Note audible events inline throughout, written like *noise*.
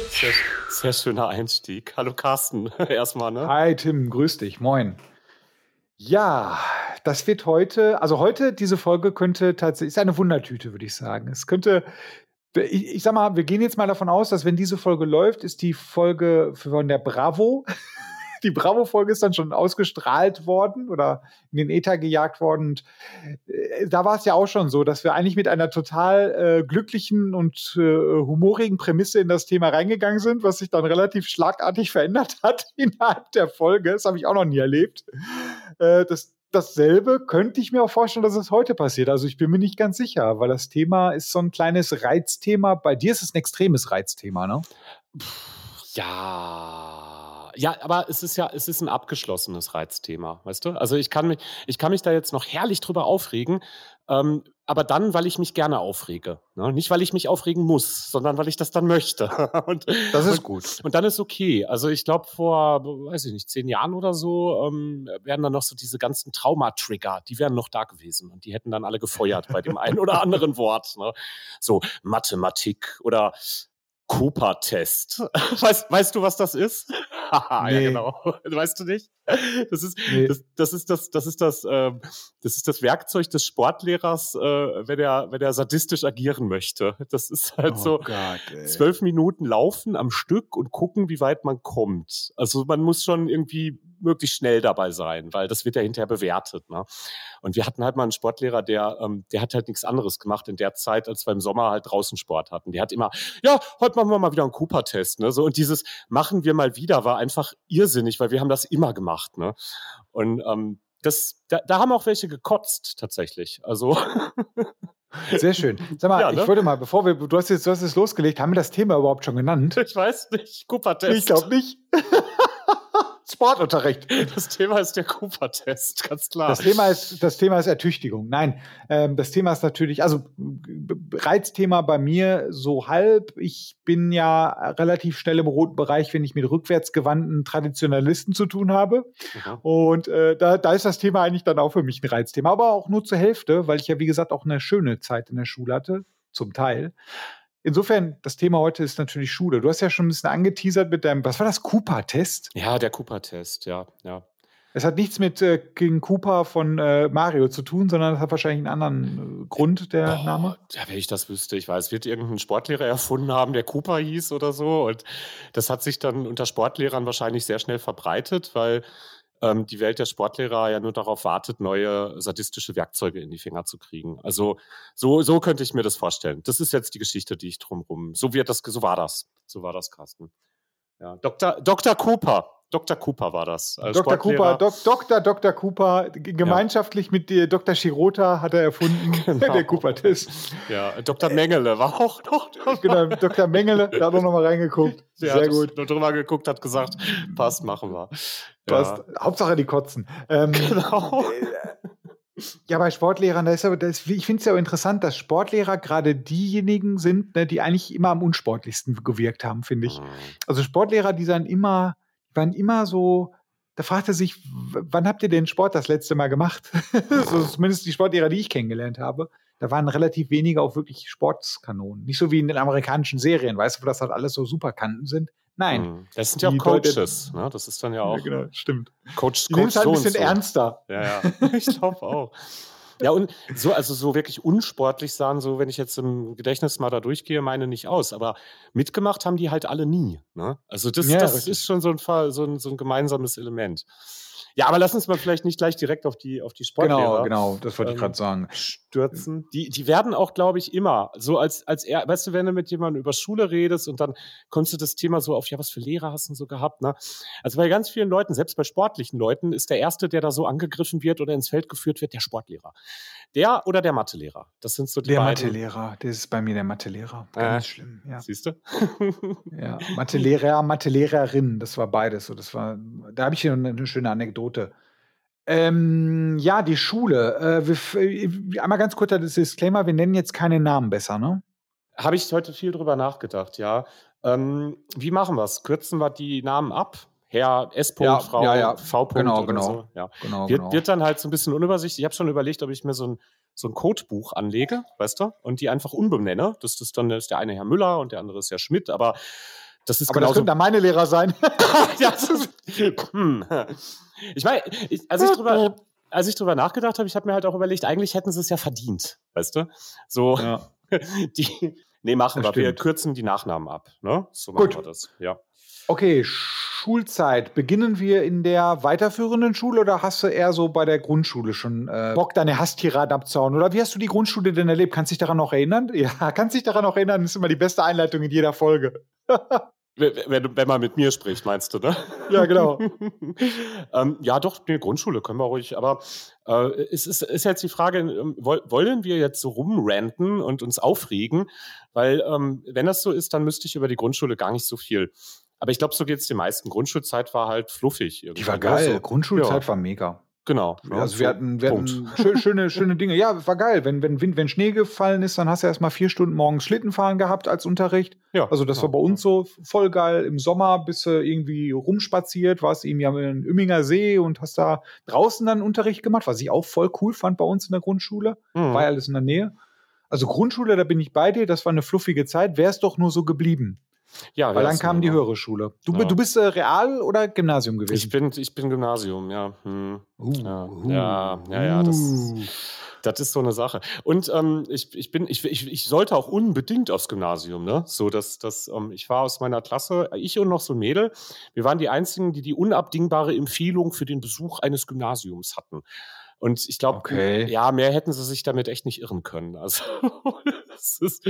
Sehr, sehr schöner Einstieg. Hallo Carsten, *laughs* erstmal, ne? Hi Tim, grüß dich, moin. Ja, das wird heute, also heute, diese Folge könnte tatsächlich, ist eine Wundertüte, würde ich sagen. Es könnte, ich, ich sag mal, wir gehen jetzt mal davon aus, dass wenn diese Folge läuft, ist die Folge von der Bravo *laughs* die Bravo-Folge ist dann schon ausgestrahlt worden oder in den Äther gejagt worden. Und äh, da war es ja auch schon so, dass wir eigentlich mit einer total äh, glücklichen und äh, humorigen Prämisse in das Thema reingegangen sind, was sich dann relativ schlagartig verändert *laughs* hat innerhalb der Folge. Das habe ich auch noch nie erlebt. Äh, das, dasselbe könnte ich mir auch vorstellen, dass es heute passiert. Also ich bin mir nicht ganz sicher, weil das Thema ist so ein kleines Reizthema. Bei dir ist es ein extremes Reizthema, ne? Ja ja, aber es ist ja, es ist ein abgeschlossenes Reizthema, weißt du? Also ich kann mich, ich kann mich da jetzt noch herrlich drüber aufregen, ähm, aber dann, weil ich mich gerne aufrege. Ne? Nicht, weil ich mich aufregen muss, sondern weil ich das dann möchte. *laughs* und, das ist und, gut. Und dann ist okay. Also ich glaube, vor, weiß ich nicht, zehn Jahren oder so ähm, wären dann noch so diese ganzen Traumatrigger, die wären noch da gewesen und die hätten dann alle gefeuert bei dem einen oder anderen *laughs* Wort. Ne? So Mathematik oder Cooper-Test. *laughs* Weißt, weißt du, was das ist? *laughs* nee. ja, genau. *laughs* Weißt du nicht? Das ist, nee. das, das, ist das, das ist das, ähm, das ist das Werkzeug des Sportlehrers, äh, wenn er, wenn er sadistisch agieren möchte. Das ist halt oh so Gott, zwölf Minuten laufen am Stück und gucken, wie weit man kommt. Also man muss schon irgendwie möglichst schnell dabei sein, weil das wird ja hinterher bewertet. Ne? Und wir hatten halt mal einen Sportlehrer, der, ähm, der hat halt nichts anderes gemacht in der Zeit, als wir im Sommer halt draußen Sport hatten. Der hat immer, ja, heute machen wir mal wieder einen Cooper-Test. Ne? So, und dieses machen wir mal wieder war einfach irrsinnig, weil wir haben das immer gemacht. Ne? Und ähm, das, da, da haben auch welche gekotzt tatsächlich. Also *laughs* Sehr schön. Sag mal, ja, ne? ich würde mal, bevor wir, du hast jetzt, du hast jetzt losgelegt, haben wir das Thema überhaupt schon genannt? Ich weiß nicht. Cooper-Test. Ich glaube nicht. *laughs* Sportunterricht. Das Thema ist der Cooper-Test, ganz klar. Das Thema ist, das Thema ist Ertüchtigung. Nein, ähm, das Thema ist natürlich, also Reizthema bei mir so halb. Ich bin ja relativ schnell im roten Bereich, wenn ich mit rückwärtsgewandten Traditionalisten zu tun habe. Mhm. Und äh, da, da ist das Thema eigentlich dann auch für mich ein Reizthema, aber auch nur zur Hälfte, weil ich ja, wie gesagt, auch eine schöne Zeit in der Schule hatte, zum Teil. Insofern, das Thema heute ist natürlich Schule. Du hast ja schon ein bisschen angeteasert mit deinem, was war das, Cooper-Test? Ja, der Cooper-Test, ja, ja. Es hat nichts mit äh, King Cooper von äh, Mario zu tun, sondern es hat wahrscheinlich einen anderen äh, Grund, der oh, Name. Ja, wenn ich das wüsste, ich weiß, wird irgendein Sportlehrer erfunden haben, der Cooper hieß oder so. Und das hat sich dann unter Sportlehrern wahrscheinlich sehr schnell verbreitet, weil ähm, die Welt der Sportlehrer ja nur darauf wartet, neue sadistische Werkzeuge in die Finger zu kriegen. Also so, so könnte ich mir das vorstellen. Das ist jetzt die Geschichte, die ich drumherum. So wird das, so war das. So war das, Carsten. Ja, Dr. Dr. Cooper. Dr. Cooper war das. Dr. Cooper, Dok Dr. Dr. Cooper, gemeinschaftlich ja. mit dir, Dr. Shirota hat er erfunden, *laughs* genau. der Cooper-Test. Ja, Dr. Mengele war auch noch. *laughs* genau, Dr. Mengele, da hat er nochmal reingeguckt. *laughs* Der Sehr gut. Nur drüber geguckt, hat gesagt, passt, machen wir. Passt. Ja. Hauptsache die kotzen. Ähm, genau. Ja, bei Sportlehrern, da ist aber, das, ich finde es ja auch interessant, dass Sportlehrer gerade diejenigen sind, ne, die eigentlich immer am unsportlichsten gewirkt haben, finde ich. Mhm. Also Sportlehrer, die dann immer waren immer so, da fragte sich, wann habt ihr den Sport das letzte Mal gemacht? *laughs* so, zumindest die Sportlehrer, die ich kennengelernt habe. Da waren relativ wenige auch wirklich Sportskanonen. Nicht so wie in den amerikanischen Serien, weißt du, wo das halt alles so Superkanten sind. Nein. Hm. Das sind ja auch Coaches, ne? Das ist dann ja auch. Ja, genau, stimmt. Coach, Coach die halt ein bisschen so. ernster. Ja, ja. *laughs* Ich glaube auch. Ja, und so, also so wirklich unsportlich sahen, so wenn ich jetzt im Gedächtnis mal da durchgehe, meine nicht aus. Aber mitgemacht haben die halt alle nie. Ne? Also das, ja, das ist schon so ein, Fall, so, ein, so ein gemeinsames Element. Ja, aber lass uns mal vielleicht nicht gleich direkt auf die, auf die Sportlehrer. Genau, genau, das wollte ähm, ich gerade sagen. Stürzen. Die, die werden auch, glaube ich, immer so als, als er, weißt du, wenn du mit jemandem über Schule redest und dann kommst du das Thema so auf, ja, was für Lehrer hast du so gehabt, ne? Also bei ganz vielen Leuten, selbst bei sportlichen Leuten, ist der Erste, der da so angegriffen wird oder ins Feld geführt wird, der Sportlehrer. Der oder der Mathelehrer. Das sind so die Der. Mathelehrer, das ist bei mir der Mathelehrer. Ganz äh, schlimm, ja. Siehst du? ja, Mathelehrer, Mathelehrerin, das war beides so. Das war, da habe ich hier eine schöne Anekdote. Ähm, ja, die Schule. Äh, wir, äh, einmal ganz kurz das Disclaimer: Wir nennen jetzt keine Namen besser, ne? Habe ich heute viel drüber nachgedacht, ja. Ähm, wie machen wir es? Kürzen wir die Namen ab? Herr S. Ja, Frau ja, ja. V. Genau, genau. So. Ja. genau, wird, genau. wird dann halt so ein bisschen unübersichtlich. Ich habe schon überlegt, ob ich mir so ein, so ein Codebuch anlege, weißt du, und die einfach umbenenne. Das ist dann ist der eine Herr Müller und der andere ist Herr Schmidt, aber Das ist Aber das könnten da meine Lehrer sein. *laughs* Hm. ich meine, als ich drüber, *laughs* als ich drüber nachgedacht habe, ich habe mir halt auch überlegt, eigentlich hätten sie es ja verdient, weißt du? So, ja. *laughs* die, nee, machen das wir. Stimmt. Wir kürzen die Nachnamen ab, ne? So machen Gut. wir das, ja. Okay, Schulzeit. Beginnen wir in der weiterführenden Schule oder hast du eher so bei der Grundschule schon äh, Bock, deine Hasstiraden abzuhauen? Oder wie hast du die Grundschule denn erlebt? Kannst du dich daran noch erinnern? Ja, kannst dich daran noch erinnern? Das ist immer die beste Einleitung in jeder Folge. Wenn, wenn man mit mir spricht, meinst du, ne? Ja, genau. *laughs* ähm, ja, doch, eine Grundschule können wir ruhig. Aber äh, es ist, ist jetzt die Frage, ähm, wollen wir jetzt so rumranten und uns aufregen? Weil ähm, wenn das so ist, dann müsste ich über die Grundschule gar nicht so viel. Aber ich glaube, so geht es den meisten. Grundschulzeit war halt fluffig. Irgendwie. Die war geil. Also, Grundschulzeit ja. war mega. Genau. Ja, also wir hatten, wir hatten schöne, schöne Dinge. Ja, war geil. Wenn, wenn Wind, wenn Schnee gefallen ist, dann hast du erst mal vier Stunden morgens Schlittenfahren gehabt als Unterricht. Ja. Also das ja, war bei uns so voll geil. Im Sommer bist du irgendwie rumspaziert, warst irgendwie am Ümminger See und hast da draußen dann Unterricht gemacht, was ich auch voll cool fand bei uns in der Grundschule. Mhm. War ja alles in der Nähe. Also Grundschule, da bin ich bei dir, das war eine fluffige Zeit. Wäre es doch nur so geblieben. Ja, Weil dann kam die höhere Schule. Du, ja. du bist äh, Real- oder Gymnasium gewesen? Ich bin, ich bin Gymnasium, ja. Hm. Uh, ja. Uh, ja. ja, ja, das, uh. das ist so eine Sache. Und ähm, ich, ich, bin, ich, ich, ich sollte auch unbedingt aufs Gymnasium, ne? So, dass, dass ähm, ich war aus meiner Klasse, ich und noch so ein Mädel, wir waren die einzigen, die die unabdingbare Empfehlung für den Besuch eines Gymnasiums hatten. Und ich glaube, okay. ja, mehr hätten sie sich damit echt nicht irren können. *laughs* Also, ist,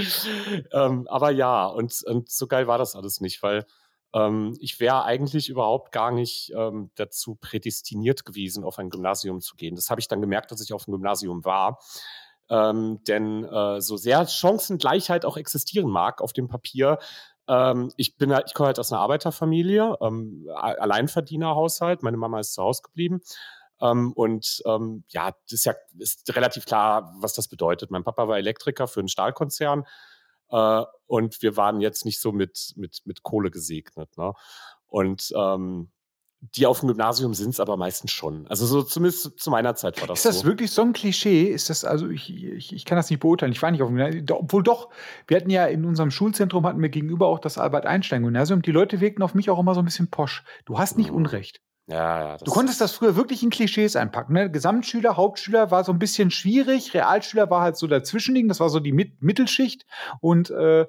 ähm, aber ja, und, und so geil war das alles nicht, weil ähm, ich wäre eigentlich überhaupt gar nicht ähm, dazu prädestiniert gewesen, auf ein Gymnasium zu gehen. Das habe ich dann gemerkt, dass ich auf dem Gymnasium war. Ähm, denn äh, so sehr Chancengleichheit auch existieren mag auf dem Papier, ähm, ich bin halt, ich komme halt aus einer Arbeiterfamilie, ähm, Alleinverdienerhaushalt. Meine Mama ist zu Hause geblieben. Ähm, und ähm, ja, das ist ja ist relativ klar, was das bedeutet. Mein Papa war Elektriker für einen Stahlkonzern äh, und wir waren jetzt nicht so mit, mit, mit Kohle gesegnet. Ne? Und ähm, die auf dem Gymnasium sind es aber meistens schon. Also so zumindest zu meiner Zeit war das so. Ist das so. wirklich so ein Klischee? Ist das, also ich, ich, ich kann das nicht beurteilen. Ich war nicht auf dem Gymnasium. Obwohl doch, wir hatten ja in unserem Schulzentrum hatten wir gegenüber auch das Albert-Einstein-Gymnasium. Die Leute wirkten auf mich auch immer so ein bisschen posch. Du hast nicht mhm. Unrecht. Ja, ja, du konntest das früher wirklich in Klischees einpacken. Ne? Gesamtschüler, Hauptschüler war so ein bisschen schwierig. Realschüler war halt so dazwischending. Das war so die Mit Mittelschicht. Und äh,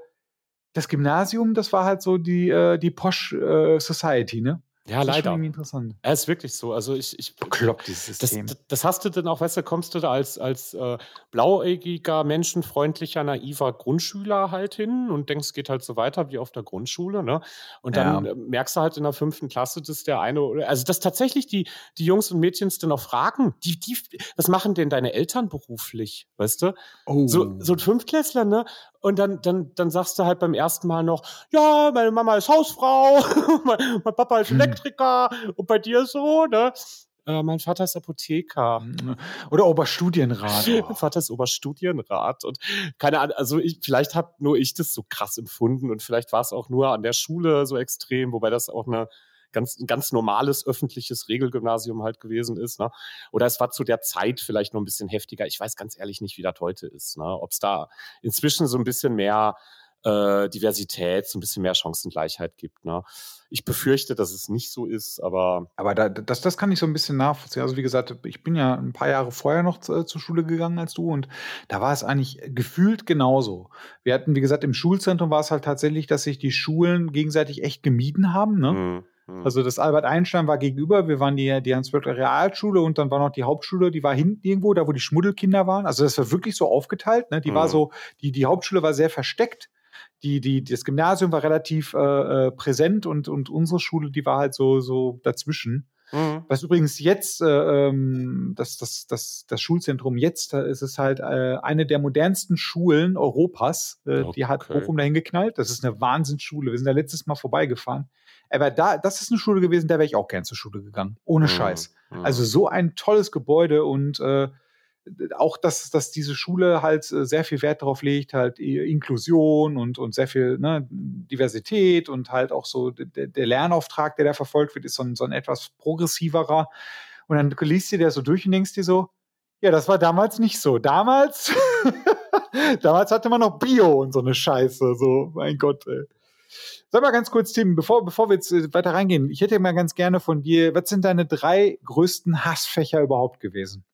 das Gymnasium, das war halt so die, äh, die Posh äh, Society, ne? Ja, das leider. Ist interessant. Es ist wirklich so. Also ich, ich bekloppt dieses System. Das, das, hast du denn auch, weißt du, kommst du da als, als äh, blauäugiger, menschenfreundlicher, naiver Grundschüler halt hin und denkst, es geht halt so weiter wie auf der Grundschule, ne? Und dann ja. merkst du halt in der fünften Klasse, dass der eine, also dass tatsächlich die, die Jungs und Mädchens dann auch fragen, die, die, was machen denn deine Eltern beruflich, weißt du? Oh. So, so ein Fünftklässler, ne? Und dann, dann, dann sagst du halt beim ersten Mal noch, ja, meine Mama ist Hausfrau, *laughs* mein, mein, Papa ist hm. Elektriker hm. und bei dir so, ne? Äh, mein Vater ist Apotheker. Hm. Oder Oberstudienrat. Oh. *laughs* mein Vater ist Oberstudienrat. Und keine Ahnung, also ich, vielleicht habe nur ich das so krass empfunden und vielleicht war es auch nur an der Schule so extrem, wobei das auch eine ganz, ein ganz normales öffentliches Regelgymnasium halt gewesen ist. Ne? Oder es war zu der Zeit vielleicht noch ein bisschen heftiger. Ich weiß ganz ehrlich nicht, wie das heute ist. Ne? Ob es da inzwischen so ein bisschen mehr äh, Diversität, so ein bisschen mehr Chancengleichheit gibt. Ne? Ich befürchte, dass es nicht so ist, aber. Aber da, das, das kann ich so ein bisschen nachvollziehen. Also, wie gesagt, ich bin ja ein paar Jahre vorher noch zu, zur Schule gegangen als du und da war es eigentlich gefühlt genauso. Wir hatten, wie gesagt, im Schulzentrum war es halt tatsächlich, dass sich die Schulen gegenseitig echt gemieden haben. Ne? Mhm. Hm. Also das Albert Einstein war gegenüber, wir waren die, die Hans-Böckler Realschule und dann war noch die Hauptschule, die war hinten irgendwo, da wo die Schmuddelkinder waren. Also das war wirklich so aufgeteilt. Ne? Die mhm. war hm. so, die, die Hauptschule war sehr versteckt. Die, die, das Gymnasium war relativ äh, äh, präsent und, und unsere Schule, die war halt so, so dazwischen. Mhm. Was übrigens jetzt, äh, ähm, das, das, das, das Schulzentrum jetzt, ist es halt äh, eine der modernsten Schulen Europas. Äh, okay. Die hat Bochum dahin geknallt. Das ist eine Wahnsinnsschule. Wir sind da letztes Mal vorbeigefahren. Aber da, das ist eine Schule gewesen, da wäre ich auch gern zur Schule gegangen. Ohne mhm. Scheiß. Mhm. Also so ein tolles Gebäude und äh, auch, dass, dass diese Schule halt äh, sehr viel Wert darauf legt, halt Inklusion und, und sehr viel ne, Diversität und halt auch so der, der Lernauftrag, der da verfolgt wird, ist so ein, so ein etwas progressiverer. Und dann liest du dir so durch und denkst dir so, ja, das war damals nicht so. Damals, *laughs* damals hatte man noch Bio und so eine Scheiße. So, mein Gott, ey. Sag mal ganz kurz, Tim, bevor, bevor wir jetzt äh, weiter reingehen, ich hätte mal ganz gerne von dir, was sind deine drei größten Hassfächer überhaupt gewesen?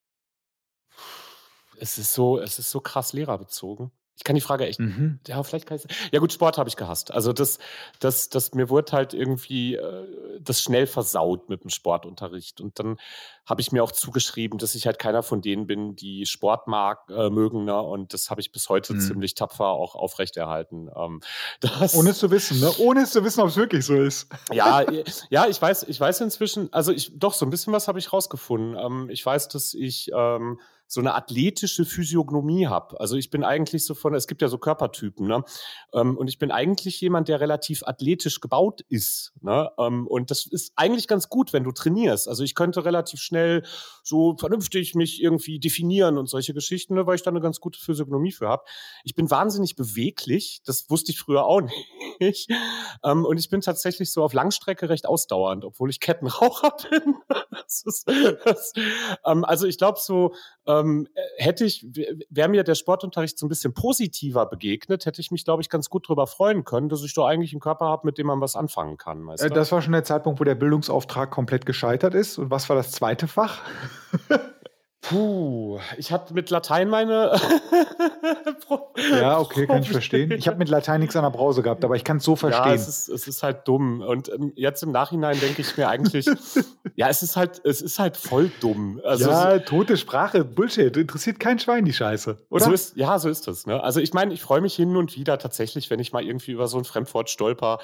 Es ist so, es ist so krass lehrerbezogen. Ich kann die Frage echt. Mhm. Ja, vielleicht kann ich. Ja, gut, Sport habe ich gehasst. Also, das, das, das, mir wurde halt irgendwie äh, das schnell versaut mit dem Sportunterricht. Und dann habe ich mir auch zugeschrieben, dass ich halt keiner von denen bin, die Sport mag, äh, mögen. Ne? Und das habe ich bis heute mhm. ziemlich tapfer auch aufrechterhalten. Ähm, *laughs* Ohne es zu wissen, ne? Ohne es zu wissen, ob es wirklich so ist. *laughs* Ja, ja, ich weiß, ich weiß inzwischen, also ich, doch, so ein bisschen was habe ich rausgefunden. Ähm, ich weiß, dass ich. Ähm, so eine athletische Physiognomie habe. Also ich bin eigentlich so von, es gibt ja so Körpertypen, ne? Ähm, und ich bin eigentlich jemand, der relativ athletisch gebaut ist. Ne? Ähm, und das ist eigentlich ganz gut, wenn du trainierst. Also ich könnte relativ schnell so vernünftig mich irgendwie definieren und solche Geschichten, ne, weil ich da eine ganz gute Physiognomie für habe. Ich bin wahnsinnig beweglich, das wusste ich früher auch *laughs* nicht. Ähm, und ich bin tatsächlich so auf Langstrecke recht ausdauernd, obwohl ich Kettenraucher *laughs* bin. das ist, das, also ich glaube so, ähm, hätte ich, wäre mir der Sportunterricht so ein bisschen positiver begegnet, hätte ich mich, glaube ich, ganz gut darüber freuen können, dass ich doch eigentlich einen Körper habe, mit dem man was anfangen kann. Äh? Das war schon der Zeitpunkt, wo der Bildungsauftrag komplett gescheitert ist. Und was war das zweite Fach? *laughs* Puh, ich hatte mit Latein meine. *laughs* ja, okay, kann ich verstehen. Ich habe mit Latein nichts an der Brause gehabt, aber ich kann es so verstehen. Ja, es ist, es ist halt dumm. Und ähm, jetzt im Nachhinein denke ich mir eigentlich, *laughs* ja, es ist halt, es ist halt voll dumm. Also ja, tote Sprache, Bullshit. Interessiert kein Schwein die Scheiße, oder? So ist, ja, so ist es. Ne? Also ich meine, ich freue mich hin und wieder tatsächlich, wenn ich mal irgendwie über so ein Fremdwort stolper,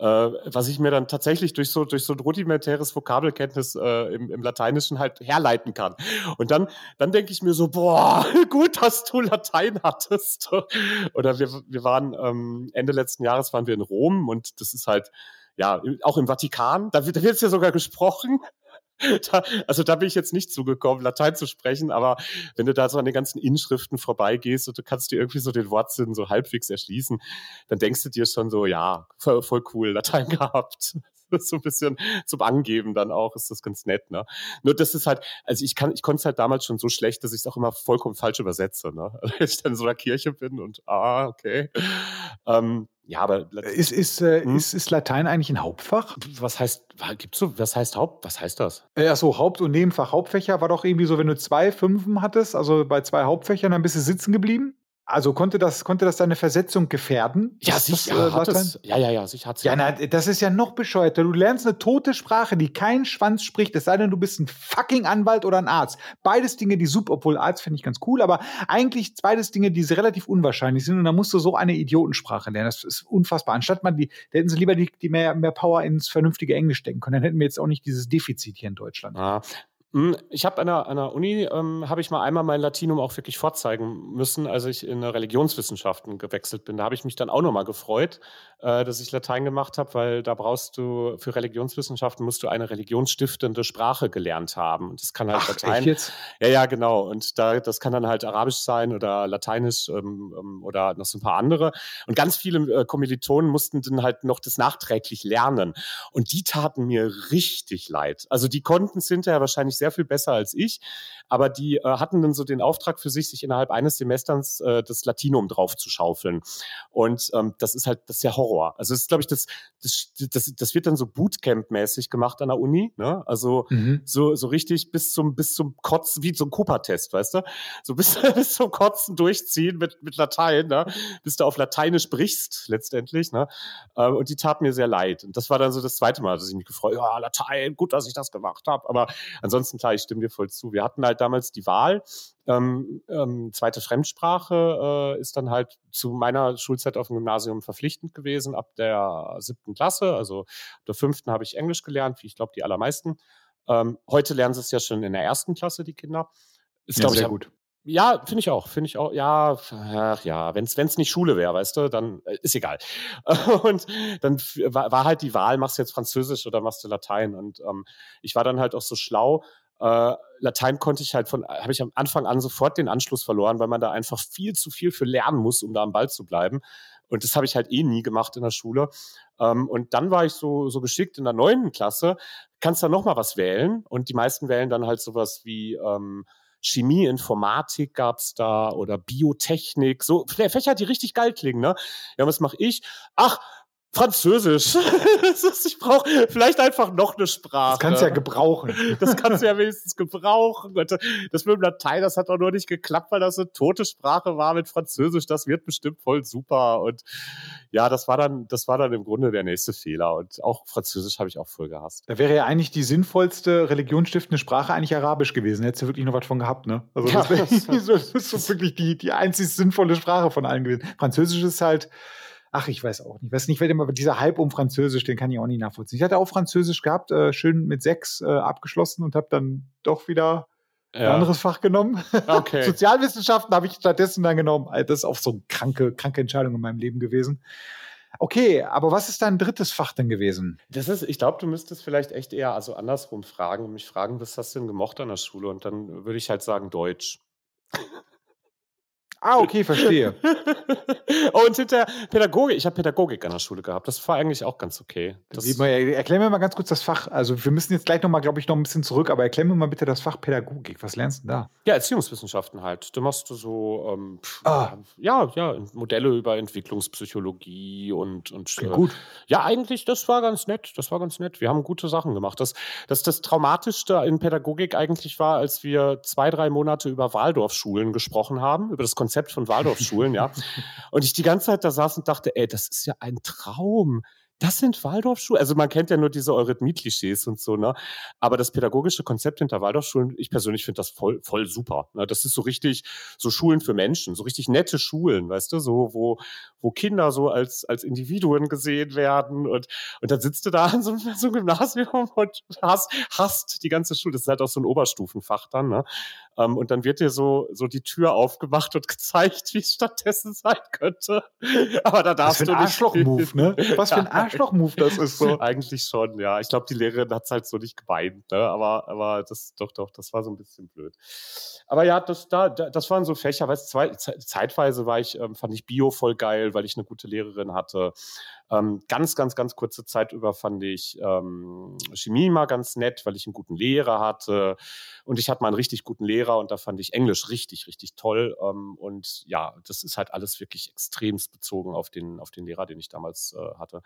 äh, was ich mir dann tatsächlich durch so, durch so ein rudimentäres Vokabelkenntnis äh, im, im Lateinischen halt herleiten kann. Und dann dann, denke ich mir so, boah, *laughs* gut, dass du Latein hattest. *laughs* Oder wir, wir waren ähm, Ende letzten Jahres waren wir in Rom und das ist halt, ja, auch im Vatikan, da wird, da wird es ja sogar gesprochen. *laughs* Da, also da bin ich jetzt nicht zugekommen, Latein zu sprechen, aber wenn du da so an den ganzen Inschriften vorbeigehst und du kannst dir irgendwie so den Wortsinn so halbwegs erschließen, dann denkst du dir schon so, ja, voll, voll cool, Latein *laughs* gehabt. *laughs* so ein bisschen zum Angeben dann auch, ist das ganz nett, ne? Nur das ist halt, also ich kann, ich konnte es halt damals schon so schlecht, dass ich es auch immer vollkommen falsch übersetze, ne? *laughs* Also wenn ich dann in so einer Kirche bin und ah, okay. Ähm, ja, aber ist, ist, äh, hm? ist, ist Latein eigentlich ein Hauptfach? Was heißt, gibt's so, was heißt Haupt, was heißt das? Äh, so, Haupt- und Nebenfach. Hauptfächer war doch irgendwie so, wenn du zwei Fünfen hattest, also bei zwei Hauptfächern, dann bist du sitzen geblieben. Also konnte das, konnte das deine Versetzung gefährden? Ja, sicher. Das, äh, hat es, ja, ja, ja, sicher hat's ja. Na, das ist ja noch bescheuerter. Du lernst eine tote Sprache, die kein Schwanz spricht, es sei denn, du bist ein fucking Anwalt oder ein Arzt. Beides Dinge, die super, obwohl Arzt finde ich ganz cool, aber eigentlich beides Dinge, die relativ unwahrscheinlich sind. Und da musst du so eine Idiotensprache lernen. Das ist unfassbar. Anstatt man die, da hätten sie lieber die, die mehr, mehr Power ins vernünftige Englisch stecken können. Dann hätten wir jetzt auch nicht dieses Defizit hier in Deutschland. Ja, ich habe an der, an der Uni, ähm, habe ich mal einmal mein Latinum auch wirklich vorzeigen müssen, als ich in Religionswissenschaften gewechselt bin. Da habe ich mich dann auch nochmal gefreut, äh, dass ich Latein gemacht habe, weil da brauchst du, für Religionswissenschaften musst du eine religionsstiftende Sprache gelernt haben. Und das kann halt Ach, Latein. jetzt? Ja, ja, genau. Und da, das kann dann halt Arabisch sein oder Lateinisch ähm, ähm, oder noch so ein paar andere. Und ganz viele äh, Kommilitonen mussten dann halt noch das nachträglich lernen. Und die taten mir richtig leid. Also die konnten es hinterher wahrscheinlich sehr viel besser als ich, aber die äh, hatten dann so den Auftrag für sich, sich innerhalb eines Semesters äh, das Latinum drauf zu schaufeln. Und ähm, das ist halt, das ist ja Horror. Also das ist, glaube ich, das, das, das, das wird dann so Bootcamp-mäßig gemacht an der Uni. Ne? Also mhm. so, so richtig bis zum, bis zum Kotzen, wie so ein Cooper-Test, weißt du? So bis, *laughs* bis zum Kotzen durchziehen mit, mit Latein, ne? bis du auf Lateinisch sprichst, letztendlich. Ne? Ähm, und die tat mir sehr leid. Und das war dann so das zweite Mal, dass ich mich gefreut habe, ja, Latein, gut, dass ich das gemacht habe. Aber ansonsten, klar, ich stimme dir voll zu. Wir hatten halt damals die Wahl. Ähm, ähm, zweite Fremdsprache äh, ist dann halt zu meiner Schulzeit auf dem Gymnasium verpflichtend gewesen, ab der siebten Klasse. Also ab der fünften habe ich Englisch gelernt, wie ich glaube die allermeisten. Ähm, heute lernen sie es ja schon in der ersten Klasse, die Kinder. Ist, ja, glaube ich, gut. Ja, finde ich auch, finde ich auch. Ja, ach ja, wenn es nicht Schule wäre, weißt du, dann äh, ist egal. *laughs* Und dann war, war, halt die Wahl, machst du jetzt Französisch oder machst du Latein? Und ähm, ich war dann halt auch so schlau. Äh, Latein konnte ich halt von, habe ich am Anfang an sofort den Anschluss verloren, weil man da einfach viel zu viel für lernen muss, um da am Ball zu bleiben. Und das habe ich halt eh nie gemacht in der Schule. Ähm, und dann war ich so, so geschickt in der neunten Klasse, kannst da nochmal was wählen. Und die meisten wählen dann halt sowas wie ähm, Chemie, Informatik gab's da oder Biotechnik, so Fächer, die richtig geil klingen, ne? Ja, was mache ich? Ach, Französisch. *laughs* ich brauche vielleicht einfach noch eine Sprache. Das kannst du ja gebrauchen. Das kannst du ja wenigstens gebrauchen. Und das mit dem Latein, das hat auch nur nicht geklappt, weil das eine tote Sprache war mit Französisch. Das wird bestimmt voll super. Und ja, das war dann, das war dann im Grunde der nächste Fehler. Und auch Französisch habe ich auch voll gehasst. Da wäre ja eigentlich die sinnvollste religionsstiftende Sprache eigentlich Arabisch gewesen. Hättest du wirklich noch was von gehabt, ne? Also das, ja, das, ist *laughs* wirklich die, die einzig sinnvolle Sprache von allen gewesen. Französisch ist halt, Ach, ich weiß auch nicht. Ich weiß nicht, wer immer dieser Hype um Französisch, den kann ich auch nicht nachvollziehen. Ich hatte auch Französisch gehabt, äh, schön mit sechs äh, abgeschlossen und habe dann doch wieder ja. ein anderes Fach genommen. Okay. *laughs* Sozialwissenschaften habe ich stattdessen dann genommen. Das ist auch so eine kranke, kranke Entscheidung in meinem Leben gewesen. Okay, aber was ist dein drittes Fach denn gewesen? Das ist, ich glaube, du müsstest vielleicht echt eher also andersrum fragen und mich fragen, was hast du denn gemocht an der Schule? Und dann würde ich halt sagen Deutsch. Ah, okay, verstehe. *laughs* und hinter Pädagogik, ich habe Pädagogik an der Schule gehabt. Das war eigentlich auch ganz okay. Das erklär mir mal ganz kurz das Fach. Also wir müssen jetzt gleich noch mal, glaube ich, noch ein bisschen zurück, aber erklär mir mal bitte das Fach Pädagogik. Was lernst du da? Ja, Erziehungswissenschaften halt. Du machst du so, ähm, ah. ja, ja, Modelle über Entwicklungspsychologie und, und äh, gut. Ja, eigentlich, das war ganz nett. Das war ganz nett. Wir haben gute Sachen gemacht. Das, das, das Traumatischste in Pädagogik eigentlich war, als wir zwei, drei Monate über Waldorfschulen gesprochen haben, über das Konzept Konzept von Waldorfschulen, ja. Und ich die ganze Zeit da saß und dachte, ey, das ist ja ein Traum das sind Waldorfschulen. Also man kennt ja nur diese Eurythmie-Klischees und so, ne? Aber das pädagogische Konzept hinter Waldorfschulen, ich persönlich finde das voll, voll super. Ne? Das ist so richtig, so Schulen für Menschen, so richtig nette Schulen, weißt du, so, wo, wo Kinder so als, als Individuen gesehen werden und, und dann sitzt du da in so, so einem Gymnasium und hast, hast die ganze Schule. Das ist halt auch so ein Oberstufenfach dann, ne? Ähm, und dann wird dir so, so die Tür aufgemacht und *laughs* gezeigt, wie es stattdessen sein könnte. *laughs* Aber da darfst *laughs* Was für ein Arschloch-Move, ne? Was für ein Arschloch Arschloch-Move das ist so. Eigentlich schon, ja. Ich glaube, die Lehrerin hat es halt so nicht gemeint, ne? aber, aber das, doch, doch, das war so ein bisschen blöd. Aber ja, das, da, das waren so Fächer, weißt zwei, zeitweise war ich, ähm, fand ich Bio voll geil, weil ich eine gute Lehrerin hatte. Ähm, ganz, ganz, ganz kurze Zeit über fand ich ähm, Chemie mal ganz nett, weil ich einen guten Lehrer hatte. Und ich hatte mal einen richtig guten Lehrer und da fand ich Englisch richtig, richtig toll. Ähm, und ja, das ist halt alles wirklich extremst bezogen auf den, auf den Lehrer, den ich damals äh, hatte.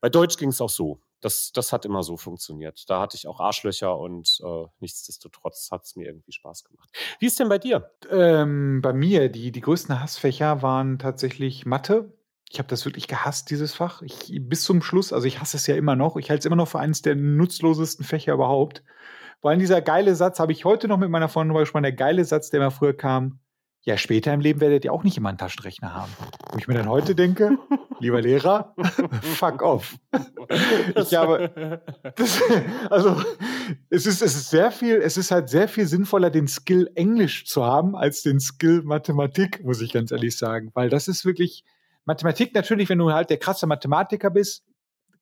Bei Deutsch ging es auch so. Das, das hat immer so funktioniert. Da hatte ich auch Arschlöcher und äh, nichtsdestotrotz hat es mir irgendwie Spaß gemacht. Wie ist denn bei dir? Ähm, bei mir, die, die größten Hassfächer waren tatsächlich Mathe. Ich habe das wirklich gehasst, dieses Fach. Ich, bis zum Schluss, also ich hasse es ja immer noch. Ich halte es immer noch für eines der nutzlosesten Fächer überhaupt. Vor allem dieser geile Satz, habe ich heute noch mit meiner Freundin drüber gesprochen, der geile Satz, der mir früher kam, ja, später im Leben werdet ihr auch nicht immer einen Taschenrechner haben. Wo ich mir dann heute denke, *laughs* lieber Lehrer, *laughs* fuck off. Ich habe, *laughs* das, also, es ist, es ist sehr viel, es ist halt sehr viel sinnvoller, den Skill Englisch zu haben, als den Skill Mathematik, muss ich ganz ehrlich sagen. Weil das ist wirklich, Mathematik natürlich, wenn du halt der krasse Mathematiker bist,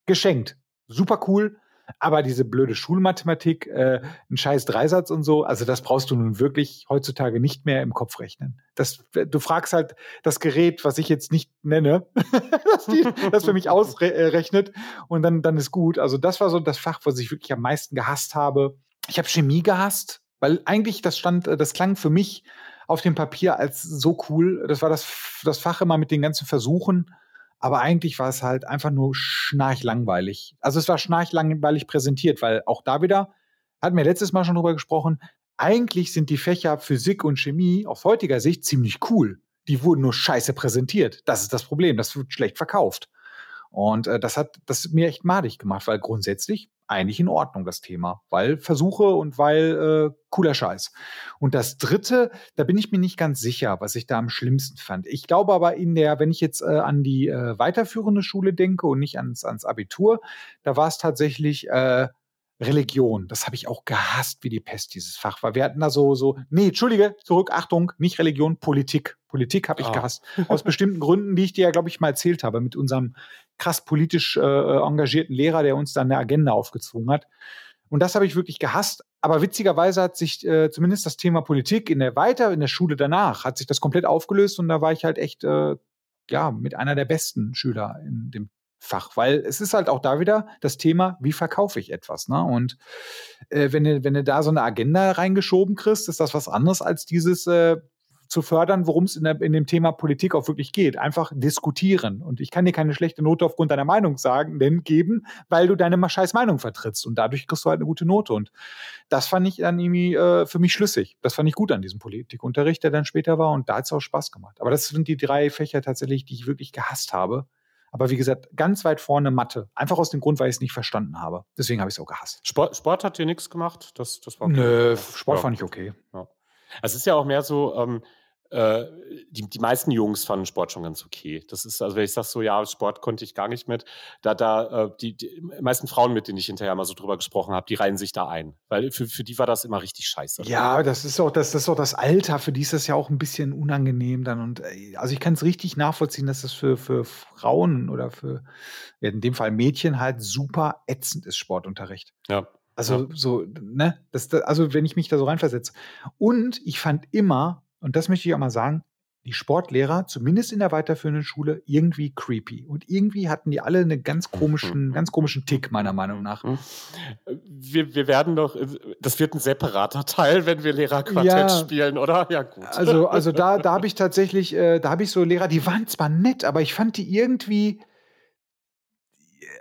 geschenkt. Super cool. Aber diese blöde Schulmathematik, äh, ein scheiß Dreisatz und so, also das brauchst du nun wirklich heutzutage nicht mehr im Kopf rechnen. Das, du fragst halt das Gerät, was ich jetzt nicht nenne, *laughs* dass die, das für mich ausrechnet und dann, dann ist gut. Also das war so das Fach, was ich wirklich am meisten gehasst habe. Ich habe Chemie gehasst, weil eigentlich das stand, das klang für mich auf dem Papier als so cool. Das war das, das Fach immer mit den ganzen Versuchen aber eigentlich war es halt einfach nur schnarchlangweilig. Also es war schnarchlangweilig präsentiert, weil auch da wieder, hatten wir letztes Mal schon drüber gesprochen, eigentlich sind die Fächer Physik und Chemie aus heutiger Sicht ziemlich cool. Die wurden nur scheiße präsentiert. Das ist das Problem. Das wird schlecht verkauft. Und äh, das hat das mir echt madig gemacht, weil grundsätzlich eigentlich in Ordnung, das Thema, weil Versuche und weil äh, cooler Scheiß. Und das dritte, da bin ich mir nicht ganz sicher, was ich da am schlimmsten fand. Ich glaube aber in der, wenn ich jetzt äh, an die äh, weiterführende Schule denke und nicht ans, ans Abitur, da war es tatsächlich äh, Religion. Das habe ich auch gehasst wie die Pest, dieses Fach, weil wir hatten da so, so, nee, Entschuldige, zurück, Achtung, nicht Religion, Politik. Politik habe ich oh. gehasst. Aus bestimmten Gründen, die ich dir ja, glaube ich, mal erzählt habe, mit unserem krass politisch äh, engagierten Lehrer, der uns dann eine Agenda aufgezwungen hat. Und das habe ich wirklich gehasst. Aber witzigerweise hat sich äh, zumindest das Thema Politik in der weiter, in der Schule danach, hat sich das komplett aufgelöst und da war ich halt echt, äh, ja, mit einer der besten Schüler in dem Fach, weil es ist halt auch da wieder das Thema, wie verkaufe ich etwas. Ne? Und äh, wenn, du, wenn du da so eine Agenda reingeschoben kriegst, ist das was anderes als dieses, äh, zu fördern, worum es in, in, dem Thema Politik auch wirklich geht. Einfach diskutieren. Und ich kann dir keine schlechte Note aufgrund deiner Meinung sagen, denn geben, weil du deine scheiß Meinung vertrittst. Und dadurch kriegst du halt eine gute Note. Und das fand ich dann irgendwie äh, für mich schlüssig. Das fand ich gut an diesem Politikunterricht, der dann später war. Und da hat es auch Spaß gemacht. Aber das sind die drei Fächer tatsächlich, die ich wirklich gehasst habe. Aber wie gesagt, ganz weit vorne Mathe. Einfach aus dem Grund, weil ich es nicht verstanden habe. Deswegen habe ich es auch gehasst. Sport, Sport hat dir nichts gemacht? Das, das war okay. Nö, Sport ja. fand ich okay. Ja. Es ist ja auch mehr so, ähm, äh, die, die meisten Jungs fanden Sport schon ganz okay. Das ist, also wenn ich sage so, ja, Sport konnte ich gar nicht mit, da, da, äh, die, die meisten Frauen, mit denen ich hinterher mal so drüber gesprochen habe, die reihen sich da ein. Weil für, für die war das immer richtig scheiße. Ja, das ist auch das, das ist auch das Alter, für die ist das ja auch ein bisschen unangenehm dann. Und äh, also ich kann es richtig nachvollziehen, dass das für, für Frauen oder für ja, in dem Fall Mädchen halt super ätzend ist, Sportunterricht. Ja. Also ja. so, ne, das, also wenn ich mich da so reinversetze. Und ich fand immer, und das möchte ich auch mal sagen, die Sportlehrer, zumindest in der weiterführenden Schule, irgendwie creepy. Und irgendwie hatten die alle einen ganz komischen, mhm. ganz komischen Tick, meiner Meinung nach. Mhm. Wir, wir werden doch, das wird ein separater *laughs* Teil, wenn wir Lehrerquartett ja, spielen, oder? Ja, gut. Also, also da, da *laughs* habe ich tatsächlich, äh, da habe ich so Lehrer, die waren zwar nett, aber ich fand die irgendwie,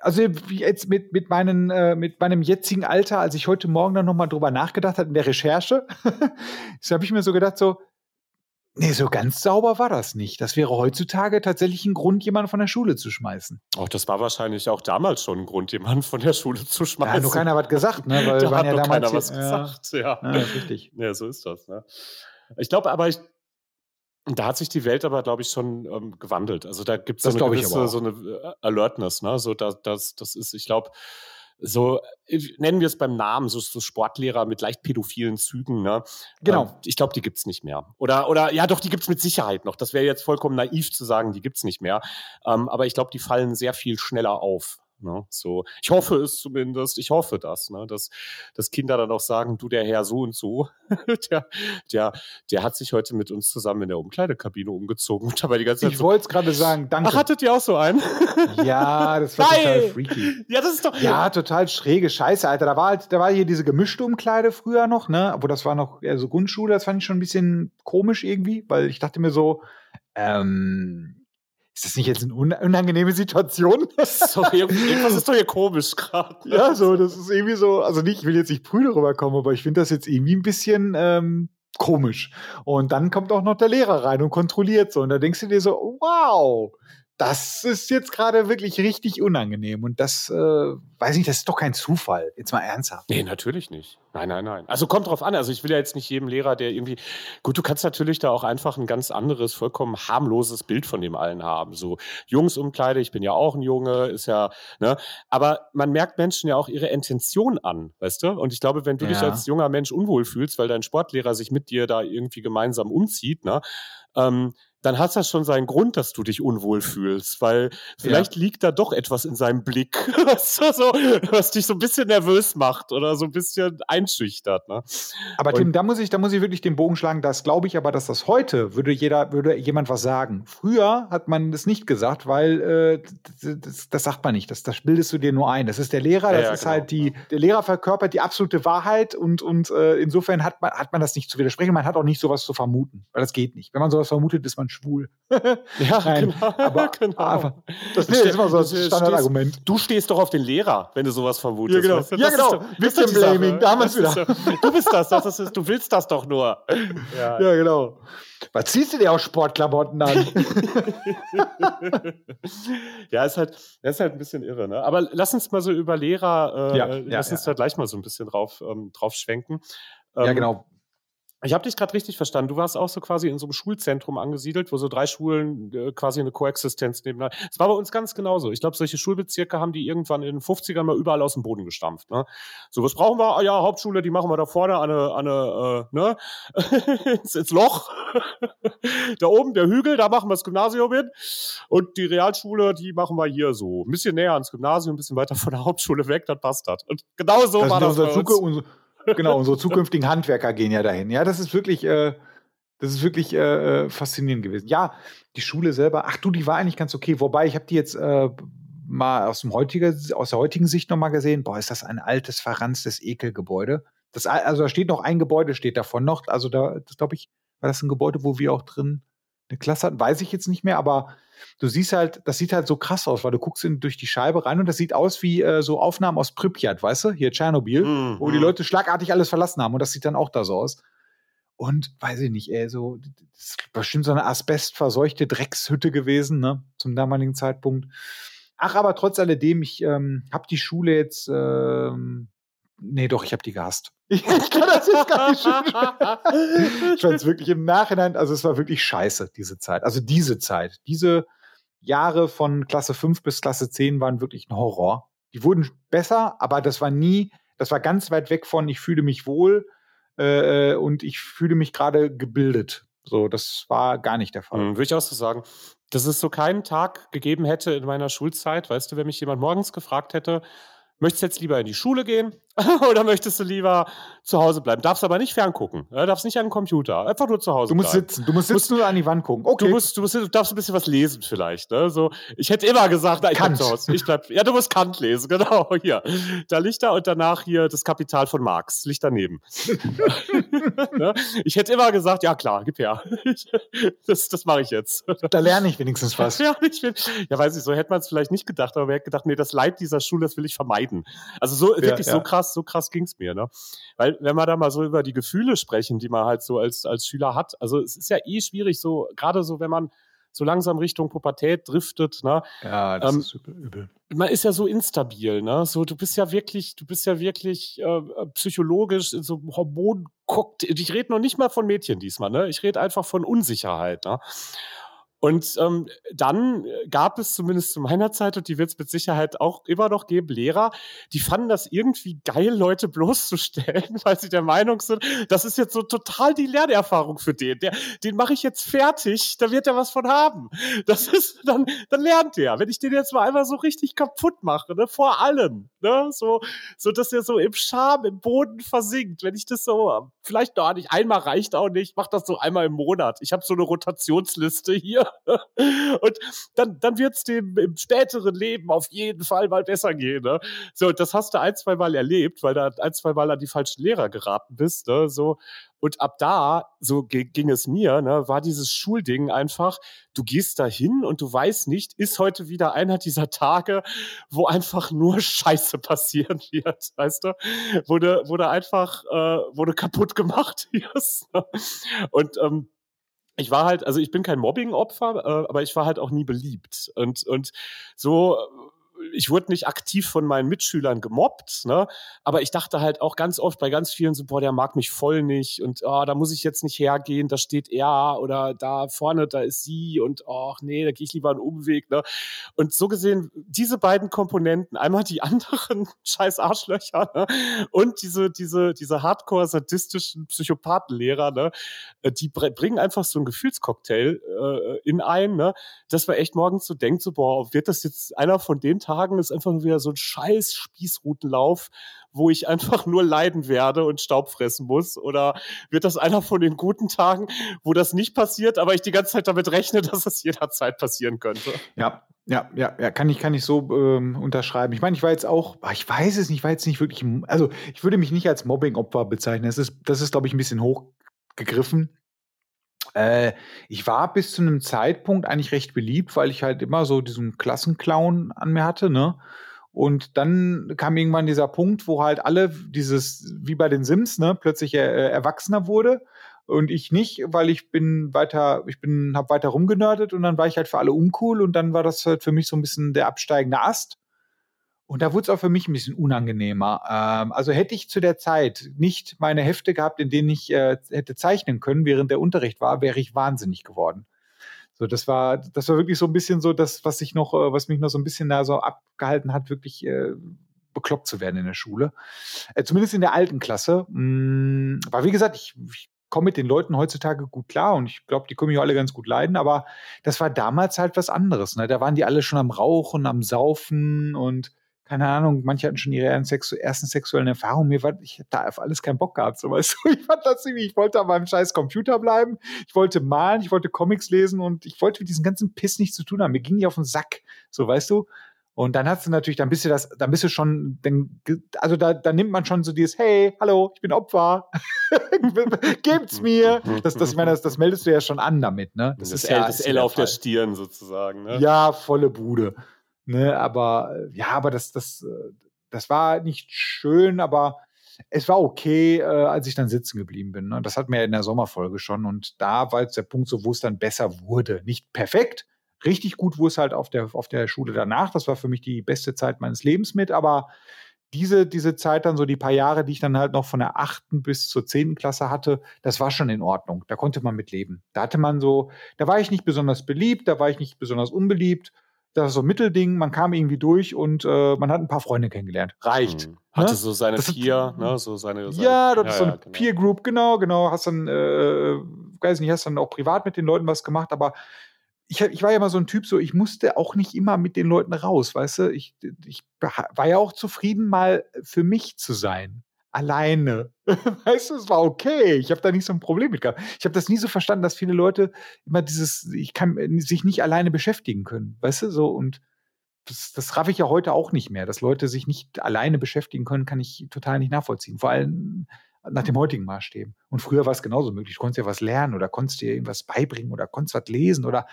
also jetzt mit, mit, meinen, äh, mit meinem jetzigen Alter, als ich heute Morgen dann nochmal drüber nachgedacht habe in der Recherche, *laughs* so habe ich mir so gedacht, so, nee, so ganz sauber war das nicht. Das wäre heutzutage tatsächlich ein Grund, jemanden von der Schule zu schmeißen. Auch das war wahrscheinlich auch damals schon ein Grund, jemanden von der Schule zu schmeißen. Da hat nur keiner was gesagt, ne? Weil *laughs* da hat ja damals keiner was gesagt, ja. ja. ja richtig. Ja, so ist das, ne? Ich glaube aber, ich, da hat sich die Welt aber, glaube ich, schon ähm, gewandelt. Also da gibt es so, eine gewisse, so eine äh, Alertness, ne? So, da, das, das ist, ich glaube, so äh, nennen wir es beim Namen, so, so Sportlehrer mit leicht pädophilen Zügen. Ne? Genau. Ähm, ich glaube, die gibt es nicht mehr. Oder, oder ja, doch, die gibt es mit Sicherheit noch. Das wäre jetzt vollkommen naiv zu sagen, die gibt es nicht mehr. Ähm, aber ich glaube, die fallen sehr viel schneller auf. Ne? So, ich hoffe es zumindest, ich hoffe das, ne? dass, dass Kinder dann auch sagen, du, der Herr so und so, *laughs* der, der, der hat sich heute mit uns zusammen in der Umkleidekabine umgezogen und dabei die ganze Zeit. Ich so, wollte es gerade sagen, danke. Ach, hattet ihr auch so einen? ja, das war Nein. total freaky. Ja, das ist doch. Ja, total schräge Scheiße, Alter. Da war halt, da war hier diese gemischte Umkleide früher noch, ne? Aber das war noch so Grundschule, das fand ich schon ein bisschen komisch irgendwie, weil ich dachte mir so, ähm, ist das nicht jetzt eine unangenehme Situation? Sorry, irgendwas ist doch hier komisch gerade. *laughs* Ja, so, das ist irgendwie so, also nicht, ich will jetzt nicht prüde rüberkommen, aber ich finde das jetzt irgendwie ein bisschen ähm, komisch. Und dann kommt auch noch der Lehrer rein und kontrolliert so. Und da denkst du dir so, wow, das ist jetzt gerade wirklich richtig unangenehm. Und das, äh, weiß ich, das ist doch kein Zufall. Jetzt mal ernsthaft. Nee, natürlich nicht. Nein, nein, nein. Also kommt drauf an. Also ich will ja jetzt nicht jedem Lehrer, der irgendwie. Gut, du kannst natürlich da auch einfach ein ganz anderes, vollkommen harmloses Bild von dem allen haben. So Jungsumkleide, ich bin ja auch ein Junge, ist ja, ne? Aber man merkt Menschen ja auch ihre Intention an, weißt du? Und ich glaube, wenn du ja. dich als junger Mensch unwohl fühlst, weil dein Sportlehrer sich mit dir da irgendwie gemeinsam umzieht, ne? Ähm, dann hat das schon seinen Grund, dass du dich unwohl fühlst, weil vielleicht ja. liegt da doch etwas in seinem Blick, *laughs* was, so, was dich so ein bisschen nervös macht oder so ein bisschen einschüchtert. Ne? Aber Tim, da muss ich, da muss ich wirklich den Bogen schlagen. Das glaube ich aber, dass das heute würde jeder, würde jemand was sagen. Früher hat man das nicht gesagt, weil äh, das, das, sagt man nicht. Das, das bildest du dir nur ein. Das ist der Lehrer. Das ja, ja, ist halt genau. halt die, der Lehrer verkörpert die absolute Wahrheit und und äh, insofern hat man hat man das nicht zu widersprechen. Man hat auch nicht sowas zu vermuten, weil das geht nicht. Wenn man sowas vermutet, ist man schwul. *laughs* ja, Nein, genau. Aber, *laughs* genau. Aber das, das ist immer so ein Standardargument. Du stehst doch auf den Lehrer, wenn du sowas vermutest. Ja, genau. Weißt du? Ja, genau. Victim Blaming, da haben wir es wieder. du bist das, das ist, du willst das doch nur. *laughs* Ja, ja genau. Was ziehst du dir aus Sportklamotten an? ja, ist halt, ist halt ein bisschen irre, ne? Aber lass uns mal so über Lehrer, äh, ja, lass uns da gleich mal so ein bisschen drauf, ähm, drauf schwenken. Ähm, ja, genau. Ich habe dich gerade richtig verstanden. Du warst auch so quasi in so einem Schulzentrum angesiedelt, wo so drei Schulen äh, quasi eine Koexistenz nebeneinander. Es war bei uns ganz genauso. Ich glaube, solche Schulbezirke haben die irgendwann in den 50ern mal überall aus dem Boden gestampft. Ne? So, was brauchen wir? Ah ja, Hauptschule, die machen wir da vorne an eine, an eine äh, ne? *laughs* ins, ins Loch. *laughs* da oben der Hügel, da machen wir das Gymnasium hin. Und die Realschule, die machen wir hier so. Ein bisschen näher ans Gymnasium, ein bisschen weiter von der Hauptschule weg, dann passt das. Und genau so das war das. Bei uns genau, unsere zukünftigen Handwerker gehen ja dahin. Ja, das ist wirklich, äh, das ist wirklich äh, äh, faszinierend gewesen. Ja, die Schule selber, ach du, die war eigentlich ganz okay. Wobei, ich habe die jetzt äh, mal aus, dem heutige, aus der heutigen Sicht nochmal gesehen. Boah, ist das ein altes, verranztes Ekelgebäude. Das, also da steht noch ein Gebäude, steht davon noch. Also da, das glaube ich, War das ein Gebäude, wo wir auch drin eine Klasse hatten? Weiß ich jetzt nicht mehr, aber du siehst halt, das sieht halt so krass aus, weil du guckst in, durch die Scheibe rein und das sieht aus wie äh, so Aufnahmen aus Pripyat, weißt du? Hier Tschernobyl, mhm. wo die Leute schlagartig alles verlassen haben und das sieht dann auch da so aus. Und weiß ich nicht, ey, so, das ist bestimmt so eine asbestverseuchte Dreckshütte gewesen, ne, zum damaligen Zeitpunkt. Ach, aber trotz alledem, ich ähm, habe die Schule jetzt, ähm, nee, doch, ich habe die gehasst. *laughs* Ich, ich kann das jetzt gar nicht Ich fand es wirklich im Nachhinein, also es war wirklich scheiße, diese Zeit. Also diese Zeit, diese Jahre von Klasse 5 bis Klasse 10 waren wirklich ein Horror. Die wurden besser, aber das war nie, das war ganz weit weg von, ich fühle mich wohl äh, äh und ich fühle mich gerade gebildet. So, das war gar nicht der Fall. Mhm, Würde ich auch so sagen dass es so keinen Tag gegeben hätte in meiner Schulzeit, weißt du, wenn mich jemand morgens gefragt hätte, möchtest du jetzt lieber in die Schule gehen *laughs* oder möchtest du lieber zu Hause bleiben? Darfst aber nicht ferngucken. Du darfst nicht an den Computer. Einfach nur zu Hause Du musst bleiben. sitzen. Du musst sitzen nur an die Wand gucken. Okay. Du, musst, du, musst, du darfst ein bisschen was lesen vielleicht. Ne? So, ich hätte immer gesagt, na, ich bleib zu Hause. Ich bleib, ja, du musst Kant lesen, *laughs* genau. Hier. Da liegt da und danach hier das Kapital von Marx. Liegt daneben. *laughs* ne? Ich hätte immer gesagt, ja klar, gib her. das das mache ich jetzt. Da lerne ich wenigstens was. ja, ich will, ja, weiß ich, so hätte man es vielleicht nicht gedacht, aber man hätte gedacht, nee, das Leid dieser Schule, das will ich vermeiden. Also so, ja, wirklich ja. so krass, so krass ging es mir. Ne? Weil, wenn wir da mal so über die Gefühle sprechen, die man halt so als, als Schüler hat, also es ist ja eh schwierig, so, gerade so, wenn man so langsam Richtung Pubertät driftet, ne? Ja, das ähm, ist übel. Man ist ja so instabil, ne? So, du bist ja wirklich, du bist ja wirklich äh, psychologisch so Hormon guckt. Ich rede noch nicht mal von Mädchen diesmal, ne? Ich rede einfach von Unsicherheit, ne? Und ähm, dann gab es zumindest zu meiner Zeit, und die wird es mit Sicherheit auch immer noch geben, Lehrer, die fanden das irgendwie geil, Leute bloßzustellen, *laughs* weil sie der Meinung sind, das ist jetzt so total die Lernerfahrung für den. Der, den mache ich jetzt fertig, da wird er was von haben. Das ist, dann, dann lernt er. Wenn ich den jetzt mal einmal so richtig kaputt mache, ne, vor allem, ne, so, so dass er so im Scham, im Boden versinkt. Wenn ich das so, vielleicht noch nicht einmal reicht auch nicht, mach das so einmal im Monat. Ich habe so eine Rotationsliste hier. Und dann, dann wird es dem im späteren Leben auf jeden Fall mal besser gehen. Ne? So, das hast du ein, zwei Mal erlebt, weil du ein, zwei Mal an die falschen Lehrer geraten bist. Ne? So, und ab da, so ging es mir, ne, war dieses Schulding einfach, du gehst da hin und du weißt nicht, ist heute wieder einer dieser Tage, wo einfach nur Scheiße passieren wird, *laughs* weißt du? Wo du, wo du einfach, äh, wo du kaputt gemacht *laughs* wirst. Ne? Und ähm, ich war halt, also ich bin kein Mobbing-Opfer, äh, aber ich war halt auch nie beliebt. Und, und so ich wurde nicht aktiv von meinen Mitschülern gemobbt, ne? aber ich dachte halt auch ganz oft bei ganz vielen so, boah, der mag mich voll nicht und oh, da muss ich jetzt nicht hergehen, da steht er oder da vorne, da ist sie und ach oh, nee, da gehe ich lieber einen Umweg. Ne? Und so gesehen, diese beiden Komponenten, einmal die *laughs* anderen scheiß Arschlöcher ne? und diese, diese, diese hardcore-sadistischen Psychopathenlehrer, ne? Äh, die bringen einfach so einen Gefühlscocktail äh, in ein, ne? dass man echt morgens so denkt, so, boah, wird das jetzt einer von den Tagen Tagen ist einfach wieder so ein scheiß Spießrutenlauf, wo ich einfach nur leiden werde und Staub fressen muss? Oder wird das einer von den guten Tagen, wo das nicht passiert, aber ich die ganze Zeit damit rechne, *laughs* dass es jederzeit passieren könnte? Ja, ja, ja, ja, kann ich, kann ich so ähm, unterschreiben. Ich meine, ich war jetzt auch, ich weiß es nicht, ich war jetzt nicht wirklich, also ich würde mich nicht als Mobbing-Opfer bezeichnen. Das ist, das ist, glaube ich, ein bisschen hochgegriffen. Äh, ich war bis zu einem Zeitpunkt eigentlich recht beliebt, weil ich halt immer so diesen Klassenclown an mir hatte, ne? Und dann kam irgendwann dieser Punkt, wo halt alle dieses, wie bei den Sims, ne, plötzlich äh, erwachsener wurde und ich nicht, weil ich bin weiter, ich bin, hab weiter rumgenördet und dann war ich halt für alle uncool und dann war das halt für mich so ein bisschen der absteigende Ast. Und da wurde es auch für mich ein bisschen unangenehmer. Ähm, also hätte ich zu der Zeit nicht meine Hefte gehabt, in denen ich äh, hätte zeichnen können, während der Unterricht war, wäre ich wahnsinnig geworden. So, das war, das war wirklich so ein bisschen so das, was ich noch, äh, was mich noch so ein bisschen da so abgehalten hat, wirklich äh, bekloppt zu werden in der Schule. Äh, zumindest in der alten Klasse. Mm, aber wie gesagt, ich, ich komme mit den Leuten heutzutage gut klar und ich glaube, die können mich alle ganz gut leiden, aber das war damals halt was anderes. Ne? Da waren die alle schon am Rauchen, am Saufen und keine Ahnung, manche hatten schon ihre ersten sexuellen Erfahrungen. Mir war, ich da auf alles keinen Bock gehabt. So, weißt du? *laughs* Ich fand das irgendwie, ich wollte an meinem scheiß Computer bleiben. Ich wollte malen, ich wollte Comics lesen und ich wollte mit diesem ganzen Piss nichts zu tun haben. Mir ging die auf den Sack. So, weißt du? Und dann hast du natürlich, dann bist du das, dann bist du schon, dann, also da, da nimmt man schon so dieses, hey, hallo, ich bin Opfer, *laughs* gibt's mir. Das, das, ich meine, das, das meldest du ja schon an damit, ne? Das, das ist L, ja das L auf der Stirn sozusagen, ne? Ja, volle Bude. Ne, aber ja, aber das, das, das war nicht schön, aber es war okay, äh, als ich dann sitzen geblieben bin. Ne? Das hat mir in der Sommerfolge schon. Und da war jetzt der Punkt so, wo es dann besser wurde. Nicht perfekt, richtig gut wurde es halt auf der, auf der Schule danach. Das war für mich die beste Zeit meines Lebens mit, aber diese, diese Zeit dann so die paar Jahre, die ich dann halt noch von der achten bis zur zehnten Klasse hatte, das war schon in Ordnung. Da konnte man mit leben. Da hatte man so, da war ich nicht besonders beliebt, da war ich nicht besonders unbeliebt. Das war so ein Mittelding, man kam irgendwie durch und äh, man hat ein paar Freunde kennengelernt. Reicht. Mhm. Hatte ne? so seine das Peer, ne? So seine, seine ja, das ja, ist so eine ja, genau. Peer Group, genau, genau. Hast dann, äh, weiß nicht, hast dann auch privat mit den Leuten was gemacht, aber ich, ich war ja immer so ein Typ, so ich musste auch nicht immer mit den Leuten raus, weißt du? Ich, ich war ja auch zufrieden, mal für mich zu sein. Alleine. *laughs* Weißt du, es war okay. Ich habe da nicht so ein Problem mit gehabt. Ich habe das nie so verstanden, dass viele Leute immer dieses, ich kann sich nicht alleine beschäftigen können. Weißt du, so und das, das raff ich ja heute auch nicht mehr. Dass Leute sich nicht alleine beschäftigen können, kann ich total nicht nachvollziehen. Vor allem nach dem heutigen Maßstäben. Und früher war es genauso möglich. Du konntest ja was lernen oder konntest dir irgendwas beibringen oder konntest was lesen oder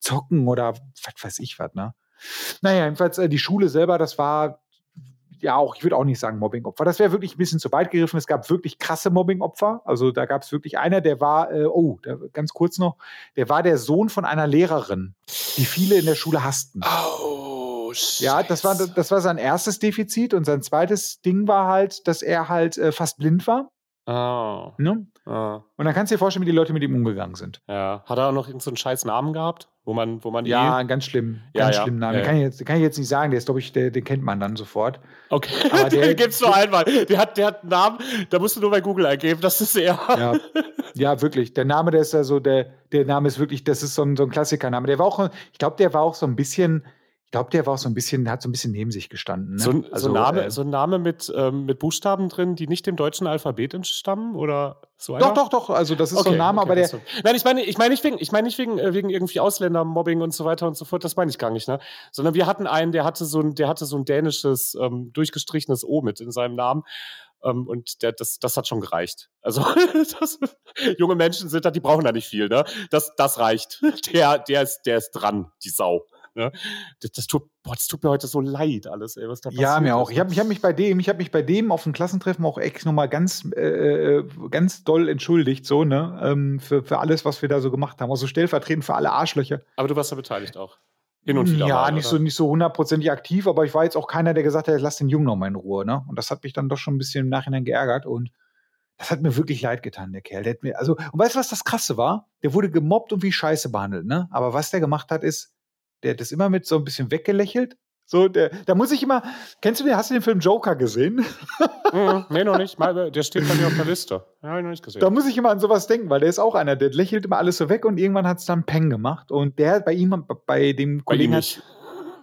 zocken oder was weiß ich was, ne? Naja, jedenfalls äh, die Schule selber, das war ja auch, ich würde auch nicht sagen Mobbing-Opfer. Das wäre wirklich ein bisschen zu weit gegriffen. Es gab wirklich krasse Mobbing-Opfer. Also da gab es wirklich einer, der war, äh, oh, der, ganz kurz noch, der war der Sohn von einer Lehrerin, die viele in der Schule hassten. Oh, Ja, das war, das war sein erstes Defizit und sein zweites Ding war halt, dass er halt äh, fast blind war. Oh. Ne? Oh. Und dann kannst du dir vorstellen, wie die Leute mit ihm umgegangen sind. Ja. Hat er auch noch irgendeinen so scheiß Namen gehabt? Wo man, wo man ja, ganz schlimm. Ja, ganz ja. schlimm Namen. Ja, Kann, ich jetzt, kann ich jetzt nicht sagen, der ist, glaube ich, der, den kennt man dann sofort. Okay, aber *laughs* der, den gibt's nur einmal. Der hat, der hat einen Namen, da musst du nur bei Google eingeben, das ist er. Ja, ja wirklich. Der Name, der ist ja so, der, der Name ist wirklich, das ist so ein, so ein Klassikername. Der war auch, ich glaube, der war auch so ein bisschen, ich glaube, der war auch so ein bisschen, hat so ein bisschen neben sich gestanden. Ne? So, also, so, Name, äh, so ein Name mit, ähm, mit Buchstaben drin, die nicht dem deutschen Alphabet entstammen? Oder so einer? Doch, doch, doch. Also, das ist okay, so ein Name, okay, aber der. So. Nein, ich meine, ich meine nicht wegen, ich meine nicht wegen, äh, wegen irgendwie Ausländermobbing und so weiter und so fort. Das meine ich gar nicht, ne? Sondern wir hatten einen, der hatte so ein, der hatte so ein dänisches, ähm, durchgestrichenes O mit in seinem Namen. Um, ähm, und der, das, das hat schon gereicht. Also *laughs* das, junge Menschen sind da, die brauchen da nicht viel, ne? Das, das reicht. *laughs* Der, der ist, der ist dran, die Sau. Ne? Das, das, tut, boah, das tut mir heute so leid, alles, ey, was da passiert. Ja, mir auch. Ich habe ich hab mich bei dem, ich habe mich bei dem auf dem Klassentreffen auch echt nochmal ganz, äh, äh, ganz doll entschuldigt, so, ne, ähm, für, für alles, was wir da so gemacht haben. Also stellvertretend für alle Arschlöcher. Aber du warst ja beteiligt auch. Hin und wieder. Ja, mal, nicht, so, nicht so hundertprozentig aktiv, aber ich war jetzt auch keiner, der gesagt hat, lass den Jungen noch mal in Ruhe, ne? Und das hat mich dann doch schon ein bisschen im Nachhinein geärgert und das hat mir wirklich leid getan, der Kerl. Der hat mir, also, und weißt du, was das Krasse war? Der wurde gemobbt und wie Scheiße behandelt, ne? Aber was der gemacht hat, ist, der hat das immer mit so ein bisschen weggelächelt. So, der, da muss ich immer. Kennst du den, hast du den Film Joker gesehen? mhm, nee, noch nicht. *laughs* Der steht bei mir auf der Liste. Ja, noch nicht gesehen. Da muss ich immer an sowas denken, weil der ist auch einer, der lächelt immer alles so weg und irgendwann hat es dann Peng gemacht. Und der bei ihm, bei dem Kollegen. Bei ihm nicht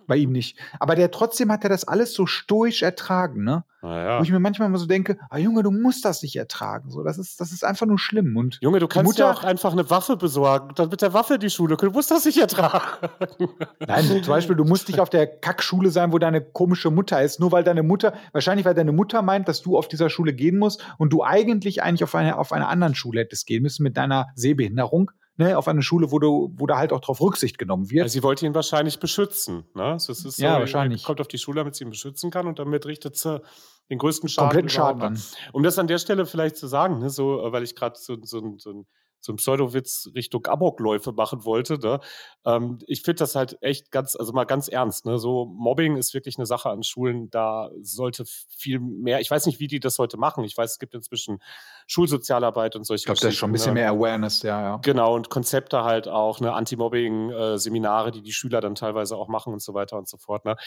bei ihm nicht. Aber der trotzdem hat er das alles so stoisch ertragen, ne? Ja. Wo ich mir manchmal mal so denke, ah Junge, du musst das nicht ertragen. So, das ist, das ist einfach nur schlimm. Und Junge, du kannst Mutter, ja auch einfach eine Waffe besorgen, dann mit der Waffe die Schule. Du musst das nicht ertragen. *laughs* Nein, zum Beispiel, du musst nicht auf der Kackschule sein, wo deine komische Mutter ist, nur weil deine Mutter, wahrscheinlich weil deine Mutter meint, dass du auf dieser Schule gehen musst und du eigentlich eigentlich auf eine, auf einer anderen Schule hättest gehen müssen mit deiner Sehbehinderung ne, auf eine Schule, wo du, wo da halt auch darauf Rücksicht genommen wird. Also sie wollte ihn wahrscheinlich beschützen. Ne? Das ist ja, wahrscheinlich. kommt auf die Schule, damit sie ihn beschützen kann und damit richtet sie den größten Schaden. Kompletten Schaden an. Um das an der Stelle vielleicht zu sagen, ne, so, weil ich gerade so, so, so ein so ein Pseudowitz Richtung Amokläufe machen wollte. Ne? Ähm, ich finde das halt echt ganz, also mal ganz ernst. Ne? So Mobbing ist wirklich eine Sache an Schulen. Da sollte viel mehr. Ich weiß nicht, wie die das heute machen. Ich weiß, es gibt inzwischen Schulsozialarbeit und solche. Ich glaube, da ist schon ein bisschen ne? mehr Awareness, ja, ja. Genau und Konzepte halt auch, ne Anti-Mobbing-Seminare, die die Schüler dann teilweise auch machen und so weiter und so fort. Ne?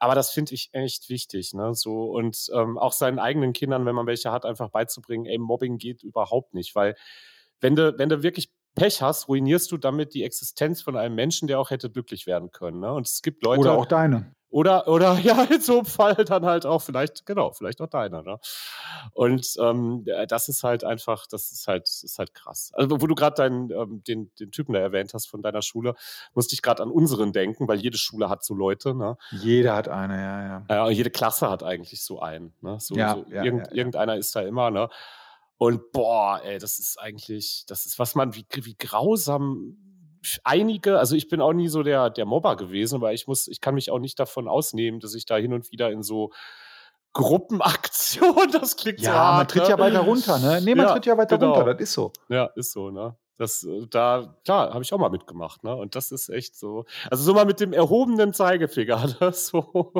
Aber das finde ich echt wichtig. Ne? So und ähm, auch seinen eigenen Kindern, wenn man welche hat, einfach beizubringen, ey, Mobbing geht überhaupt nicht, weil wenn du, wenn du wirklich Pech hast, ruinierst du damit die Existenz von einem Menschen, der auch hätte glücklich werden können. Ne? Und es gibt Leute. Oder auch deine. Oder, oder *laughs* ja, in so einem Fall dann halt auch vielleicht, genau, vielleicht auch deiner. Ne? Und ähm, das ist halt einfach, das ist halt, ist halt krass. Also, wo du gerade ähm, den, den Typen da erwähnt hast von deiner Schule, musste ich gerade an unseren denken, weil jede Schule hat so Leute. Ne? Jeder hat eine, ja, ja. Ja, jede Klasse hat eigentlich so einen. Ne? So, Ja, so ja, irgend, ja, ja. Irgendeiner ist da immer, ne? Und boah, ey, das ist eigentlich, das ist, was man, wie, wie grausam einige, also ich bin auch nie so der, der Mobber gewesen, aber ich muss, ich kann mich auch nicht davon ausnehmen, dass ich da hin und wieder in so Gruppenaktionen, *laughs* das klingt so Ja, hart, man tritt ne? ja weiter runter, ne? Nee, man Ja, tritt ja weiter genau. runter, das ist so. Ja, ist so, ne? Das, äh, da, klar, habe ich auch mal mitgemacht, ne? Und das ist echt so. Also so mal mit dem erhobenen Zeigefinger, *laughs* ne? So.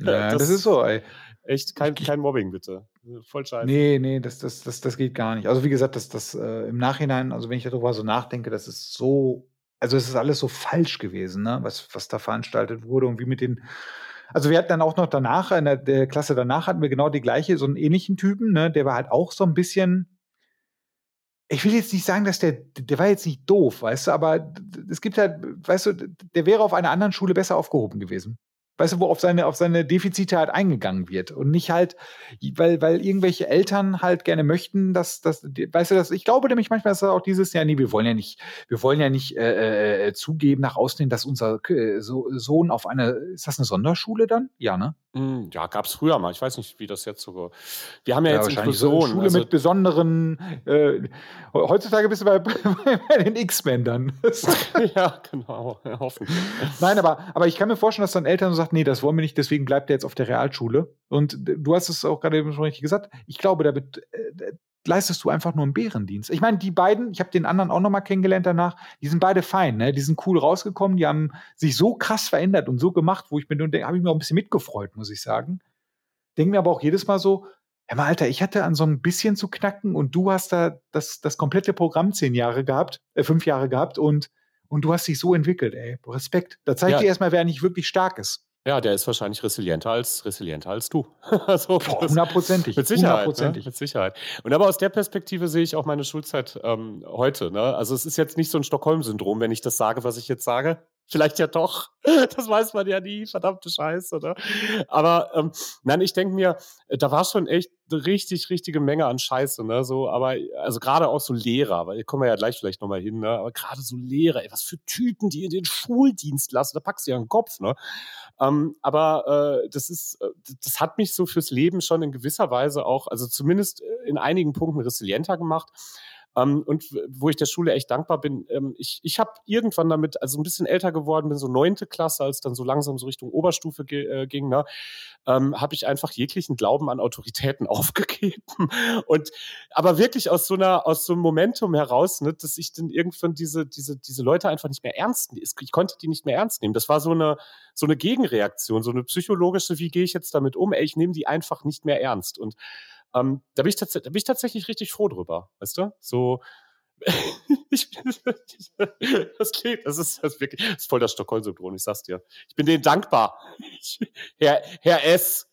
Ja, das, ist so, ey. Echt kein, kein Mobbing, bitte. Voll scheiße. Nee, nee, das, das, das, das geht gar nicht. Also wie gesagt, das, das äh, im Nachhinein, also wenn ich darüber so nachdenke, das ist so, also es ist alles so falsch gewesen, ne? was, was da veranstaltet wurde und wie mit den, also wir hatten dann auch noch danach, in der, der Klasse danach hatten wir genau die gleiche, so einen ähnlichen Typen, ne? der war halt auch so ein bisschen, ich will jetzt nicht sagen, dass der, der war jetzt nicht doof, weißt du, aber es gibt halt, weißt du, der wäre auf einer anderen Schule besser aufgehoben gewesen. Weißt du, wo auf seine, auf seine Defizite halt eingegangen wird und nicht halt, weil, weil irgendwelche Eltern halt gerne möchten, dass, dass, weißt du, dass, ich glaube nämlich manchmal ist das auch dieses Jahr, nee, wir wollen ja nicht, wir wollen ja nicht äh, äh, zugeben nach außen hin, dass unser äh, so, Sohn auf eine, ist das eine Sonderschule dann? Ja, ne? Hm, Ja, gab es früher mal. Ich weiß nicht, wie das jetzt so. Wir haben ja, jetzt wahrscheinlich so Inklusion. Schule also, mit besonderen, äh, heutzutage bist du bei, *laughs* bei den X-Men dann. *laughs* ja, genau. Ja, hoffentlich. Nein, aber, aber ich kann mir vorstellen, dass dann Eltern so sagen, nee, das wollen wir nicht, deswegen bleibt er jetzt auf der Realschule. Und du hast es auch gerade eben schon richtig gesagt. Ich glaube, damit äh, leistest du einfach nur einen Bärendienst. Ich meine, die beiden, ich habe den anderen auch nochmal kennengelernt danach, die sind beide fein, ne? Die sind cool rausgekommen, die haben sich so krass verändert und so gemacht, wo ich mir nur denke, habe ich mir auch ein bisschen mitgefreut, muss ich sagen. Denke mir aber auch jedes Mal so, Hör mal, Alter, ich hatte an so ein bisschen zu knacken und du hast da das, das komplette Programm zehn Jahre gehabt, äh, fünf Jahre gehabt und, und du hast dich so entwickelt, ey. Respekt. Da zeigt Ja. dir erstmal, wer nicht wirklich stark ist. Ja, der ist wahrscheinlich resilienter als resilienter als du. *laughs* also, hundertprozentig. Mit Sicherheit. Ne? Hundertprozentig. Mit Sicherheit. Und aber aus der Perspektive sehe ich auch meine Schulzeit ähm, heute. Ne? Also es ist jetzt nicht so ein Stockholm-Syndrom, wenn ich das sage, was ich jetzt sage. Vielleicht ja doch. *laughs* Das weiß man ja nie. Verdammte Scheiße. Ne? Aber ähm, nein, ich denke mir, da war schon echt eine richtig, richtige Menge an Scheiße. Ne? So, aber also gerade auch so Lehrer, weil kommen wir ja gleich vielleicht nochmal hin. Ne? Aber gerade so Lehrer, ey, was für Typen, die in den Schuldienst lassen, da packst du ja einen Kopf. Ne? Ähm, aber äh, das ist, äh, das hat mich so fürs Leben schon in gewisser Weise auch, also zumindest äh, in einigen Punkten resilienter gemacht. Ähm, und wo ich der Schule echt dankbar bin, ähm, ich, ich habe irgendwann damit, also ein bisschen älter geworden bin, so neunte Klasse, als dann so langsam so Richtung Oberstufe ge äh, ging, ne, ähm, habe ich einfach jeglichen Glauben an Autoritäten *laughs* aufgegeben. Und aber wirklich aus so einer, aus so einem Momentum heraus, ne, dass ich dann irgendwann diese, diese, diese Leute einfach nicht mehr ernst. Ich konnte die nicht mehr ernst nehmen. Das war so eine, so eine Gegenreaktion, so eine psychologische, wie gehe ich jetzt damit um? Ey, ich nehme die einfach nicht mehr ernst. Und ähm, da, bin ich da bin ich tatsächlich richtig froh drüber, weißt du? So, *laughs* ich, das klingt, das ist, das ist wirklich, das ist voll das Stockholm-Syndrom, ich sag's dir. Ich bin denen dankbar. Ich, Herr, Herr S.,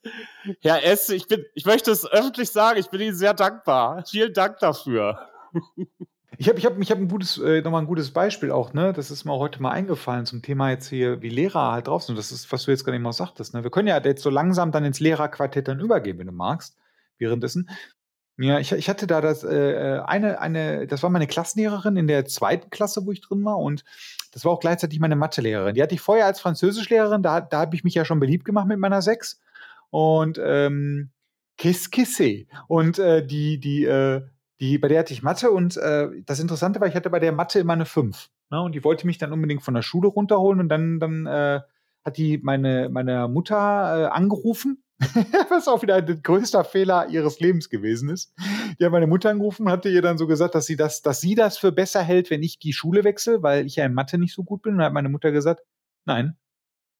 Herr S., ich bin, ich möchte es öffentlich sagen, ich bin Ihnen sehr dankbar. Vielen Dank dafür. Ich habe ich hab, ich hab ein gutes, äh, nochmal ein gutes Beispiel auch, ne? Das ist mir heute mal eingefallen zum Thema jetzt hier, wie Lehrer halt drauf sind. Das ist, was du jetzt gerade eben auch sagtest, ne? Wir können ja jetzt so langsam dann ins Lehrerquartett dann übergehen, wenn du magst, währenddessen. Ja, ich, ich hatte da das, äh, eine, eine, das war meine Klassenlehrerin in der zweiten Klasse, wo ich drin war und das war auch gleichzeitig meine Mathelehrerin. Die hatte ich vorher als Französischlehrerin, da, da habe ich mich ja schon beliebt gemacht mit meiner Sechs und ähm, Kiss Kisse. Und äh, die, die, äh, die, bei der hatte ich Mathe und äh, das Interessante war, ich hatte bei der Mathe immer eine 5. Ne? Und die wollte mich dann unbedingt von der Schule runterholen und dann, dann äh, hat die meine, meine Mutter äh, angerufen. *laughs* Was auch wieder der größte Fehler ihres Lebens gewesen ist. Die hat meine Mutter angerufen und hatte ihr dann so gesagt, dass sie das, dass sie das für besser hält, wenn ich die Schule wechsle, weil ich ja in Mathe nicht so gut bin. Und dann hat meine Mutter gesagt, nein,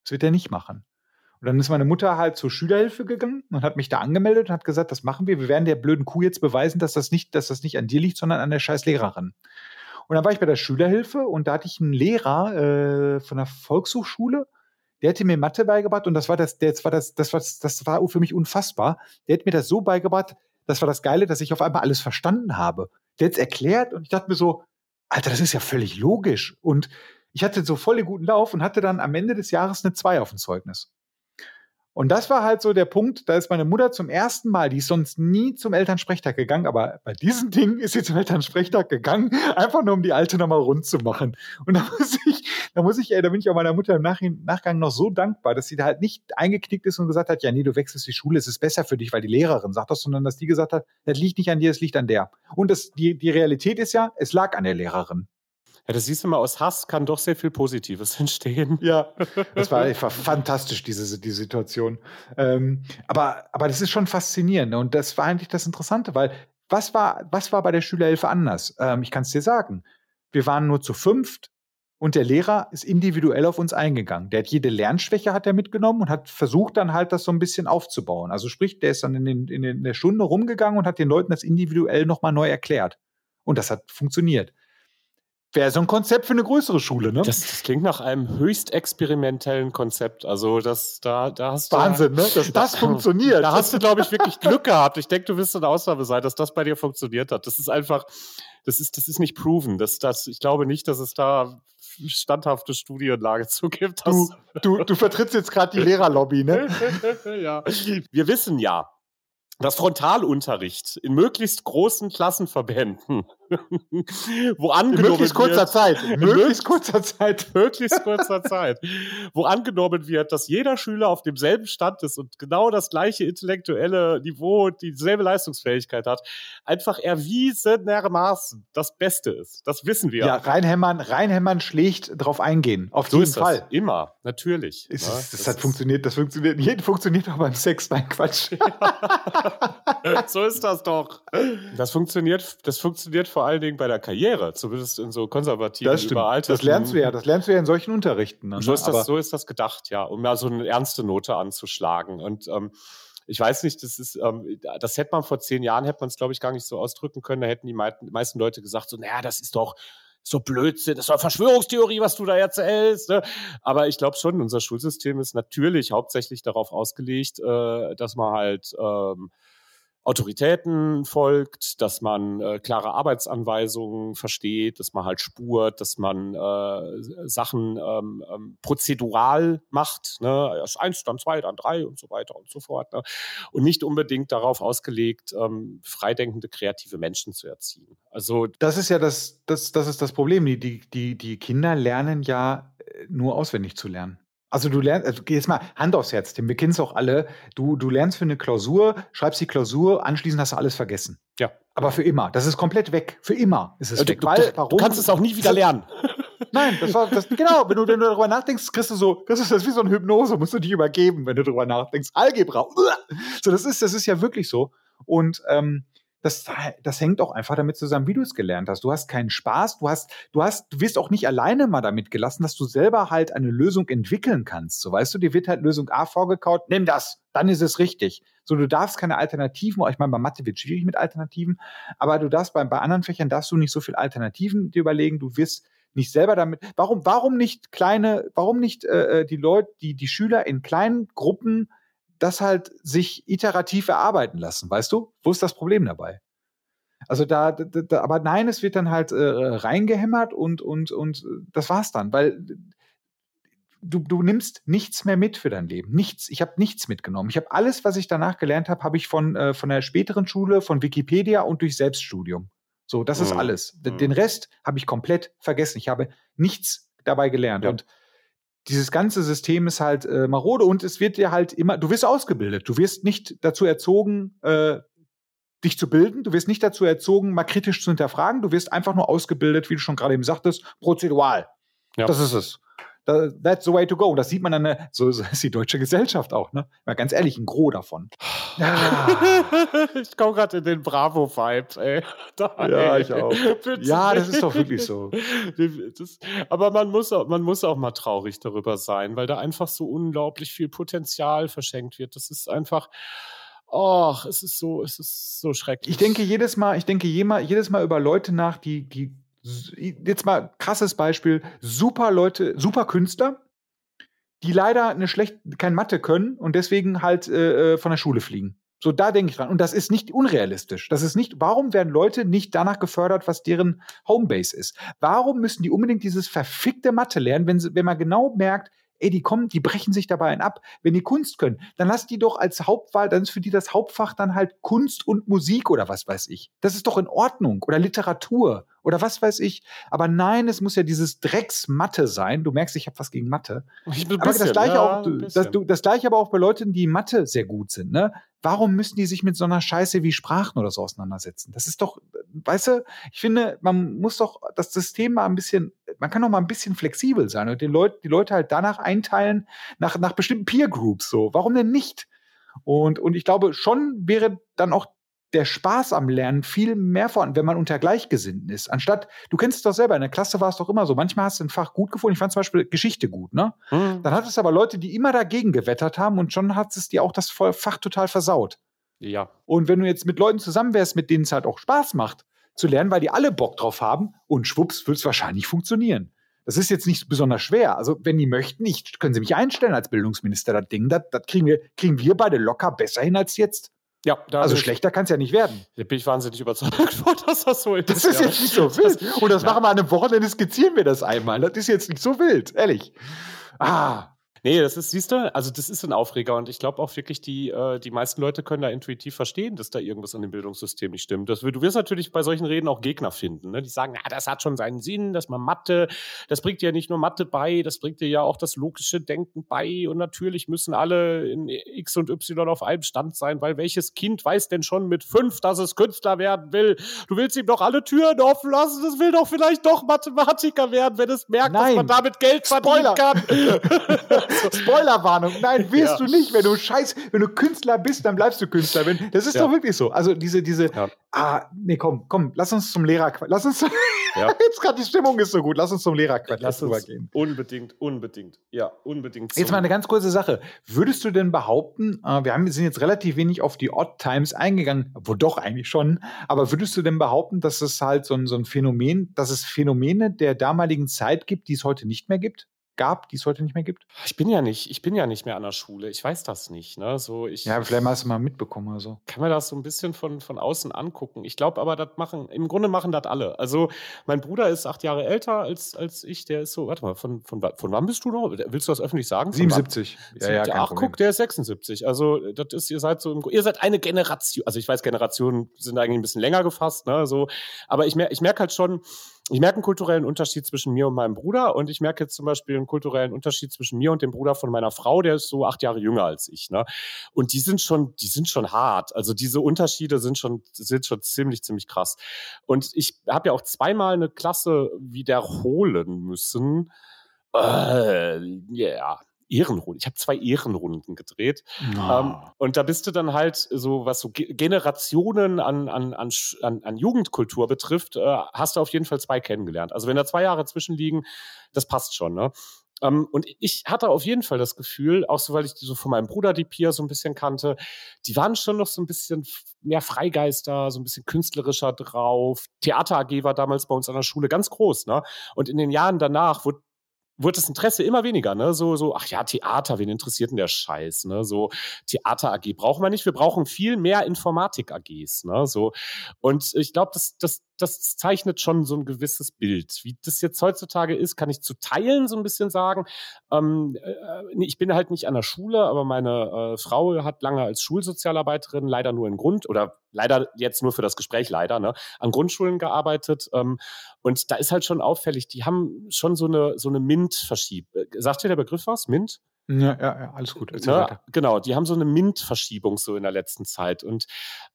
das wird er nicht machen. Und dann ist meine Mutter halt zur Schülerhilfe gegangen und hat mich da angemeldet und hat gesagt, das machen wir. Wir werden der blöden Kuh jetzt beweisen, dass das nicht, dass das nicht an dir liegt, sondern an der scheiß Lehrerin. Und dann war ich bei der Schülerhilfe und da hatte ich einen Lehrer äh, von der Volkshochschule, der hätte mir Mathe beigebracht und das war das, das war das, das war, das war für mich unfassbar. Der hat mir das so beigebracht, das war das Geile, dass ich auf einmal alles verstanden habe. Der hat erklärt und ich dachte mir so, Alter, das ist ja völlig logisch. Und ich hatte so voll den guten Lauf und hatte dann am Ende des Jahres eine 2 auf dem Zeugnis. Und das war halt so der Punkt, da ist meine Mutter zum ersten Mal, die ist sonst nie zum Elternsprechtag gegangen, aber bei diesem *laughs* Ding ist sie zum Elternsprechtag gegangen, einfach nur um die alte nochmal rund zu machen. Und da *laughs* muss ich, da muss ich, ey, da bin ich auch meiner Mutter im Nach Nachgang noch so dankbar, dass sie da halt nicht eingeknickt ist und gesagt hat, ja, nee, du wechselst die Schule, es ist besser für dich, weil die Lehrerin sagt das, sondern dass die gesagt hat, das liegt nicht an dir, es liegt an der. Und das, die, die Realität ist ja, es lag an der Lehrerin. Ja, das siehst du mal, aus Hass kann doch sehr viel Positives *laughs* entstehen. Ja, das war einfach fantastisch, diese, diese Situation. Ähm, aber, aber das ist schon faszinierend. Ne? Und das war eigentlich das Interessante, weil was war, was war bei der Schülerhilfe anders? Ähm, ich kann es dir sagen. Wir waren nur zu fünft und der Lehrer ist individuell auf uns eingegangen. Der hat jede Lernschwäche hat er mitgenommen und hat versucht dann halt das so ein bisschen aufzubauen. Also sprich, der ist dann in, den, in der Stunde rumgegangen und hat den Leuten das individuell nochmal neu erklärt. Und das hat funktioniert. Wäre so ein Konzept für eine größere Schule, ne? Das, das, klingt nach einem höchst experimentellen Konzept. Also, das, da, da hast du. Wahnsinn, ne? Dass das funktioniert. Da hast du, glaube ich, wirklich Glück gehabt. Ich denke, du wirst eine Ausnahme sein, dass das bei dir funktioniert hat. Das ist einfach, das ist, das ist nicht proven. Das, das, ich glaube nicht, dass es da standhafte Studienlage zu gibt. Du, du, du vertrittst jetzt gerade die Lehrerlobby, ne? *laughs* ja. Wir wissen ja, dass Frontalunterricht in möglichst großen Klassenverbänden *laughs* wo angenommen in möglichst kurzer wird, Zeit, in möglichst kurzer Zeit, *laughs* möglichst kurzer Zeit, wo angenommen wird, dass jeder Schüler auf demselben Stand ist und genau das gleiche intellektuelle Niveau, dieselbe Leistungsfähigkeit hat, einfach erwiesenermaßen das Beste ist. Das wissen wir. Ja, reinhämmern, reinhämmern schlägt drauf eingehen. Auf so jeden Fall. Das. Immer, natürlich. Ist, ja, das, das, hat funktioniert, das funktioniert, jeden funktioniert auch beim Sex, nein, Quatsch. *laughs* so ist das doch. Das funktioniert, das funktioniert vor allen Dingen bei der Karriere, zumindest in so konservativen, das überalterten. Das lernst du ja, das lernst du ja in solchen Unterrichten. Ne? So, ist das, so ist das gedacht, ja, um mal so eine ernste Note anzuschlagen. Und ähm, ich weiß nicht, das ist, ähm, das hätte man vor zehn Jahren, hätte man es, glaube ich, gar nicht so ausdrücken können. Da hätten die meisten Leute gesagt, so, naja, das ist doch so Blödsinn, das ist doch Verschwörungstheorie, was du da erzählst. Ne? Aber ich glaube schon, unser Schulsystem ist natürlich hauptsächlich darauf ausgelegt, äh, dass man halt ähm, Autoritäten folgt, dass man äh, klare Arbeitsanweisungen versteht, dass man halt spurt, dass man äh, Sachen ähm, ähm, prozedural macht, ne? erst eins, dann zwei, dann drei und so weiter und so fort. Ne? Und nicht unbedingt darauf ausgelegt, ähm, freidenkende, kreative Menschen zu erziehen. Also das ist ja das, das, das ist das Problem. Die, die, die Kinder lernen ja äh, nur auswendig zu lernen. Also du lernst, also jetzt mal Hand aufs Herz, Tim, wir kennen es auch alle. Du, du lernst für eine Klausur, schreibst die Klausur, anschließend hast du alles vergessen. Ja. Aber für immer. Das ist komplett weg. Für immer ist es ja, weg. Du, Weil, warum? du kannst es auch nie wieder lernen. *laughs* Nein, das war das, genau. Wenn du, wenn du darüber nachdenkst, kriegst du so, das ist das wie so eine Hypnose, musst du dich übergeben, wenn du darüber nachdenkst. Algebra. So, das ist, das ist ja wirklich so. Und ähm, das, das hängt auch einfach damit zusammen, wie du es gelernt hast. Du hast keinen Spaß, du hast, du hast, du wirst auch nicht alleine mal damit gelassen, dass du selber halt eine Lösung entwickeln kannst. So weißt du, dir wird halt Lösung A vorgekaut, nimm das, dann ist es richtig. So, du darfst keine Alternativen, ich meine, bei Mathe wird es schwierig mit Alternativen, aber du darfst bei, bei anderen Fächern darfst du nicht so viel Alternativen dir überlegen, du wirst nicht selber damit. Warum, warum nicht kleine, warum nicht äh, äh die Leute, die, die Schüler in kleinen Gruppen das halt sich iterativ erarbeiten lassen, weißt du? Wo ist das Problem dabei? Also da, da, da aber nein, es wird dann halt äh, reingehämmert und, und, und das war's dann, weil du, du nimmst nichts mehr mit für dein Leben. Nichts. Ich habe nichts mitgenommen. Ich habe alles, was ich danach gelernt habe, habe ich von, äh, von der späteren Schule, von Wikipedia und durch Selbststudium. So, das mhm. ist alles. Mhm. Den Rest habe ich komplett vergessen. Ich habe nichts dabei gelernt. Ja. Und dieses ganze System ist halt äh, marode und es wird dir halt immer, du wirst ausgebildet. Du wirst nicht dazu erzogen, äh, dich zu bilden. Du wirst nicht dazu erzogen, mal kritisch zu hinterfragen. Du wirst einfach nur ausgebildet, wie du schon gerade eben sagtest, prozedural. Ja. Das ist es. That's the way to go. Das sieht man dann, äh, so ist die deutsche Gesellschaft auch, ne? Mal ganz ehrlich, ein Gros davon. Ja. *laughs* ich komme gerade in den Bravo-Vibe, ey. *laughs* Da, ja, ey. ich auch. Bitte ja, das ist doch wirklich so. *laughs* Das, aber man muss, auch, man muss auch mal traurig darüber sein, weil da einfach so unglaublich viel Potenzial verschenkt wird. Das ist einfach. Och, es ist so, es ist so schrecklich. Ich denke jedes Mal, ich denke jedes Mal über Leute nach, die, die jetzt mal krasses Beispiel, super Leute, super Künstler, die leider eine schlecht, kein Mathe können und deswegen halt äh, äh, von der Schule fliegen. So, da denke ich dran. Und das ist nicht unrealistisch. Das ist nicht, warum werden Leute nicht danach gefördert, was deren Homebase ist? Warum müssen die unbedingt dieses verfickte Mathe lernen, wenn, sie, wenn man genau merkt, ey, die kommen, die brechen sich dabei ein ab. Wenn die Kunst können, dann lass die doch als Hauptwahl, dann ist für die das Hauptfach dann halt Kunst und Musik oder was weiß ich. Das ist doch in Ordnung. Oder Literatur oder was weiß ich. Aber nein, es muss ja dieses Drecksmathe sein. Du merkst, ich habe was gegen Mathe. Ich bin aber bisschen, das gleiche ja, auch, das, das gleiche aber auch bei Leuten, die Mathe sehr gut sind. Ne? Warum müssen die sich mit so einer Scheiße wie Sprachen oder so auseinandersetzen? Das ist doch, weißt du, ich finde, man muss doch das System mal ein bisschen, man kann doch mal ein bisschen flexibel sein und die Leute, die Leute halt danach einteilen, nach, nach bestimmten Peer Groups so. Warum denn nicht? Und, und ich glaube, schon wäre dann auch der Spaß am Lernen viel mehr vorhanden, wenn man unter Gleichgesinnten ist. Anstatt, du kennst es doch selber, in der Klasse war es doch immer so. Manchmal hast du ein Fach gut gefunden. Ich fand zum Beispiel Geschichte gut, ne? Mhm. Dann hat es aber Leute, die immer dagegen gewettert haben und schon hat es dir auch das Fach total versaut. Ja. Und wenn du jetzt mit Leuten zusammen wärst, mit denen es halt auch Spaß macht, zu lernen, weil die alle Bock drauf haben und schwupps wird es wahrscheinlich funktionieren. Das ist jetzt nicht besonders schwer. Also, wenn die möchten, ich, können sie mich einstellen als Bildungsminister. Das Ding, das, das kriegen, wir, kriegen wir beide locker besser hin als jetzt. Ja, also schlechter kann es ja nicht werden. Da bin ich wahnsinnig überzeugt *laughs* von, dass das so ist. Das ist ja. jetzt nicht so wild. Und das ja. machen wir an einem Wochenende, skizzieren wir das einmal. Das ist jetzt nicht so wild, ehrlich. Ah, Nee, das ist, siehst du, also das ist ein Aufreger und ich glaube auch wirklich, die, äh, die meisten Leute können da intuitiv verstehen, dass da irgendwas an dem Bildungssystem nicht stimmt. Das, du wirst natürlich bei solchen Reden auch Gegner finden, ne? die sagen, na, das hat schon seinen Sinn, dass man Mathe, das bringt dir ja nicht nur Mathe bei, das bringt dir ja auch das logische Denken bei und natürlich müssen alle in X und Y auf einem Stand sein, weil welches Kind weiß denn schon mit fünf, dass es Künstler werden will? Du willst ihm doch alle Türen offen lassen, das will doch vielleicht doch Mathematiker werden, wenn es merkt, Nein. dass man damit Geld Spoiler. verdienen kann. *laughs* Spoilerwarnung. Nein, *laughs* wirst ja. du nicht. Wenn du scheiß, wenn du Künstler bist, dann bleibst du Künstler. Wenn, das ist ja. doch wirklich so. Also diese, diese, ja. ah, nee, komm, komm, lass uns zum Lehrer, lass uns, *laughs* jetzt gerade die Stimmung ist so gut, lass uns zum Lehrer lass uns gehen. Unbedingt, unbedingt, ja, unbedingt. Jetzt mal eine ganz kurze Sache. Würdest du denn behaupten, äh, wir haben, sind jetzt relativ wenig auf die Odd Times eingegangen, wo doch eigentlich schon, aber würdest du denn behaupten, dass es halt so ein, so ein Phänomen, dass es Phänomene der damaligen Zeit gibt, die es heute nicht mehr gibt? Gab, die es heute nicht mehr gibt? Ich bin ja nicht, ich bin ja nicht mehr an der Schule. Ich weiß das nicht. Ne? So, ich, ja, vielleicht hast du mal mitbekommen oder so. Kann man das so ein bisschen von, von außen angucken. Ich glaube aber, das machen, im Grunde machen das alle. Also, mein Bruder ist acht Jahre älter als, als ich. Der ist so, warte mal, von, von, von wann bist du noch? Willst du das öffentlich sagen? 77. Ja, ja, Ach, Problem. guck, der ist 76. Also, das ist, ihr seid so, im, ihr seid eine Generation. Also, ich weiß, Generationen sind eigentlich ein bisschen länger gefasst, ne? So, aber ich, mer ich merke halt schon, ich merke einen kulturellen Unterschied zwischen mir und meinem Bruder und ich merke jetzt zum Beispiel einen kulturellen Unterschied zwischen mir und dem Bruder von meiner Frau, der ist so acht Jahre jünger als ich. Ne? Und die sind schon, die sind schon hart. Also diese Unterschiede sind schon, sind schon ziemlich, ziemlich krass. Und ich habe ja auch zweimal eine Klasse wiederholen müssen. Äh, yeah. Ehrenrunden. Ich habe zwei Ehrenrunden gedreht. Ähm, und da bist du dann halt so, was so Generationen an, an, an, an Jugendkultur betrifft, äh, hast du auf jeden Fall zwei kennengelernt. Also wenn da zwei Jahre zwischenliegen, das passt schon. Ne? Ähm, und ich hatte auf jeden Fall das Gefühl, auch so, weil ich die so von meinem Bruder die Pia so ein bisschen kannte, die waren schon noch so ein bisschen mehr Freigeister, so ein bisschen künstlerischer drauf. Theater AG war damals bei uns an der Schule ganz groß, ne? Und in den Jahren danach wurde wurde das Interesse immer weniger, ne? So, so, ach ja, Theater, wen interessiert denn der Scheiß, ne? So, Theater AG brauchen wir nicht, wir brauchen viel mehr Informatik AGs, ne? So. Und ich glaube, das, das, das zeichnet schon so ein gewisses Bild. Wie das jetzt heutzutage ist, kann ich zu Teilen so ein bisschen sagen. Ähm, äh, ich bin halt nicht an der Schule, aber meine äh, Frau hat lange als Schulsozialarbeiterin leider nur in Grund oder leider jetzt nur für das Gespräch leider ne, an Grundschulen gearbeitet. Ähm, und da ist halt schon auffällig, die haben schon so eine so eine MINT-Verschiebung. Äh, sagt dir der Begriff was? MINT? Ja, ja, ja, alles gut. Ne? Genau, die haben so eine MINT-Verschiebung so in der letzten Zeit. Und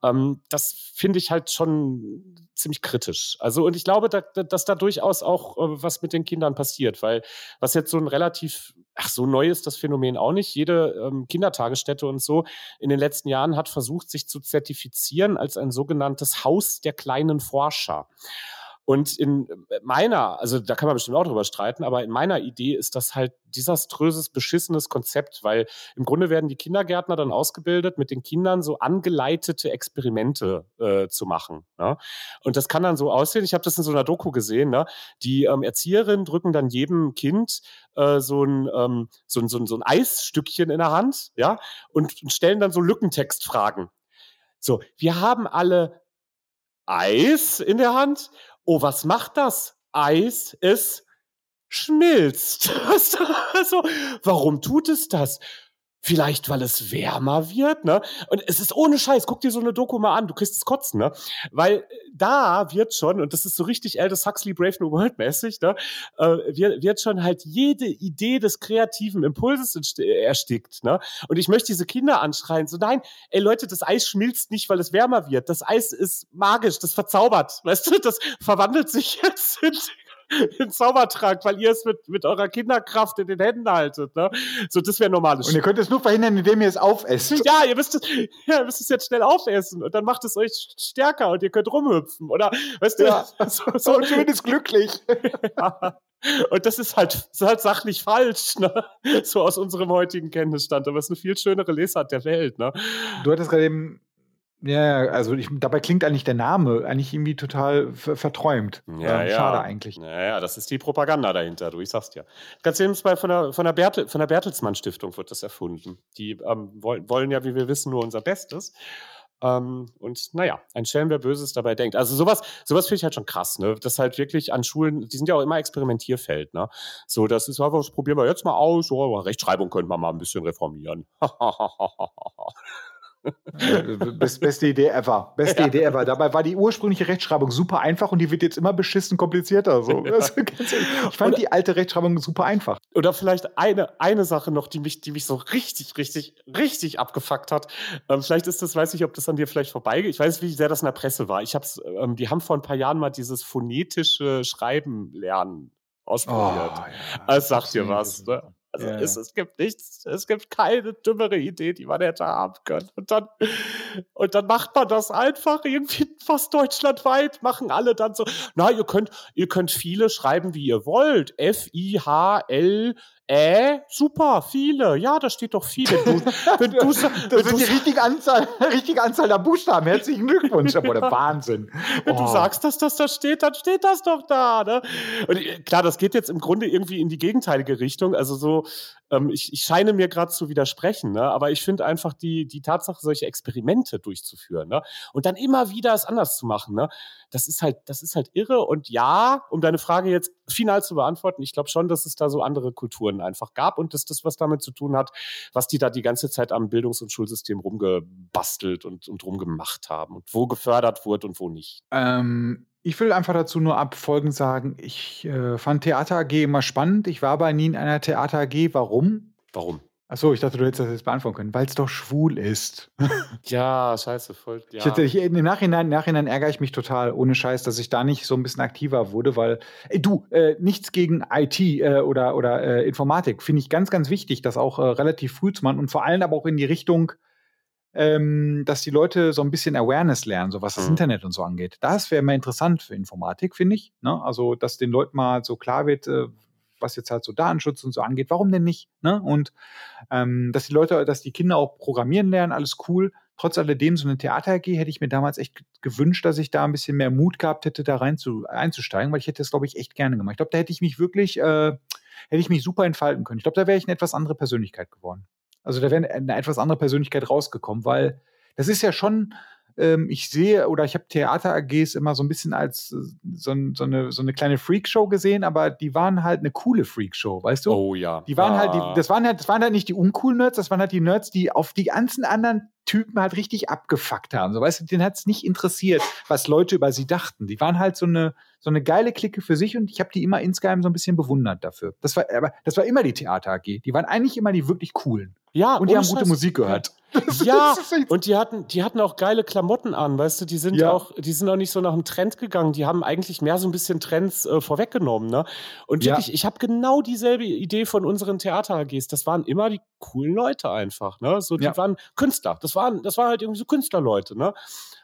ähm, das finde ich halt schon ziemlich kritisch. Also, und ich glaube, da, dass da durchaus auch äh, was mit den Kindern passiert, weil was jetzt so ein relativ, ach, so neu ist das Phänomen auch nicht. Jede ähm, Kindertagesstätte und so in den letzten Jahren hat versucht, sich zu zertifizieren als ein sogenanntes Haus der kleinen Forscher. Und in meiner, also da kann man bestimmt auch drüber streiten, aber in meiner Idee ist das halt desaströses, beschissenes Konzept, weil im Grunde werden die Kindergärtner dann ausgebildet, mit den Kindern so angeleitete Experimente äh, zu machen. Ne? Und das kann dann so aussehen, ich habe das in so einer Doku gesehen, ne? die ähm, Erzieherinnen drücken dann jedem Kind äh, so, ein, ähm, so, ein, so, ein, so ein Eisstückchen in der Hand, ja, und, und stellen dann so Lückentextfragen. So, wir haben alle Eis in der Hand oh, was macht das Eis? Es schmilzt. *laughs* also, warum tut es das? Vielleicht, weil es wärmer wird, ne? Und es ist ohne Scheiß, guck dir so eine Doku mal an, du kriegst es kotzen, ne? Weil da wird schon, und das ist so richtig Aldous Huxley Brave New World mäßig, ne? Äh, wird, wird schon halt jede Idee des kreativen Impulses erstickt, ne? Und ich möchte diese Kinder anschreien, so nein, ey Leute, das Eis schmilzt nicht, weil es wärmer wird. Das Eis ist magisch, das verzaubert, weißt du? Das verwandelt sich *laughs* jetzt in *laughs* den Zaubertrank, weil ihr es mit, mit eurer Kinderkraft in den Händen haltet. Ne? So, das wäre normales. Und ihr könnt es nur verhindern, indem ihr es aufesst. Ja, ihr müsst es, *laughs* ja, ihr müsst es jetzt schnell aufessen und dann macht es euch stärker und ihr könnt rumhüpfen. Oder weißt ja. du, *laughs* so, so. Und zumindest glücklich. ja. Und das ist halt, ist halt sachlich falsch, ne? So aus unserem heutigen Kenntnisstand. Aber es ist eine viel schönere Lesart der Welt, ne? Du hattest gerade eben ja, also ich, dabei klingt eigentlich der Name eigentlich irgendwie total verträumt. Ja, ähm, ja. Schade eigentlich. Ja, ja, das ist die Propaganda dahinter, du, ich sag's dir. Ganz bei von der, von der, Bertel, von der Bertelsmann Stiftung wird das erfunden. Die ähm, wollen, wollen ja, wie wir wissen, nur unser Bestes. Ähm, und naja, ein Schelm, wer Böses dabei denkt. Also sowas, sowas finde ich halt schon krass, ne? Das halt wirklich an Schulen, die sind ja auch immer Experimentierfeld, ne? So, das ist einfach, das probieren wir jetzt mal aus. Oh, Rechtschreibung könnte man mal ein bisschen reformieren. *laughs* beste Idee ever. Beste ja. Idee ever. Dabei war die ursprüngliche Rechtschreibung super einfach und die wird jetzt immer beschissen komplizierter. So. Ja. ich fand Oder, die alte Rechtschreibung super einfach. Oder vielleicht eine, eine Sache noch, die mich, die mich so richtig, richtig, richtig abgefuckt hat. Ähm, vielleicht ist das, weiß ich, ob das an dir vielleicht vorbeigeht. Ich weiß nicht, wie sehr das in der Presse war. Ich hab's, ähm, die haben vor ein paar Jahren mal dieses phonetische Schreiben lernen ausprobiert. Oh, ja. Das sagt dir was, ne? Also yeah. es, es, gibt nichts, es gibt keine dümmere Idee, die man hätte haben können. Und dann, und dann macht man das einfach irgendwie fast deutschlandweit, machen alle dann so, na, ihr könnt, ihr könnt viele schreiben, wie ihr wollt. F-I-H-L äh, super, viele. Ja, da steht doch viele. Du, wenn du, *laughs* das wenn sind die richtige Anzahl, *laughs* richtige Anzahl der Buchstaben. Herzlichen Glückwunsch. Aber der *laughs* Wahnsinn. Wenn oh. du sagst, dass das da steht, dann steht das doch da. Ne? Und äh, klar, das geht jetzt im Grunde irgendwie in die gegenteilige Richtung. Also so, ähm, ich, ich scheine mir gerade zu widersprechen, ne? aber ich finde einfach die, die Tatsache, solche Experimente durchzuführen ne? und dann immer wieder es anders zu machen, ne? das ist halt, das ist halt irre. Und ja, um deine Frage jetzt final zu beantworten, ich glaube schon, dass es da so andere Kulturen einfach gab und dass das was damit zu tun hat, was die da die ganze Zeit am Bildungs- und Schulsystem rumgebastelt und, und rumgemacht haben und wo gefördert wurde und wo nicht. Ähm, ich will einfach dazu nur abfolgend sagen, ich äh, fand Theater AG immer spannend. Ich war aber nie in einer Theater AG. Warum? Warum? Achso, ich dachte, du hättest das jetzt beantworten können, weil es doch schwul ist. *laughs* ja, scheiße, voll. Ja. Ich hätte, ich, Im Nachhinein, Nachhinein ärgere ich mich total, ohne Scheiß, dass ich da nicht so ein bisschen aktiver wurde, weil, ey, du, äh, nichts gegen IT äh, oder, oder äh, Informatik, finde ich ganz, ganz wichtig, das auch äh, relativ früh zu machen und vor allem aber auch in die Richtung, ähm, dass die Leute so ein bisschen Awareness lernen, so was das mhm. Internet und so angeht. Das wäre mal interessant für Informatik, finde ich. Ne? Also, dass den Leuten mal so klar wird, äh, was jetzt halt so Datenschutz und so angeht, warum denn nicht? Ne? Und ähm, dass die Leute, dass die Kinder auch programmieren lernen, alles cool. Trotz alledem, so eine Theater AG hätte ich mir damals echt gewünscht, dass ich da ein bisschen mehr Mut gehabt hätte, da rein zu, einzusteigen, weil ich hätte das, glaube ich, echt gerne gemacht. Ich glaube, da hätte ich mich wirklich, äh, hätte ich mich super entfalten können. Ich glaube, da wäre ich eine etwas andere Persönlichkeit geworden. Also da wäre eine etwas andere Persönlichkeit rausgekommen, weil das ist ja schon ich sehe oder ich habe Theater-AGs immer so ein bisschen als äh, so, so, eine, so eine kleine Freakshow gesehen, aber die waren halt eine coole Freakshow, weißt du? Oh ja. Die waren ah. halt, die, ah. das waren halt, das waren halt nicht die uncoolen Nerds, das waren halt die Nerds, die auf die ganzen anderen Typen halt richtig abgefuckt haben. So, weißt du, den hat es nicht interessiert, was Leute über sie dachten. Die waren halt so eine, so eine geile Clique für sich und ich habe die immer insgeheim so ein bisschen bewundert dafür. Das war, aber das war immer die Theater AG. Die waren eigentlich immer die wirklich coolen. Ja, und die haben gute Musik gehört. *laughs* Ja, und die hatten, die hatten auch geile Klamotten an, weißt du, die sind ja. auch, die sind auch nicht so nach einem Trend gegangen, die haben eigentlich mehr so ein bisschen Trends äh, vorweggenommen, ne? Und wirklich, ja. ich habe genau dieselbe Idee von unseren Theater-AGs. Das waren immer die coolen Leute einfach, ne? So, die ja. waren Künstler. Das waren, das waren halt irgendwie so Künstlerleute, ne?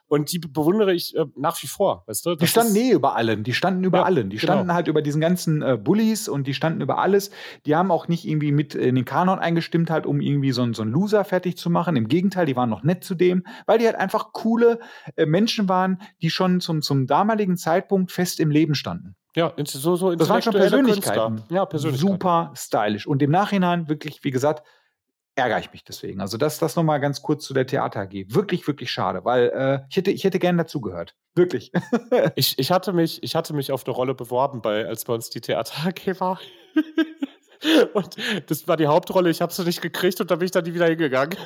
Und die bewundere ich äh, nach wie vor, weißt du? Das die standen nee über allen, die standen über ja, allen. Die genau. standen halt über diesen ganzen äh, Bullies und die standen über alles. Die haben auch nicht irgendwie mit in den Kanon eingestimmt, halt, um irgendwie so, so einen Loser fertig zu machen. Im Gegenteil, die waren noch nett zu dem, weil die halt einfach coole äh, Menschen waren, die schon zum, zum damaligen Zeitpunkt fest im Leben standen. Ja, so, so Das waren schon Persönlichkeiten. Ja, Persönlichkeiten. Super stylisch. Und im Nachhinein wirklich, wie gesagt, ärgere ich mich deswegen. Also das, das nochmal ganz kurz zu der Theater AG. Wirklich, wirklich schade, weil äh, ich hätte, ich hätte gerne dazugehört. Wirklich. *laughs* ich, ich, hatte mich, ich hatte mich auf eine Rolle beworben, bei, als bei uns die Theater AG war. *laughs* und das war die Hauptrolle, ich habe sie nicht gekriegt und dann bin ich dann nie wieder hingegangen.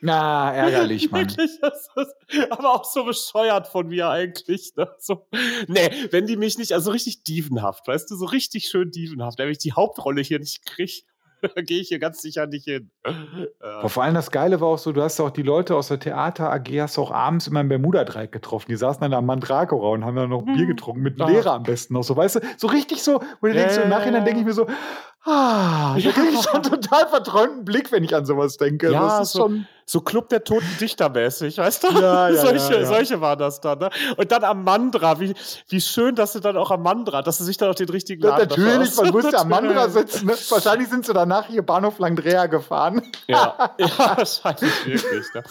Na, ärgerlich, *laughs* Mann. Wirklich, das ist aber auch so bescheuert von mir eigentlich. Ne? So, nee, wenn die mich nicht, also richtig dievenhaft, weißt du, so richtig schön dievenhaft, wenn ich die Hauptrolle hier nicht kriege. *laughs* da gehe ich hier ganz sicher nicht hin. Äh. Vor allem das Geile war auch so, du hast auch die Leute aus der Theater AG hast auch abends immer im Bermuda-Dreieck getroffen. Die saßen dann am Mandragora und haben dann noch Bier hm. getrunken, mit dem Lehrer am besten noch so, weißt du? So richtig so, wo du denkst, so im Nachhinein denke ich mir so, Ah, ja. da kriege ich *laughs* schon total verträumten Blick, wenn ich an sowas denke. Ja, das ist so, schon so Club der Toten Dichter mäßig, weißt du? Ja, ja, solche, ja, ja. solche waren das dann. Ne? Und dann am Mandra, wie, wie schön, dass sie dann auch am Mandra, dass sie sich dann auch den richtigen Laden ja, Natürlich, man musste am Mandra sitzen. Ne? Wahrscheinlich sind sie danach hier Bahnhof Langdrea gefahren. Ja, *laughs* ja wahrscheinlich wirklich. Ne?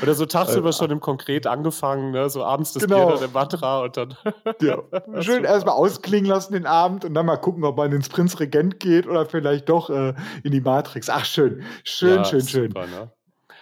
Oder so tagsüber äh, schon im Konkret angefangen, ne? so abends das genau. Bier dann im Mandra und dann. *laughs* Ja. Schön erstmal ausklingen lassen den Abend und dann mal gucken, ob man ins Prinzregent geht oder vielleicht doch äh, in die Matrix. Ach, schön. Schön, schön, schön. Super, ne?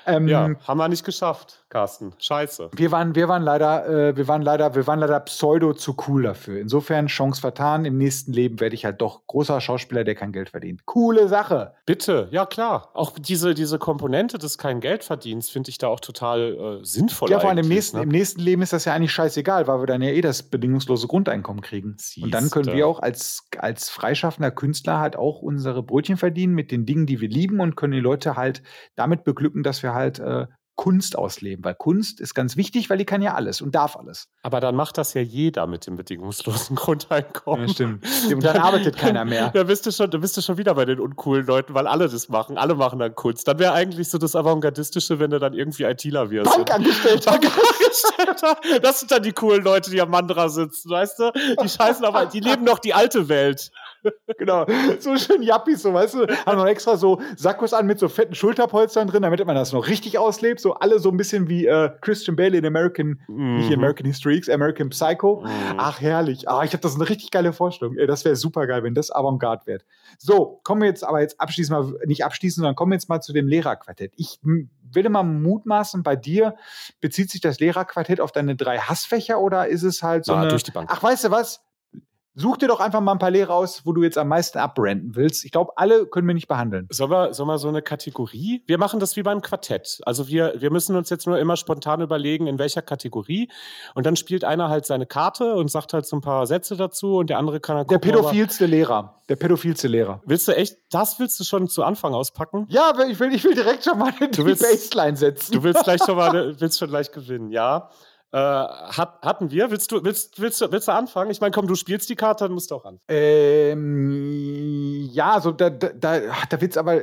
Ähm, ja, haben wir nicht geschafft. Carsten. Scheiße. Wir waren, wir waren leider, äh, wir waren leider, wir waren leider pseudo zu cool dafür. Insofern Chance vertan. Im nächsten Leben werde ich halt doch großer Schauspieler, der kein Geld verdient. Coole Sache. Bitte, ja klar. Auch diese, diese Komponente des kein Geld verdienst, finde ich da auch total äh, sinnvoll. Ja, vor allem im nächsten, ne? im nächsten Leben ist das ja eigentlich scheißegal, weil wir dann ja eh das bedingungslose Grundeinkommen kriegen. Siehste. Und dann können wir auch als, als freischaffender Künstler halt auch unsere Brötchen verdienen mit den Dingen, die wir lieben und können die Leute halt damit beglücken, dass wir halt äh, Kunst ausleben, weil Kunst ist ganz wichtig, weil die kann ja alles und darf alles. Aber dann macht das ja jeder mit dem bedingungslosen *laughs* Grundeinkommen. Ja, stimmt. Und dann arbeitet keiner mehr. *laughs* Da bist, du schon, da bist du schon wieder bei den uncoolen Leuten, weil alle das machen. Alle machen dann Kunst. Dann wäre eigentlich so das Avantgardistische, wenn du dann irgendwie ITler wirst. Bankangestellter. Bankangestellter. Das sind dann die coolen Leute, die am Mandra sitzen, weißt du? Die *laughs* scheißen aber, die leben noch die alte Welt. *laughs* genau. So schön Jappis, so, weißt du, haben noch extra so Sackos an mit so fetten Schulterpolstern drin, damit man das noch richtig auslebt. So alle so ein bisschen wie äh, Christian Bale in American, mhm. nicht American History X, American Psycho. Mhm. Ach, herrlich. Ah, ich habe das eine richtig geile Vorstellung. Das wäre super geil, wenn das Avantgarde wird. So, kommen wir jetzt aber jetzt abschließend mal, nicht abschließend, sondern kommen wir jetzt mal zu dem Lehrerquartett. Ich will mal mutmaßen, bei dir bezieht sich das Lehrerquartett auf deine drei Hassfächer oder ist es halt so ja, eine, durch die Bank. Ach, weißt du was? Such dir doch einfach mal ein paar Lehrer aus, wo du jetzt am meisten abbranden willst. Ich glaube, alle können wir nicht behandeln. Sollen wir, sollen wir so eine Kategorie? Wir machen das wie beim Quartett. Also wir, wir müssen uns jetzt nur immer spontan überlegen, in welcher Kategorie. Und dann spielt einer halt seine Karte und sagt halt so ein paar Sätze dazu und der andere kann dann gucken. Der pädophilste Lehrer. Der pädophilste Lehrer. Willst du echt, das willst du schon zu Anfang auspacken? Ja, ich will, ich will direkt schon mal die Baseline setzen. Du willst gleich schon mal, *laughs* willst schon gleich gewinnen, ja. Äh, hat, hatten wir. Willst du, willst, willst, willst du anfangen? Ich meine, komm, du spielst die Karte, dann musst du auch anfangen. Ähm, ja, also da, da, da, da wird's aber.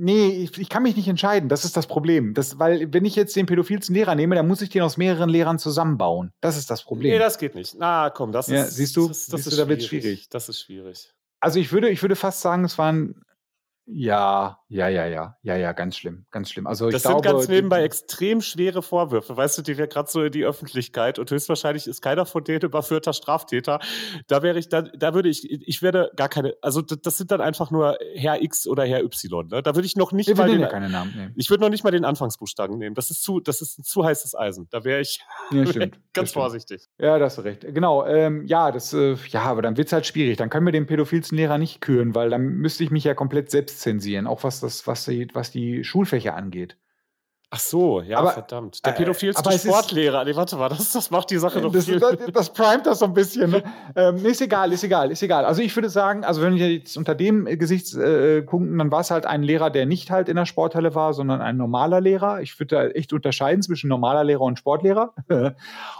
Nee, ich, ich, kann mich nicht entscheiden. Das ist das Problem. Das, weil, wenn ich jetzt den pädophilsten Lehrer nehme, dann muss ich den aus mehreren Lehrern zusammenbauen. Das ist das Problem. Nee, das geht nicht. Na, komm, das ja, ist. Siehst du, das, das siehst ist du, da wird schwierig. Das ist schwierig. Also ich würde, ich würde fast sagen, es waren ja, ja, ja, ja, ja, ja, ganz schlimm, ganz schlimm. Also das ich sind ganz nebenbei extrem schwere Vorwürfe, weißt du, die wir gerade so in die Öffentlichkeit und höchstwahrscheinlich ist keiner von denen überführter Straftäter. Da wäre ich, da, da würde ich, ich werde gar keine, also das sind dann einfach nur Herr X oder Herr Y. Ne? Da würde ich noch nicht wir mal den, ja keine Namen nehmen. Ich würde noch nicht mal den Anfangsbuchstaben nehmen. Das ist zu, das ist ein zu heißes Eisen. Da wäre ich ja, *laughs* stimmt, ganz vorsichtig. Ja, da hast du recht. Genau, ähm, ja, das, äh, ja, aber dann wird es halt schwierig. Dann können wir den pädophilsten Lehrer nicht küren, weil dann müsste ich mich ja komplett selbst zensieren, auch was das, was die, was die Schulfächer angeht. Ach so, ja, aber, verdammt. Der äh, pädophilste äh, Sportlehrer. Nee, warte mal, das, das macht die Sache noch das, viel. Das, das primet das so ein bisschen. Ne? *laughs* ähm, ist egal, ist egal, ist egal. Also ich würde sagen, also wenn wir jetzt unter dem Gesichtspunkten, dann war es halt ein Lehrer, der nicht halt in der Sporthalle war, sondern ein normaler Lehrer. Ich würde da echt unterscheiden zwischen normaler Lehrer und Sportlehrer. *laughs*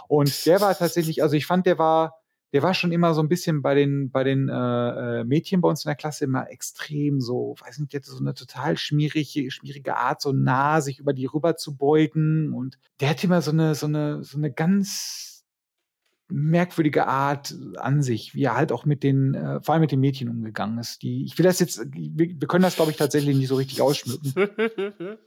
und der war tatsächlich, also ich fand, der war der war schon immer so ein bisschen bei den, bei den äh, äh, Mädchen bei uns in der Klasse immer extrem so, weiß nicht, der hatte so eine total schmierige, schmierige Art, so nah sich über die rüber zu beugen. Und der hat immer so eine, so eine, so eine ganz merkwürdige Art an sich, wie er halt auch mit den, äh, vor allem mit den Mädchen umgegangen ist. Die, ich will das jetzt, wir, wir können das, glaube ich, tatsächlich nicht so richtig ausschmücken. *laughs*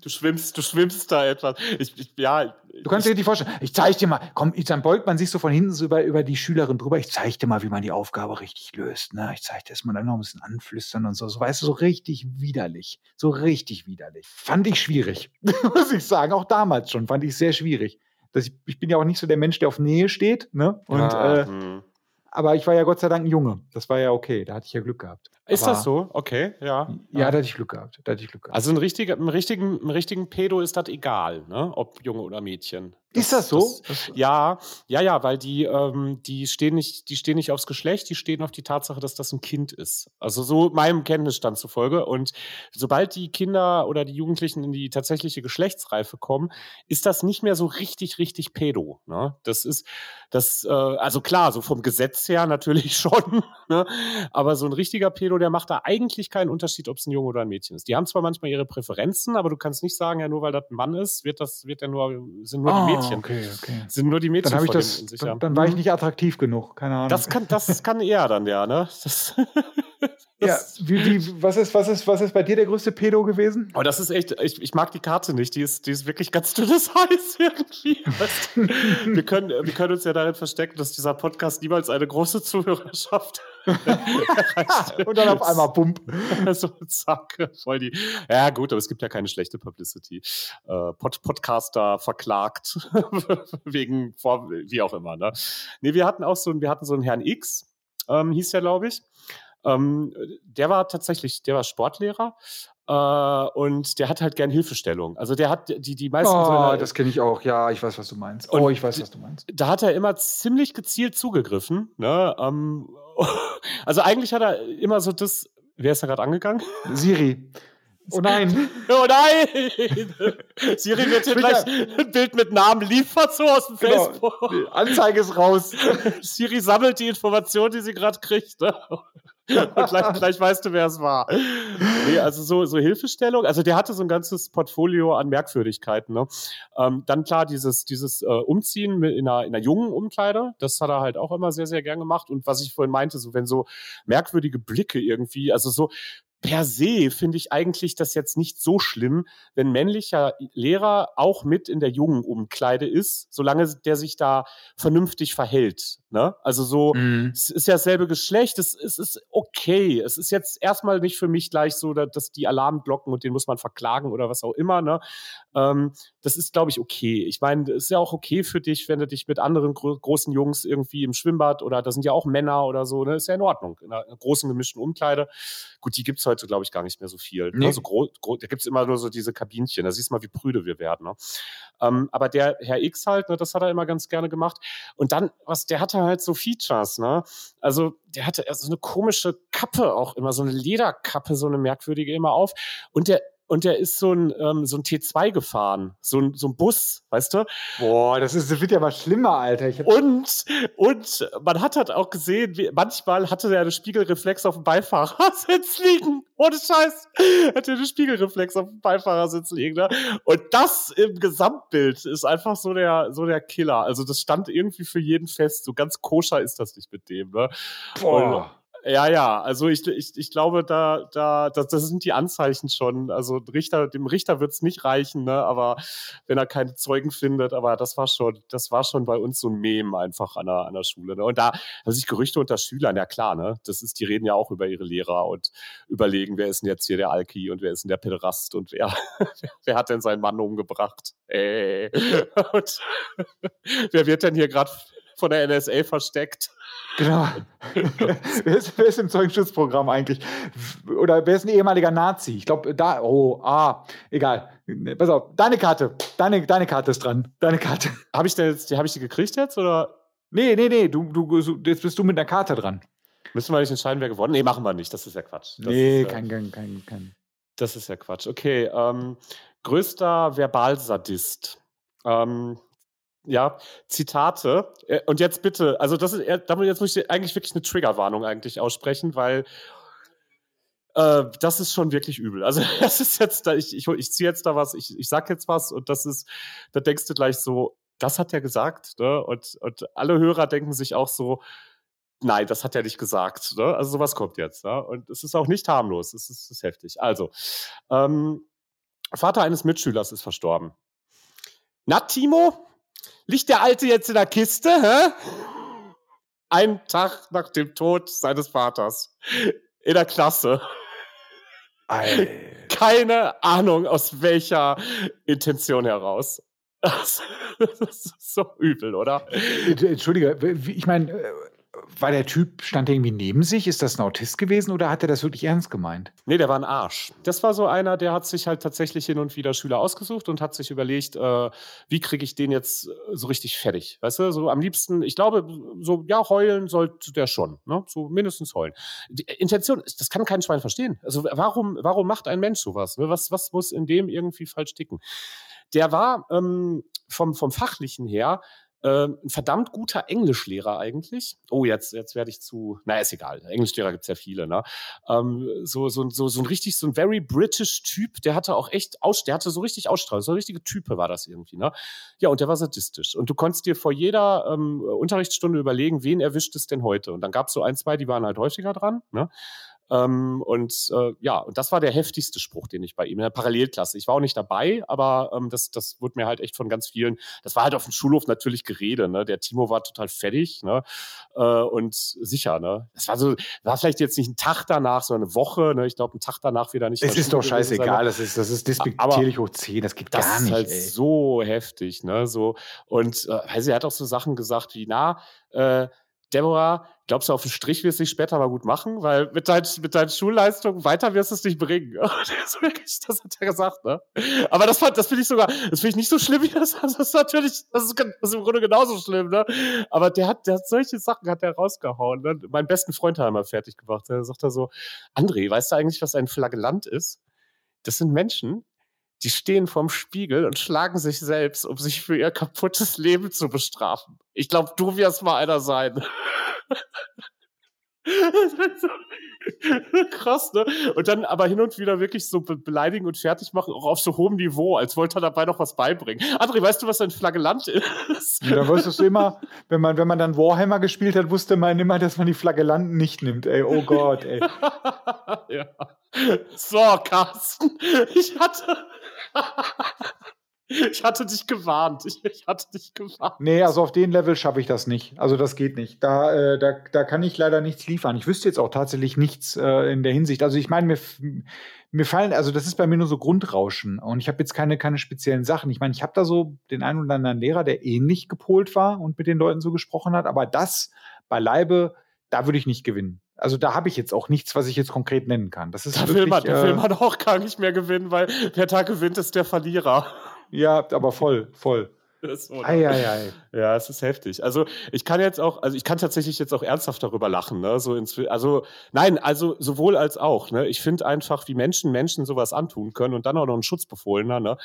du schwimmst, du schwimmst da etwas. Ich, ich, ja, du kannst dir nicht vorstellen, ich zeige dir mal, komm, dann beugt man sich so von hinten so über, über die Schülerin drüber, ich zeige dir mal, wie man die Aufgabe richtig löst. Ne? Ich zeige dir das mal dann noch ein bisschen anflüstern und so. So weißt du, so richtig widerlich. So richtig widerlich. Fand ich schwierig, *laughs* muss ich sagen. Auch damals schon fand ich sehr schwierig dass ich, ich bin ja auch nicht so der Mensch, der auf Nähe steht, ne? Und ah, äh, hm. aber ich war ja Gott sei Dank ein Junge. Das war ja okay. Da hatte ich ja Glück gehabt. Ist Aber, das so? Okay, ja. Ja, da hatte ich Glück gehabt. Da hatte ich Glück gehabt. Also ein richtiger, ein richtigen, ein richtigen Pedo ist das egal, ne? Ob Junge oder Mädchen. Das, ist das so? Das, ja, ja, ja, weil die, ähm, die stehen nicht, die stehen nicht aufs Geschlecht, die stehen auf die Tatsache, dass das ein Kind ist. Also so meinem Kenntnisstand zufolge. Und sobald die Kinder oder die Jugendlichen in die tatsächliche Geschlechtsreife kommen, ist das nicht mehr so richtig, richtig Pedo. Ne? Das ist, das, äh, also klar, so vom Gesetz her *laughs* natürlich schon, ne? aber so ein richtiger Pedo der macht da eigentlich keinen Unterschied, ob es ein Junge oder ein Mädchen ist. Die haben zwar manchmal ihre Präferenzen, aber du kannst nicht sagen, ja, nur weil das ein Mann ist, wird das, wird er nur, sind nur oh, die ah, Mädchen. Okay, okay. Sind nur die Mädchen dann, ich das, dann, dann war ich mhm. nicht attraktiv genug, keine Ahnung. Das kann, das kann er dann, ja, ne? Das *laughs* ja, wie, wie, was, ist, was, ist, was ist bei dir der größte Pedo gewesen? Oh, das ist echt, ich, ich mag die Karte nicht. Die ist, die ist wirklich ganz dünnes *laughs* Eis irgendwie. wir, können, wir können uns ja darin verstecken, dass dieser Podcast niemals eine große Zuhörerschaft *laughs* Und dann auf einmal Pump. so, zack, voll die. Ja, gut, aber es gibt ja keine schlechte Publicity. Äh, Pod Podcaster verklagt *laughs* wegen, wie auch immer. Ne? Nee, wir hatten auch so, wir hatten so einen Herrn X, ähm, hieß der, glaube ich. Ähm, der war tatsächlich, der war Sportlehrer äh, und der hat halt gern Hilfestellung. Also der hat die, die meisten. Oh, seiner, das kenne ich auch. Ja, ich weiß, was du meinst. Oh, ich weiß, was du meinst. Da hat er immer ziemlich gezielt zugegriffen. Ne? Ähm, *laughs* also eigentlich hat er immer so das. Wer ist da gerade angegangen? Siri. *laughs* Oh nein. Oh nein. *laughs* Siri wird hier gleich ein Bild mit Namen liefert, so aus dem genau. Facebook. Die Anzeige ist raus. Siri sammelt die Information, die sie gerade kriegt. Ne? *laughs* Und gleich, gleich, weißt du, wer es war. Nee, also so, so Hilfestellung. Also der hatte so ein ganzes Portfolio an Merkwürdigkeiten. Ne? Ähm, dann klar, dieses, dieses äh, Umziehen in einer, in einer jungen Umkleide, das hat er halt auch immer sehr, sehr gern gemacht. Und was ich vorhin meinte, so wenn so merkwürdige Blicke irgendwie, also so per se finde ich eigentlich das jetzt nicht so schlimm, wenn männlicher Lehrer auch mit in der jungen Umkleide ist, solange der sich da vernünftig verhält. Ne? Also so, mhm. es ist ja dasselbe Geschlecht, es, es, ist okay. Es ist jetzt erstmal nicht für mich gleich so, dass die Alarmglocken und den muss man verklagen oder was auch immer. Ne? Ähm, das ist, glaube ich, okay. Ich meine, es ist ja auch okay für dich, wenn du dich mit anderen gro großen Jungs irgendwie im Schwimmbad oder da sind ja auch Männer oder so, ne? Ist ja in Ordnung. In einer großen gemischten Umkleide. Gut, die gibt es heute, glaube ich, gar nicht mehr so viel. Nee. Also da gibt es immer nur so diese Kabinchen. Da siehst du mal, wie prüde wir werden. Ne? Ähm, aber der Herr X halt, ne, das hat er immer ganz gerne gemacht. Und dann, was, der hatte halt so Features, ne? Also, der hatte so eine komische Kappe auch immer, so eine Lederkappe, so eine merkwürdige immer auf. Und der und der ist so ein, ähm, so ein T2 gefahren, so ein, so ein Bus, weißt du? Boah, das, ist, das wird ja mal schlimmer, Alter. und, und man hat halt auch gesehen, wie, manchmal hatte der eine Spiegelreflex auf dem Beifahrersitz liegen. Ohne Scheiß. Hatte eine Spiegelreflex auf dem Beifahrersitz liegen. Ne? Und das im Gesamtbild ist einfach so der, so der Killer. Also das stand irgendwie für jeden fest. So ganz koscher ist das nicht mit dem. Ne? Boah. Und, ja, ja, also ich, ich, ich glaube, da, da, das, das sind die Anzeichen schon. Also Richter, dem Richter wird es nicht reichen, ne? aber wenn er keine Zeugen findet, aber das war schon, das war schon bei uns so ein Mem einfach an der, an der Schule. Ne? Und da, also sich Gerüchte unter Schülern, ja klar, ne? Das ist, die reden ja auch über ihre Lehrer und überlegen, wer ist denn jetzt hier der Alki und wer ist denn der Pederast und wer, *laughs* wer hat denn seinen Mann umgebracht? Äh. *laughs* Und wer wird denn hier gerade von der NSA versteckt? Genau. *laughs* wer, ist, wer, ist, im Zeugenschutzprogramm eigentlich? Oder wer ist ein ehemaliger Nazi? Ich glaube, da, oh, ah, egal. Pass auf, deine Karte. Deine, deine Karte ist dran. Deine Karte. Habe ich, hab ich die gekriegt jetzt? Oder? Nee, nee, nee. Du, du, jetzt bist du mit einer Karte dran. Müssen wir nicht entscheiden, wer gewonnen? Nee, machen wir nicht. Das ist ja Quatsch. Das nee, ist, kein, kein, kein, kein. Das ist ja Quatsch. Okay. Ähm, größter Verbalsadist. Ähm, ja, Zitate. Äh, und jetzt bitte, also das ist, jetzt muss ich eigentlich wirklich eine Triggerwarnung eigentlich aussprechen, weil äh, das ist schon wirklich übel. Also *laughs* das ist jetzt, da, ich, ich, ich ziehe jetzt da was, ich, ich sag jetzt was und das ist, da denkst du gleich so, das hat er gesagt. Ne? Und, und alle Hörer denken sich auch so, nein, das hat er nicht gesagt. Ne? Also sowas kommt jetzt. Ne? Und es ist auch nicht harmlos, es ist, es ist heftig. Also, ähm, Vater eines Mitschülers ist verstorben. Na, Timo, liegt der Alte jetzt in der Kiste? Hä? Ein Tag nach dem Tod seines Vaters. In der Klasse. Alter. Keine Ahnung, aus welcher Intention heraus. Das *laughs* ist so übel, oder? Entschuldige, ich meine, äh, war der Typ, stand der irgendwie neben sich? Ist das ein Autist gewesen oder hat er das wirklich ernst gemeint? Nee, der war ein Arsch. Das war so einer, der hat sich halt tatsächlich hin und wieder Schüler ausgesucht und hat sich überlegt, äh, wie kriege ich den jetzt so richtig fertig? Weißt du, so am liebsten, ich glaube, so, ja, heulen sollte der schon, ne? So mindestens heulen. Die Intention, das kann kein Schwein verstehen. Also warum, warum macht ein Mensch sowas? Ne? Was, was muss in dem irgendwie falsch ticken? Der war ähm, vom, vom Fachlichen her ähm, ein verdammt guter Englischlehrer eigentlich. Oh, jetzt, jetzt werde ich zu, naja, ist egal. Englischlehrer gibt's ja viele, ne? Ähm, so, so, so, so ein richtig, so ein very British Typ, der hatte auch echt aus, der hatte so richtig Ausstrahlung, so eine richtige Type war das irgendwie, ne? Ja, und der war sadistisch. Und du konntest dir vor jeder ähm, Unterrichtsstunde überlegen, wen erwischt es denn heute? Und dann gab's so ein, zwei, die waren halt häufiger dran, ne? Ähm, und äh, ja, und das war der heftigste Spruch, den ich bei ihm in der Parallelklasse. Ich war auch nicht dabei, aber ähm, das, das wurde mir halt echt von ganz vielen. Das war halt auf dem Schulhof natürlich Gerede. Ne? Der Timo war total fertig ne? Äh, und sicher. Ne? Das war so, war vielleicht jetzt nicht ein Tag danach, sondern eine Woche. Ne? Ich glaube, ein Tag danach wieder nicht. Es ist doch scheißegal. Das ist, das ist despektierlich hoch 10. Das gibt das gar nicht. Das ist halt ey. so heftig. Ne? So und äh, also er hat auch so Sachen gesagt wie, na. Äh, Deborah, glaubst du, auf den Strich wirst du dich später mal gut machen? Weil mit, dein, mit deinen Schulleistungen weiter wirst du es nicht bringen. *laughs* das, hat er gesagt, ne? Aber das, fand, das finde ich sogar, das finde ich nicht so schlimm wie das. *laughs* Das ist natürlich, das ist, das ist im Grunde genauso schlimm, ne? Aber der hat, der hat solche Sachen hat er rausgehauen. Ne? Meinen besten Freund hat er mal fertig gemacht. Da sagt er so, André, weißt du eigentlich, was ein Flagellant ist? Das sind Menschen, die stehen vorm Spiegel und schlagen sich selbst, um sich für ihr kaputtes Leben zu bestrafen. Ich glaube, du wirst mal einer sein. *laughs* Krass, ne? Und dann aber hin und wieder wirklich so beleidigen und fertig machen, auch auf so hohem Niveau, als wollte er dabei noch was beibringen. André, weißt du, was ein Flagellant ist? Ja, da wusstest du immer, wenn man, wenn man dann Warhammer gespielt hat, wusste man immer, dass man die Flagellanten nicht nimmt, ey. Oh Gott, ey. *laughs* ja. So, Carsten, ich hatte. *laughs* Ich hatte dich gewarnt. Ich, ich, hatte dich gewarnt. Nee, also auf den Level schaffe ich das nicht. Also das geht nicht. Da, äh, da, da kann ich leider nichts liefern. Ich wüsste jetzt auch tatsächlich nichts äh, in der Hinsicht. Also ich meine, mir, mir fallen, also das ist bei mir nur so Grundrauschen. Und ich habe jetzt keine, keine speziellen Sachen. Ich meine, ich habe da so den einen oder anderen Lehrer, der ähnlich gepolt war und mit den Leuten so gesprochen hat. Aber das beileibe, da würde ich nicht gewinnen. Also da habe ich jetzt auch nichts, was ich jetzt konkret nennen kann. Das ist da, wirklich, will man, da will man auch gar nicht mehr gewinnen, weil wer da gewinnt, ist der Verlierer. Ja, aber voll, voll. So, ei, ei, ei. Ja, es ist heftig. Also ich kann jetzt auch, also ich kann tatsächlich jetzt auch ernsthaft darüber lachen. Ne? So ins, also nein, also sowohl als auch. Ne? Ich finde einfach, wie Menschen Menschen sowas antun können und dann auch noch ein Schutzbefohlener. Ne?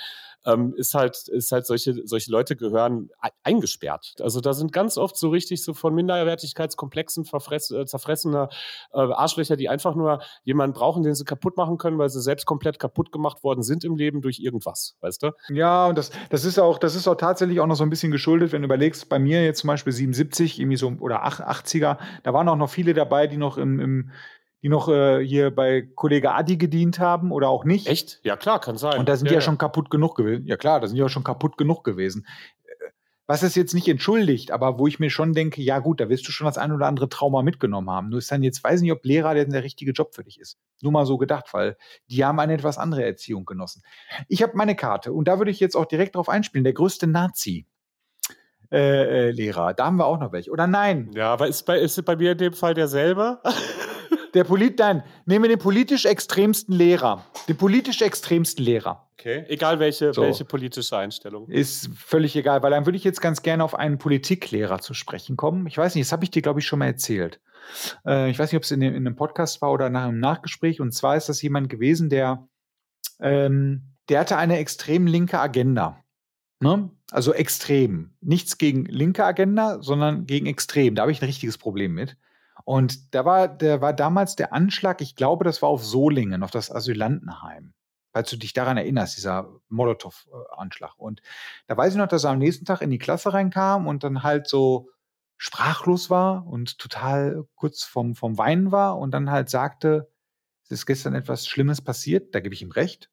Ähm, ist halt, ist halt solche, solche Leute gehören eingesperrt. Also da sind ganz oft so richtig so von Minderwertigkeitskomplexen verfress, äh, zerfressene äh, Arschlöcher, die einfach nur jemanden brauchen, den sie kaputt machen können, weil sie selbst komplett kaputt gemacht worden sind im Leben durch irgendwas, weißt du? Ja, und das, das ist auch, das ist auch tatsächlich auch noch so ein bisschen geschuldet, wenn du überlegst, bei mir jetzt zum Beispiel 77, irgendwie so, oder 80er, da waren auch noch viele dabei, die noch im, im die noch äh, hier bei Kollege Adi gedient haben oder auch nicht. Echt? Ja, klar, kann sein. Und da sind ja, die ja, ja schon kaputt genug gewesen. Ja, klar, da sind die auch schon kaputt genug gewesen. Äh, was es jetzt nicht entschuldigt, aber wo ich mir schon denke, ja gut, da wirst du schon das ein oder andere Trauma mitgenommen haben. Nur ist dann jetzt, weiß nicht, ob Lehrer denn der richtige Job für dich ist. Nur mal so gedacht, weil die haben eine etwas andere Erziehung genossen. Ich habe meine Karte und da würde ich jetzt auch direkt drauf einspielen. Der größte Nazi. Äh, äh, Lehrer, da haben wir auch noch welche. Oder nein? Ja, aber ist bei, ist bei mir in dem Fall derselbe? *laughs* Der Polit, nein, nehmen wir den politisch extremsten Lehrer. Den politisch extremsten Lehrer. Okay. Egal welche, so. welche politische Einstellung. Ist völlig egal, weil dann würde ich jetzt ganz gerne auf einen Politiklehrer zu sprechen kommen. Ich weiß nicht, das habe ich dir, glaube ich, schon mal erzählt. Äh, ich weiß nicht, ob es in, in, einem Podcast war oder nach einem Nachgespräch. Und zwar ist das jemand gewesen, der, ähm, der hatte eine extrem linke Agenda. Ne? Also extrem. Nichts gegen linke Agenda, sondern gegen extrem. Da habe ich ein richtiges Problem mit. Und da war, der war damals der Anschlag, ich glaube, das war auf Solingen, auf das Asylantenheim. falls du dich daran erinnerst, dieser Molotow-Anschlag. Und da weiß ich noch, dass er am nächsten Tag in die Klasse reinkam und dann halt so sprachlos war und total kurz vom, vom Weinen war und dann halt sagte, es ist gestern etwas Schlimmes passiert, da gebe ich ihm recht.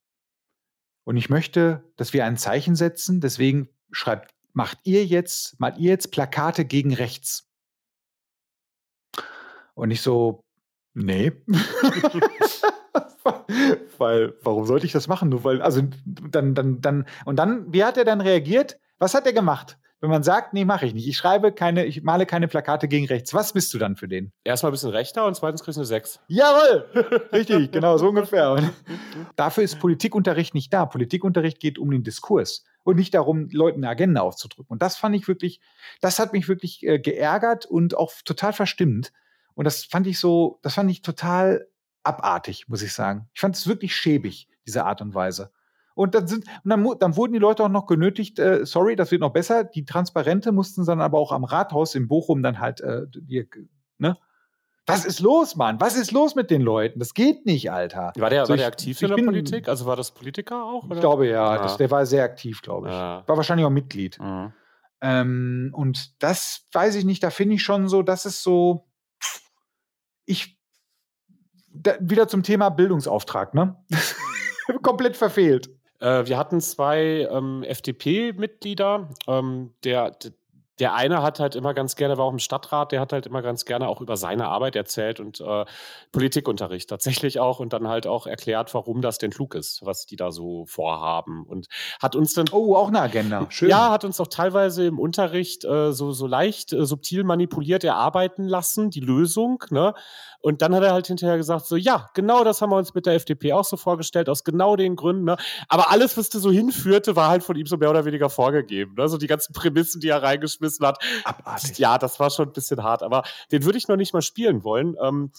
Und ich möchte, dass wir ein Zeichen setzen, deswegen schreibt, macht ihr jetzt, malt ihr jetzt Plakate gegen rechts. Und ich so, nee. *laughs* weil, warum sollte ich das machen? Nur weil, also dann, dann, dann, und dann, wie hat er dann reagiert? Was hat er gemacht? Wenn man sagt, nee, mache ich nicht. Ich schreibe keine, ich male keine Plakate gegen rechts. Was bist du dann für den? Erstmal ein bisschen rechter und zweitens kriegst du eine 6. Jawohl! *laughs* Richtig, genau, so ungefähr. Und *laughs* dafür ist Politikunterricht nicht da. Politikunterricht geht um den Diskurs und nicht darum, Leuten eine Agenda aufzudrücken. Und das fand ich wirklich, das hat mich wirklich äh, geärgert und auch total verstimmt. Und das fand ich so, das fand ich total abartig, muss ich sagen. Ich fand es wirklich schäbig, diese Art und Weise. Und dann, sind, und dann, dann wurden die Leute auch noch genötigt, äh, sorry, das wird noch besser. Die Transparente mussten dann aber auch am Rathaus in Bochum dann halt, äh, die, ne? Was ist los, Mann? Was ist los mit den Leuten? Das geht nicht, Alter. War der, so, war der aktiv in der bin, Politik? Also war das Politiker auch? Oder? Ich glaube ja, ja. Das, der war sehr aktiv, glaube ich. Ja. War wahrscheinlich auch Mitglied. Mhm. Ähm, und das weiß ich nicht, da finde ich schon so, das ist so, ich, da, wieder zum Thema Bildungsauftrag, ne? *laughs* Komplett verfehlt. Äh, wir hatten zwei ähm, FDP-Mitglieder. Ähm, der, der eine hat halt immer ganz gerne, war auch im Stadtrat, der hat halt immer ganz gerne auch über seine Arbeit erzählt und äh, Politikunterricht tatsächlich auch und dann halt auch erklärt, warum das denn klug ist, was die da so vorhaben. Und hat uns dann. Oh, auch eine Agenda. Schön. Ja, hat uns auch teilweise im Unterricht äh, so, so leicht äh, subtil manipuliert erarbeiten lassen, die Lösung. Ne? Und dann hat er halt hinterher gesagt: so, ja, genau das haben wir uns mit der FDP auch so vorgestellt, aus genau den Gründen. Ne? Aber alles, was da so hinführte, war halt von ihm so mehr oder weniger vorgegeben. Ne? So die ganzen Prämissen, die er reingeschmissen hat. Abartig. Ja, das war schon ein bisschen hart, aber den würde ich noch nicht mal spielen wollen. Ähm,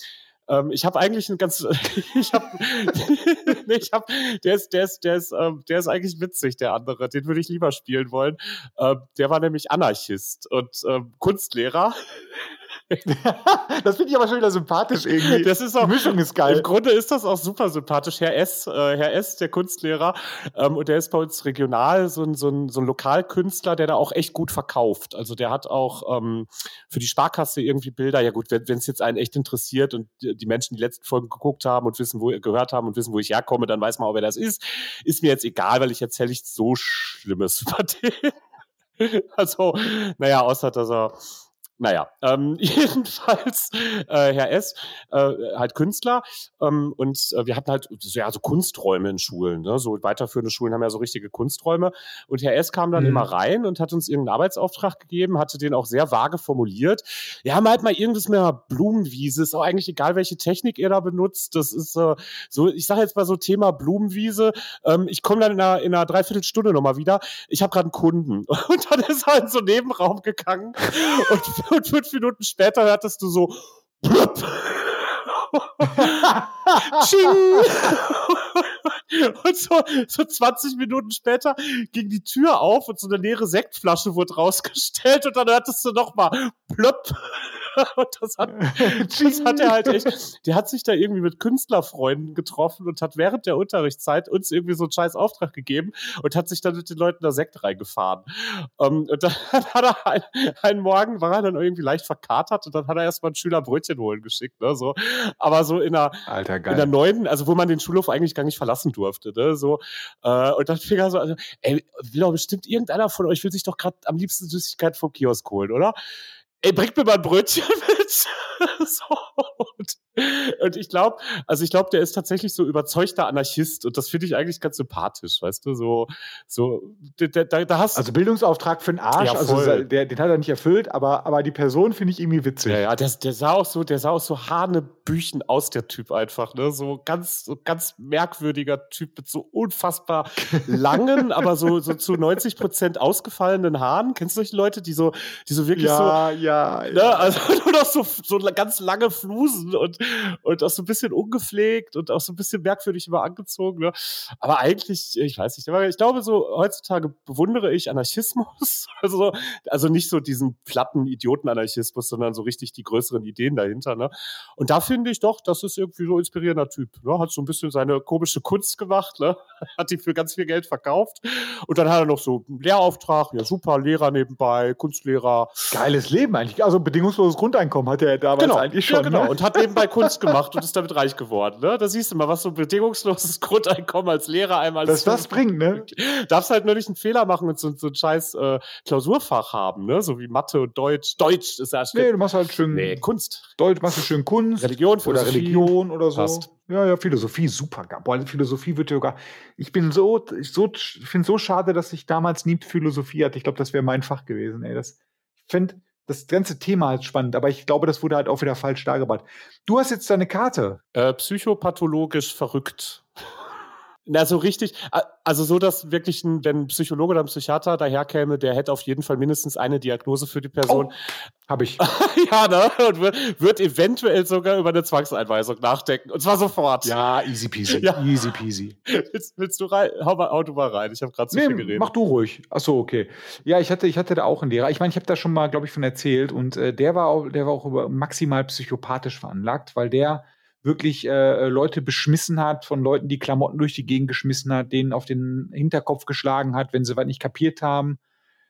ähm, ich habe eigentlich ein ganz, *laughs* ich habe, *laughs* nee, ich habe, der ist, der ist, der ist, ähm, der ist eigentlich witzig, der andere. Den würde ich lieber spielen wollen. Ähm, der war nämlich Anarchist und ähm, Kunstlehrer. *laughs* das finde ich aber schon wieder sympathisch irgendwie. Das ist auch, Die Mischung ist geil. Im Grunde ist das auch super sympathisch. Herr S., äh, Herr S., der Kunstlehrer, ähm, und der ist bei uns regional so ein, so, ein, so ein Lokalkünstler, der da auch echt gut verkauft. Also der hat auch ähm, für die Sparkasse irgendwie Bilder. Ja gut, wenn es jetzt einen echt interessiert und die Menschen die letzten Folgen geguckt haben und wissen, wo gehört haben und wissen, wo ich herkomme, dann weiß man auch, wer das ist. Ist mir jetzt egal, weil ich erzähle nicht so Schlimmes *laughs* über den. Also, naja, außer dass er naja, ähm, *laughs* jedenfalls äh, Herr S., äh, halt Künstler ähm, und äh, wir hatten halt so, ja, so Kunsträume in Schulen, ne? so weiterführende Schulen haben ja so richtige Kunsträume und Herr S. kam dann mhm. immer rein und hat uns irgendeinen Arbeitsauftrag gegeben, hatte den auch sehr vage formuliert. Ja, halt mal irgendwas mehr Blumenwiese, ist auch eigentlich egal, welche Technik ihr da benutzt, das ist äh, so, ich sage jetzt mal so Thema Blumenwiese, ähm, ich komme dann in einer, in einer Dreiviertelstunde nochmal wieder, ich habe gerade einen Kunden *laughs* und dann ist er in so einen Nebenraum gegangen und und fünf Minuten später hörtest du so Plöpp. *laughs* und so, so 20 Minuten später ging die Tür auf und so eine leere Sektflasche wurde rausgestellt und dann hörtest du noch mal plöpp. *laughs* Und das hat, das hat er halt echt, der hat sich da irgendwie mit Künstlerfreunden getroffen und hat während der Unterrichtszeit uns irgendwie so einen scheiß Auftrag gegeben und hat sich dann mit den Leuten da Sekt reingefahren. Um, ähm, und dann *laughs* hat er ein, einen Morgen, war er dann irgendwie leicht verkatert und dann hat er erstmal einen Schüler Brötchen holen geschickt, ne, so. Aber so in der, Alter, in der neunten, also wo man den Schulhof eigentlich gar nicht verlassen durfte, ne, so. Äh, und dann fing er so, also, ey, will doch bestimmt irgendeiner von euch will sich doch gerade am liebsten Süßigkeit vom Kiosk holen, oder? Ey, bringt mir mal ein Brötchen mit. *laughs* so. und, und, ich glaube, also ich glaube, der ist tatsächlich so überzeugter Anarchist und das finde ich eigentlich ganz sympathisch, weißt du, so, so, da, da, da hast Also Bildungsauftrag für den Arsch, ja, also der, den hat er nicht erfüllt, aber, aber die Person finde ich irgendwie witzig. Ja, ja, der, der sah auch so, der sah auch so Hanebüchen aus, der Typ einfach, ne, so ganz, so ganz merkwürdiger Typ mit so unfassbar *laughs* langen, aber so, so zu 90 Prozent ausgefallenen Haaren. Kennst du solche Leute, die so, die so wirklich ja, so, ja, ja. Ne, also *laughs* nur noch so, so ganz lange Flusen und und auch so ein bisschen ungepflegt und auch so ein bisschen merkwürdig immer angezogen. Ne? Aber eigentlich, ich weiß nicht, ich glaube so, heutzutage bewundere ich Anarchismus. *laughs* Also, also nicht so diesen platten Idioten-Anarchismus, sondern so richtig die größeren Ideen dahinter. Ne? Und da finde ich doch, das ist irgendwie so ein inspirierender Typ. Ne? Hat so ein bisschen seine komische Kunst gemacht, ne? *laughs* hat die für ganz viel Geld verkauft. Und dann hat er noch so einen Lehrauftrag, ja super, Lehrer nebenbei, Kunstlehrer. Geiles Leben eigentlich. Also bedingungsloses Grundeinkommen hat er damals genau. eigentlich schon. Ja, genau. Ne? Und hat nebenbei Kunst gemacht und ist damit reich geworden. Ne? Da siehst du mal, was so ein bedingungsloses Grundeinkommen als Lehrer einmal Was das bringt, ne? Darfst halt nur nicht einen Fehler machen und so, so ein scheiß äh, Klausurfach haben, ne? So wie Mathe und Deutsch. Deutsch ist ja Nee, du machst halt schön. Nee, Kunst. Deutsch machst du schön Kunst. Religion, oder Philosophie. Religion oder so. Passt. Ja, ja, Philosophie, super. Boah, Philosophie wird ja sogar. Ich bin so, ich so, finde so schade, dass ich damals nie Philosophie hatte. Ich glaube, das wäre mein Fach gewesen, ey. Das, ich finde das ganze Thema halt spannend, aber ich glaube, das wurde halt auch wieder falsch dargebracht. Du hast jetzt deine Karte. Äh, psychopathologisch verrückt. Na, so richtig, also so, dass wirklich, ein, wenn ein Psychologe oder ein Psychiater daherkäme, der hätte auf jeden Fall mindestens eine Diagnose für die Person. Habe ich. *laughs* ja, ne? Und wird, wird eventuell sogar über eine Zwangseinweisung nachdenken. Und zwar sofort. Ja, easy peasy. Ja. Easy peasy. Willst, willst du rein? Hau, mal, hau du mal rein. Ich habe gerade zu viel Nee, geredet. mach du ruhig. Ach so, okay. Ja, ich hatte, ich hatte da auch einen Lehrer. Ich meine, ich habe da schon mal, glaube ich, von erzählt. Und äh, der war auch, der war auch über maximal psychopathisch veranlagt, weil der wirklich äh, Leute beschmissen hat, von Leuten, die Klamotten durch die Gegend geschmissen hat, denen auf den Hinterkopf geschlagen hat, wenn sie was nicht kapiert haben.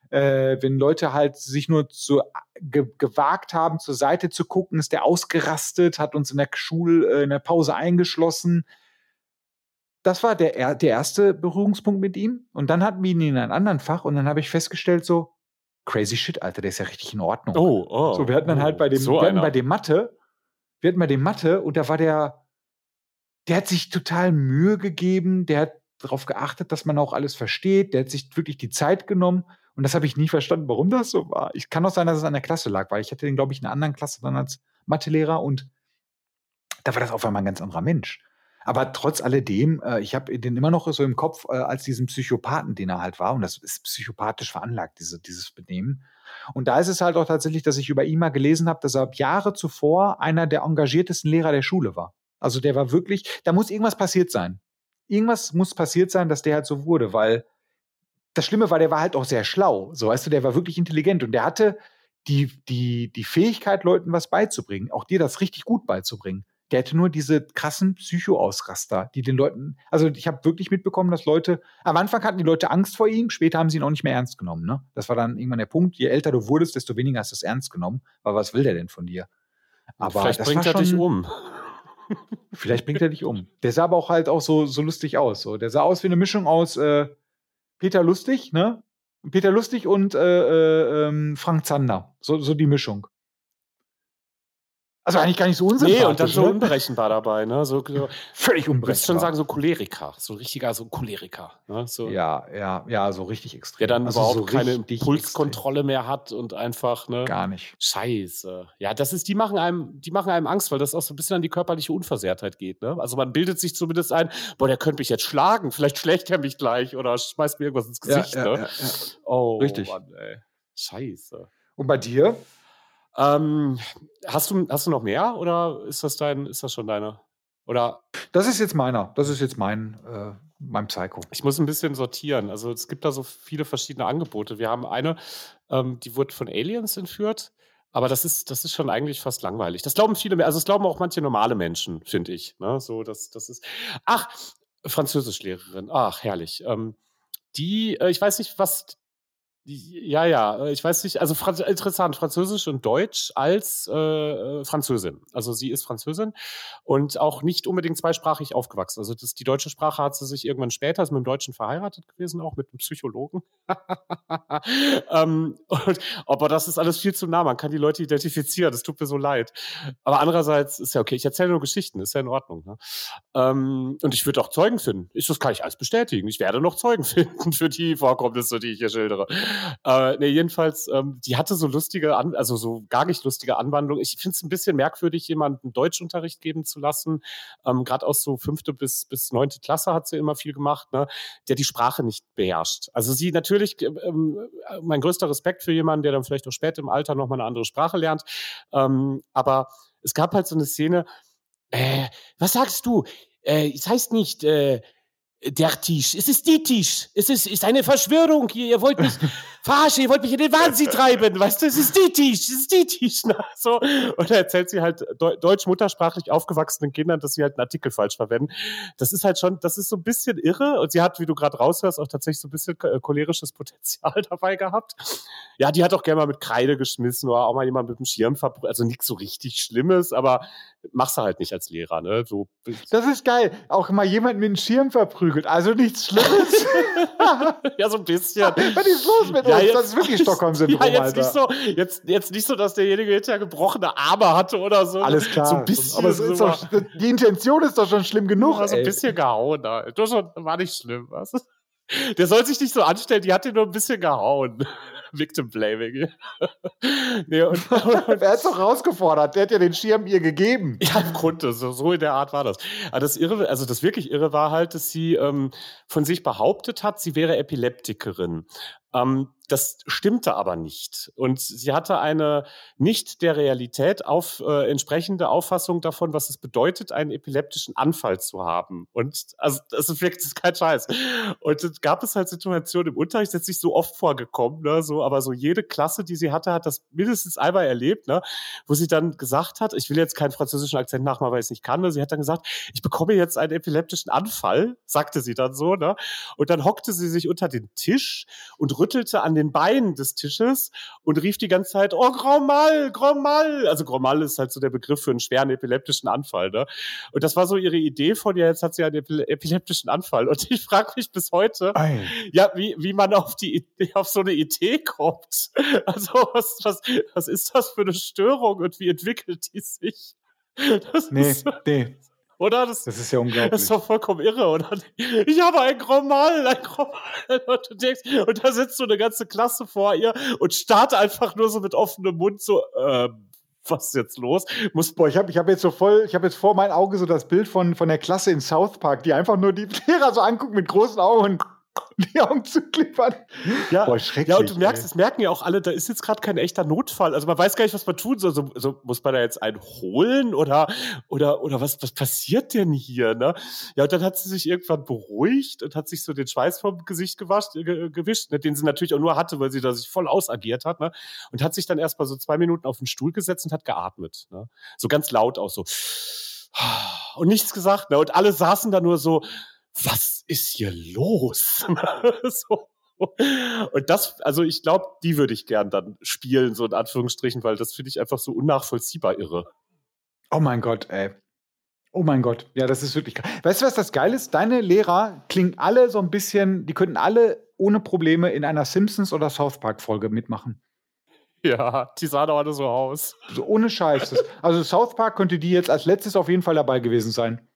Äh, wenn Leute halt sich nur zu, ge gewagt haben, zur Seite zu gucken, ist der ausgerastet, hat uns in der Schule, äh, in der Pause eingeschlossen. Das war der, er- der erste Berührungspunkt mit ihm. Und dann hatten wir ihn in einem anderen Fach und dann habe ich festgestellt, so, crazy shit, Alter, der ist ja richtig in Ordnung. Oh, oh. So, wir hatten dann halt bei dem, so wir hatten einer. bei dem Mathe, wir hatten bei dem Mathe und da war der, der hat sich total Mühe gegeben, der hat darauf geachtet, dass man auch alles versteht, der hat sich wirklich die Zeit genommen und das habe ich nie verstanden, warum das so war. Ich kann auch sein, dass es an der Klasse lag, weil ich hatte den, glaube ich, in einer anderen Klasse dann als Mathelehrer und da war das auf einmal ein ganz anderer Mensch. Aber trotz alledem, äh, ich habe den immer noch so im Kopf äh, als diesen Psychopathen, den er halt war. Und das ist psychopathisch veranlagt, diese, dieses Benehmen. Und da ist es halt auch tatsächlich, dass ich über ihn mal gelesen habe, dass er Jahre zuvor einer der engagiertesten Lehrer der Schule war. Also der war wirklich, da muss irgendwas passiert sein. Irgendwas muss passiert sein, dass der halt so wurde, weil das Schlimme war, der war halt auch sehr schlau. So, weißt du, der war wirklich intelligent und der hatte die, die, die Fähigkeit, Leuten was beizubringen, auch dir das richtig gut beizubringen. Der hätte nur diese krassen Psycho-Ausraster, die den Leuten, also ich habe wirklich mitbekommen, dass Leute, am Anfang hatten die Leute Angst vor ihm, später haben sie ihn auch nicht mehr ernst genommen. Ne? Das war dann irgendwann der Punkt, je älter du wurdest, desto weniger hast du es ernst genommen. Aber was will der denn von dir? Aber Vielleicht das bringt er dich schon- um. Vielleicht bringt er dich um. Der sah aber auch halt auch so, so lustig aus. So. Der sah aus wie eine Mischung aus äh, Peter Lustig, ne? Peter Lustig und äh, äh, ähm, Frank Zander. So, so die Mischung. Also eigentlich gar nicht so unsympathisch. Nee, und dann so ne? unberechenbar dabei, ne? So, so Völlig ich würde unberechenbar. schon sagen, so Choleriker. So richtiger, so Choleriker. Ne? So, Ja, ja, ja, so richtig extrem. Der dann Also überhaupt so keine Impulskontrolle mehr hat und einfach, ne? Gar nicht. Scheiße. Ja, das ist, die machen einem, die machen einem Angst, weil das auch so ein bisschen an die körperliche Unversehrtheit geht. Ne? Also man bildet sich zumindest ein, boah, der könnte mich jetzt schlagen, vielleicht schlägt er mich gleich oder schmeißt mir irgendwas ins Gesicht. ja, ne? ja, ja. Oh, Richtig. Mann, ey. Scheiße. Und bei dir? Ähm, hast, du, hast du noch mehr oder ist das dein, ist das schon deine? Oder Das ist jetzt meiner. Das ist jetzt mein, äh, mein Psycho. ich muss ein bisschen sortieren. Also es gibt da so viele verschiedene Angebote. Wir haben eine, ähm, die wurde von Aliens entführt. Aber das ist, das ist schon eigentlich fast langweilig. Das glauben viele, mehr. also es glauben auch manche normale Menschen, finde ich. Ne? So, das, das ist. Ach, Französischlehrerin. Ach, herrlich. Ähm, die, äh, ich weiß nicht, was. Ja, ja, äh, ich weiß nicht, also Franz interessant, Französisch und Deutsch als äh, äh, Französin. Also sie ist Französin und auch nicht unbedingt zweisprachig aufgewachsen. Also das, die deutsche Sprache hat sie sich irgendwann später, ist mit dem Deutschen verheiratet gewesen, auch mit einem Psychologen. *laughs* ähm, und, aber das ist alles viel zu nah, man kann die Leute identifizieren, das tut mir so leid. Aber andererseits ist ja okay, ich erzähle nur Geschichten, ist ja in Ordnung. Ne? Ähm, und ich würde auch Zeugen finden. Ich, das kann ich alles bestätigen. Ich werde noch Zeugen *laughs* finden für die Vorkommnisse, die ich hier schildere. Äh, nee, jedenfalls, ähm, die hatte so lustige, An also so gar nicht lustige Anwandlungen. Ich finde es ein bisschen merkwürdig, jemanden Deutschunterricht geben zu lassen. Ähm, Gerade aus so fünfte bis, bis neunte Klasse hat sie immer viel gemacht, ne? der die Sprache nicht beherrscht. Also sie natürlich, ähm, mein größter Respekt für jemanden, der dann vielleicht auch später im Alter nochmal eine andere Sprache lernt. Ähm, aber es gab halt so eine Szene, Äh, was sagst du? Äh, es heißt nicht, äh, der Tisch. Es ist die Tisch. Es ist, ist eine Verschwörung hier. Ihr wollt mich *laughs* verarschen, ihr wollt mich in den Wahnsinn *laughs* treiben. Weißt du, es ist die Tisch, es ist die Tisch. Na, so. Und da erzählt sie halt deutsch muttersprachlich aufgewachsenen Kindern, dass sie halt einen Artikel falsch verwenden. Das ist halt schon, das ist so ein bisschen irre. Und sie hat, wie du gerade raushörst, auch tatsächlich so ein bisschen äh, cholerisches Potenzial *laughs* dabei gehabt. Ja, die hat auch gerne mal mit Kreide geschmissen oder auch mal jemand mit dem Schirm verbrüht. Also nichts so richtig Schlimmes, aber machst du halt nicht als Lehrer, ne? So. Das ist geil. Auch mal jemand mit dem Schirm verprügelt. Also nichts Schlimmes. *laughs* ja, so ein bisschen. Was ist los mit ja? Jetzt, das ist wirklich *laughs* Stockholm-Syndrom, ja, jetzt Nicht so, jetzt, jetzt nicht so, dass derjenige ja gebrochene Arme hatte oder so. Alles klar. So ein bisschen. Aber so doch, die Intention ist doch schon schlimm genug. Ja, so ein bisschen gehauen. Das war nicht schlimm. Was? Der soll sich nicht so anstellen, die hat ihn nur ein bisschen gehauen. *laughs* Victim Blaming. *laughs* nee, und, und, er hat es doch rausgefordert. Der hat ja den Schirm ihr gegeben. Ja, im Grunde. So, so in der Art war das. Aber das Irre, also das wirklich Irre war halt, dass sie ähm, von sich behauptet hat, sie wäre Epileptikerin. Ähm, das stimmte aber nicht. Und sie hatte eine nicht der Realität auf, äh, entsprechende Auffassung davon, was es bedeutet, einen epileptischen Anfall zu haben. Und also das ist wirklich kein Scheiß. Und es gab es halt Situationen im Unterricht, ist nicht so oft vorgekommen, ne, so, aber so jede Klasse, die sie hatte, hat das mindestens einmal erlebt, ne, wo sie dann gesagt hat, ich will jetzt keinen französischen Akzent nachmachen, weil ich es nicht kann, ne, sie hat dann gesagt, ich bekomme jetzt einen epileptischen Anfall, sagte sie dann so, ne, und dann hockte sie sich unter den Tisch und rüttelte an den Beinen des Tisches und rief die ganze Zeit, oh, Grand Mal, Grand Mal. Also Grand Mal ist halt so der Begriff für einen schweren epileptischen Anfall. Ne? Und das war so ihre Idee von, ja, jetzt hat sie einen epileptischen Anfall. Und ich frage mich bis heute, Ei. ja, wie, wie man auf die auf so eine Idee kommt. Also was, was, was ist das für eine Störung und wie entwickelt die sich? Das nee, ist, nee. Oder? Das, das, ist ja unglaublich. Das ist doch vollkommen irre, oder? Ich habe ein Chromal, ein Chromal. Und, du denkst, und da sitzt so eine ganze Klasse vor ihr und starrt einfach nur so mit offenem Mund so, ähm, was ist jetzt los? Muss Boah, ich habe ich hab jetzt so voll, ich habe jetzt vor meinem Auge so das Bild von, von der Klasse in South Park, die einfach nur die *laughs* Lehrer so angucken mit großen Augen und die Augen zu klippern. Ja, Boah, ja und du merkst, es merken ja auch alle, da ist jetzt gerade kein echter Notfall. Also man weiß gar nicht, was man tun soll. So, so muss man da jetzt einen holen oder, oder, oder was, was passiert denn hier? Ne? Ja, und dann hat sie sich irgendwann beruhigt und hat sich so den Schweiß vom Gesicht gewascht, äh, gewischt, ne? den sie natürlich auch nur hatte, weil sie da sich voll ausagiert hat. Ne? Und hat sich dann erst mal so zwei Minuten auf den Stuhl gesetzt und hat geatmet. Ne? So ganz laut auch so. Und nichts gesagt. Ne? Und alle saßen da nur so, was ist hier los? *laughs* so. Und das, also ich glaube, die würde ich gern dann spielen, so in Anführungsstrichen, weil das finde ich einfach so unnachvollziehbar irre. Oh mein Gott, ey. Oh mein Gott, ja, das ist wirklich. Weißt du, was das geil ist? Deine Lehrer klingen alle so ein bisschen, die könnten alle ohne Probleme in einer Simpsons- oder South Park-Folge mitmachen. Ja, die sahen auch alle so aus. So ohne Scheiß. Also South Park könnte die jetzt als letztes auf jeden Fall dabei gewesen sein.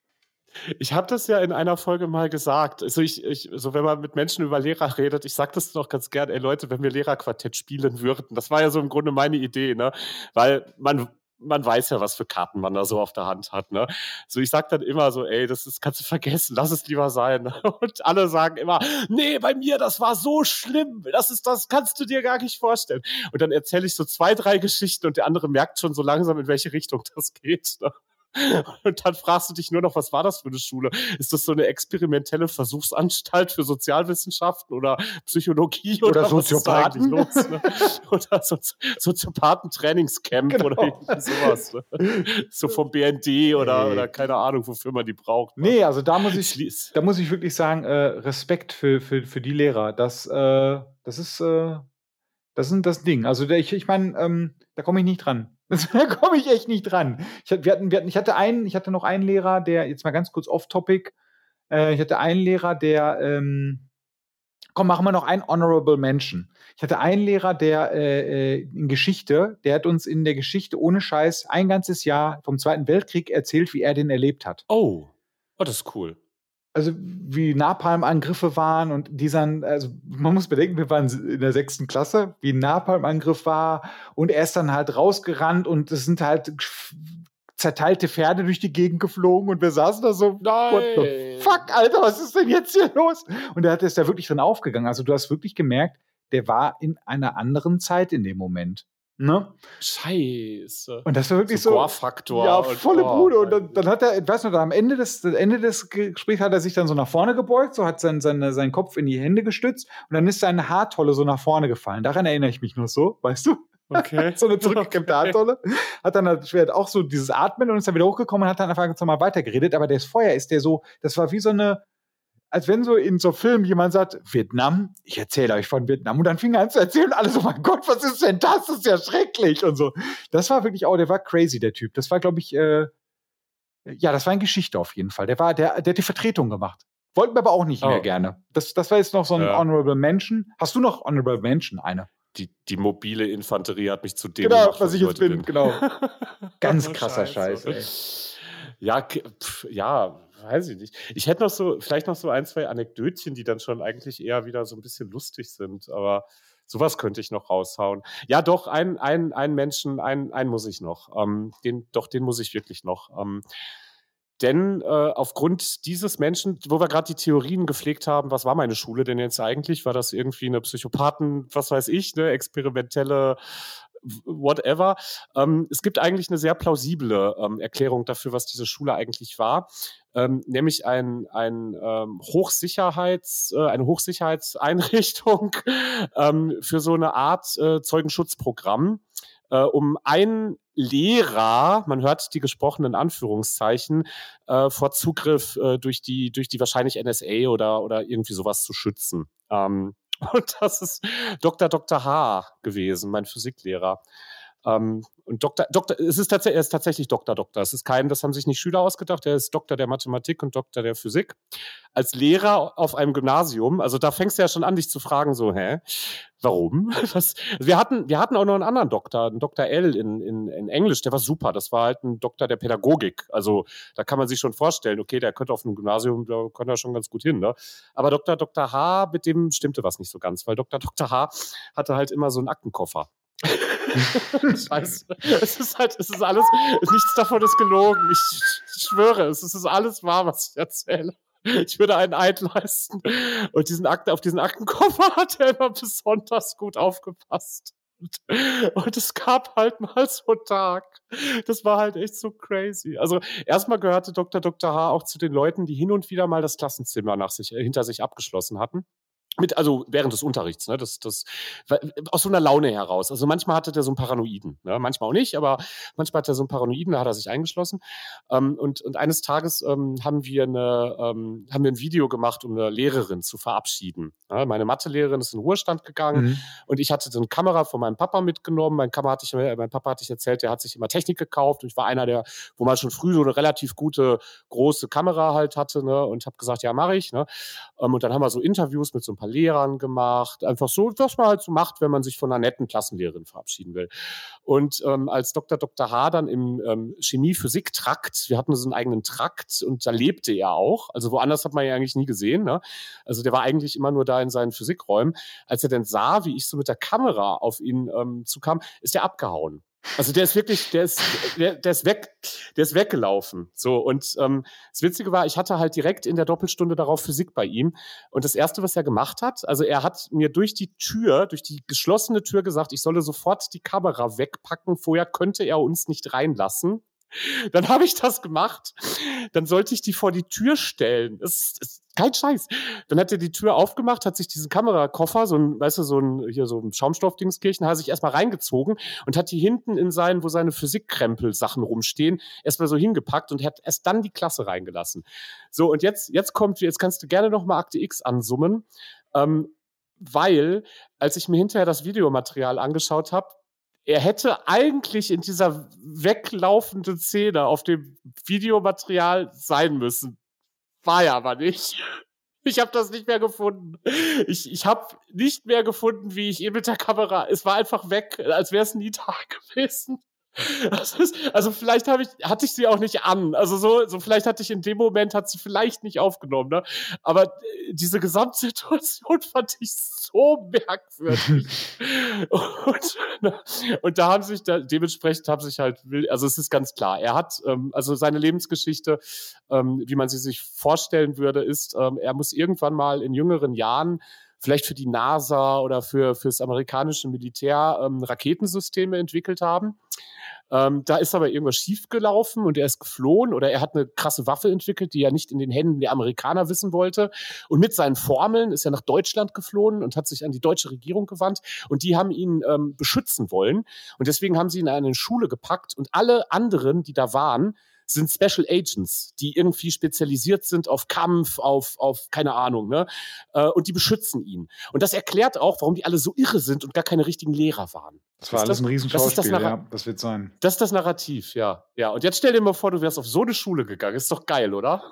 Ich habe das ja in einer Folge mal gesagt. Also ich, ich, so wenn man mit Menschen über Lehrer redet, ich sage das doch ganz gern, ey Leute, wenn wir Lehrerquartett spielen würden, das war ja so im Grunde meine Idee, ne? Weil man man weiß ja, was für Karten man da so auf der Hand hat. Ne? So, ich sag dann immer so, ey, das ist, kannst du vergessen, lass es lieber sein. *laughs* Und alle sagen immer, nee, bei mir, das war so schlimm, das ist, das kannst du dir gar nicht vorstellen. Und dann erzähle ich so zwei, drei Geschichten und der andere merkt schon so langsam, in welche Richtung das geht. Ne? *laughs* Und dann fragst du dich nur noch, was war das für eine Schule? Ist das so eine experimentelle Versuchsanstalt für Sozialwissenschaften oder Psychologie oder, oder Soziopathen? los, ne? *laughs* Oder so, Soziopathen-Trainingscamp genau. oder irgendwie sowas. Ne? So vom BND oder, oder keine Ahnung, wofür man die braucht. Ne? Nee, also da muss ich, da muss ich wirklich sagen, äh, Respekt für, für, für die Lehrer. Das, äh, das ist, äh, das ist das Ding. Also ich, ich meine, ähm, da komme ich nicht dran. *laughs* da komme ich echt nicht dran. Ich, wir hatten, wir hatten, ich, hatte einen, ich hatte noch einen Lehrer, der, jetzt mal ganz kurz off-topic, äh, ich hatte einen Lehrer, der, ähm, komm, machen wir noch einen Honorable Mention. Ich hatte einen Lehrer, der äh, äh, in Geschichte, der hat uns in der Geschichte ohne Scheiß ein ganzes Jahr vom Zweiten Weltkrieg erzählt, wie er den erlebt hat. Oh, oh das ist cool also wie Napalm-Angriffe waren und die dann, also man muss bedenken, wir waren in der sechsten Klasse, wie ein Napalm-Angriff war und er ist dann halt rausgerannt und es sind halt zerteilte Pferde durch die Gegend geflogen und wir saßen da so, Nein. what the fuck, Alter, was ist denn jetzt hier los? Und er hat ist da wirklich drin aufgegangen. Also du hast wirklich gemerkt, der war in einer anderen Zeit in dem Moment. Ne? Scheiße. Und das war wirklich so. so faktor Ja, volle oh, Bude. Und dann, dann, hat er, ich weiß noch, am Ende des, Ende des Gesprächs hat er sich dann so nach vorne gebeugt, so hat sein, sein, seinen Kopf in die Hände gestützt und dann ist seine Haartolle so nach vorne gefallen. Daran erinnere ich mich nur so, weißt du? Okay. *laughs* so eine zurückgekämmte okay. Haartolle. Hat dann halt auch so dieses Atmen und ist dann wieder hochgekommen und hat dann einfach ganz normal weitergeredet. Aber das Feuer ist der so, das war wie so eine, als wenn so in so Filmen jemand sagt, Vietnam, ich erzähle euch von Vietnam. Und dann fing er an zu erzählen, alle so, mein Gott, was ist denn das? Das ist ja schrecklich und so. Das war wirklich, oh, der war crazy, der Typ. Das war, glaube ich, äh, ja, das war eine Geschichte auf jeden Fall. Der war, der, der hat die Vertretung gemacht. Wollten wir aber auch nicht oh. mehr gerne. Das, das war jetzt noch so ein ja. Honorable Mention. Hast du noch Honorable Mention, eine? Die, die mobile Infanterie hat mich zu dem genau, gemacht, was ich jetzt bin. bin. Genau. *laughs* Ganz krasser Scheiß, ey. Ja, pf, ja, weiß ich nicht. Ich hätte noch so, vielleicht noch so ein, zwei Anekdötchen, die dann schon eigentlich eher wieder so ein bisschen lustig sind, aber sowas könnte ich noch raushauen. Ja, doch, ein, ein, ein Menschen, einen, einen muss ich noch. Ähm, den, doch, den muss ich wirklich noch. Ähm, denn äh, aufgrund dieses Menschen, wo wir gerade die Theorien gepflegt haben, was war meine Schule denn jetzt eigentlich? War das irgendwie eine Psychopathen, was weiß ich, eine experimentelle whatever. Ähm, es gibt eigentlich eine sehr plausible ähm, Erklärung dafür, was diese Schule eigentlich war. Ähm, nämlich ein, ein ähm, Hochsicherheits, äh, eine Hochsicherheitseinrichtung *laughs* ähm, für so eine Art äh, Zeugenschutzprogramm, äh, um einen Lehrer, man hört die gesprochenen Anführungszeichen, äh, vor Zugriff äh, durch die durch die wahrscheinlich NSA oder oder irgendwie sowas zu schützen. Ähm, und das ist Dr. Dr. H. gewesen, mein Physiklehrer. Ähm, und Doktor, Doktor, es ist tatsächlich, er ist tatsächlich Doktor, Doktor. Es ist kein, das haben sich nicht Schüler ausgedacht. Er ist Doktor der Mathematik und Doktor der Physik. Als Lehrer auf einem Gymnasium. Also da fängst du ja schon an, dich zu fragen, so, hä? Warum? *laughs* Was? Wir hatten, wir hatten auch noch einen anderen Doktor, einen Dr. L in, in, in Englisch, der war super. Das war halt ein Doktor der Pädagogik. Also da kann man sich schon vorstellen, okay, der könnte auf einem Gymnasium, da könnte er schon ganz gut hin, ne? Aber Dr. Dr. H, mit dem stimmte was nicht so ganz, weil Dr. Dr. H hatte halt immer so einen Aktenkoffer. Scheiße. *laughs* Es ist halt, es ist alles, nichts davon ist gelogen. Ich, schwöre, es ist alles wahr, was ich erzähle. Ich würde einen Eid leisten. Und diesen Akte, auf diesen Aktenkoffer hat er immer besonders gut aufgepasst. Und, und es gab halt mal so einen Tag. Das war halt echt so crazy. Also erstmal gehörte Dr. Dr. H. auch zu den Leuten, die hin und wieder mal das Klassenzimmer nach sich, hinter sich abgeschlossen hatten mit, also während des Unterrichts, ne, das, das, aus so einer Laune heraus. Also manchmal hatte der so einen Paranoiden, ne, manchmal auch nicht, aber manchmal hat er so einen Paranoiden, da hat er sich eingeschlossen. Ähm, und, und eines Tages ähm, haben wir eine, ähm, haben wir ein Video gemacht, um eine Lehrerin zu verabschieden. Ja, meine Mathelehrerin ist in Ruhestand gegangen mhm. und ich hatte so eine Kamera von meinem Papa mitgenommen. Mein, Kamera hatte ich, mein Papa hatte ich erzählt, der hat sich immer Technik gekauft und ich war einer der, wo man schon früh so eine relativ gute große Kamera halt hatte, ne, und habe gesagt, ja, mache ich. Ne. Ähm, und dann haben wir so Interviews mit so ein paar paar Lehrern gemacht. Einfach so, was man halt so macht, wenn man sich von einer netten Klassenlehrerin verabschieden will. Und ähm, als Dr. Dr. H. dann im ähm, Chemie-Physik-Trakt, wir hatten so einen eigenen Trakt und da lebte er auch. Also woanders hat man ja eigentlich nie gesehen. Ne? Also der war eigentlich immer nur da in seinen Physikräumen. Als er dann sah, wie ich so mit der Kamera auf ihn ähm, zukam, ist er abgehauen. Also der ist wirklich, der ist, der, der ist weg, der ist weggelaufen. So und ähm, das Witzige war, ich hatte halt direkt in der Doppelstunde darauf Physik bei ihm und das erste, was er gemacht hat, also er hat mir durch die Tür, durch die geschlossene Tür gesagt, ich solle sofort die Kamera wegpacken. Vorher könnte er uns nicht reinlassen. Dann habe ich das gemacht. Dann sollte ich die vor die Tür stellen. Das ist kein Scheiß. Dann hat er die Tür aufgemacht, hat sich diesen Kamerakoffer, so ein, weißt du, so ein, hier so ein Schaumstoffdingskirchen, hat sich erstmal reingezogen und hat die hinten in seinen, wo seine Physikkrempel-Sachen rumstehen, erstmal so hingepackt und hat erst dann die Klasse reingelassen. So, und jetzt, jetzt kommt, jetzt kannst du gerne nochmal Akte X ansummen, ähm, weil, als ich mir hinterher das Videomaterial angeschaut habe, er hätte eigentlich in dieser weglaufenden Szene auf dem Videomaterial sein müssen. War er aber nicht. Ich habe das nicht mehr gefunden. Ich, ich habe nicht mehr gefunden, wie ich ihn mit der Kamera. Es war einfach weg, als wäre es nie da *laughs* gewesen. *laughs* Also vielleicht habe ich, hatte ich sie auch nicht an. Also so, so vielleicht hatte ich in dem Moment, hat sie vielleicht nicht aufgenommen. Ne? Aber äh, diese Gesamtsituation *laughs* fand ich so merkwürdig. *laughs* und, ne, und da haben sich, da, dementsprechend haben sich halt, also es ist ganz klar, er hat, ähm, also seine Lebensgeschichte, ähm, wie man sie sich vorstellen würde, ist, ähm, er muss irgendwann mal in jüngeren Jahren vielleicht für die NASA oder für fürs amerikanische Militär ähm, Raketensysteme entwickelt haben. Ähm, da ist aber irgendwas schiefgelaufen und er ist geflohen oder er hat eine krasse Waffe entwickelt, die er nicht in den Händen der Amerikaner wissen wollte. Und mit seinen Formeln ist er nach Deutschland geflohen und hat sich an die deutsche Regierung gewandt und die haben ihn ähm, beschützen wollen. Und deswegen haben sie ihn in eine Schule gepackt und alle anderen, die da waren, sind Special Agents, die irgendwie spezialisiert sind auf Kampf, auf, auf keine Ahnung, ne? Äh, und die beschützen ihn. Und das erklärt auch, warum die alle so irre sind und gar keine richtigen Lehrer waren. Das war alles ein Riesenschauspiel, das, das ja, das wird sein. Das ist das Narrativ, ja. Ja, und jetzt stell dir mal vor, du wärst auf so eine Schule gegangen. Ist doch geil, oder?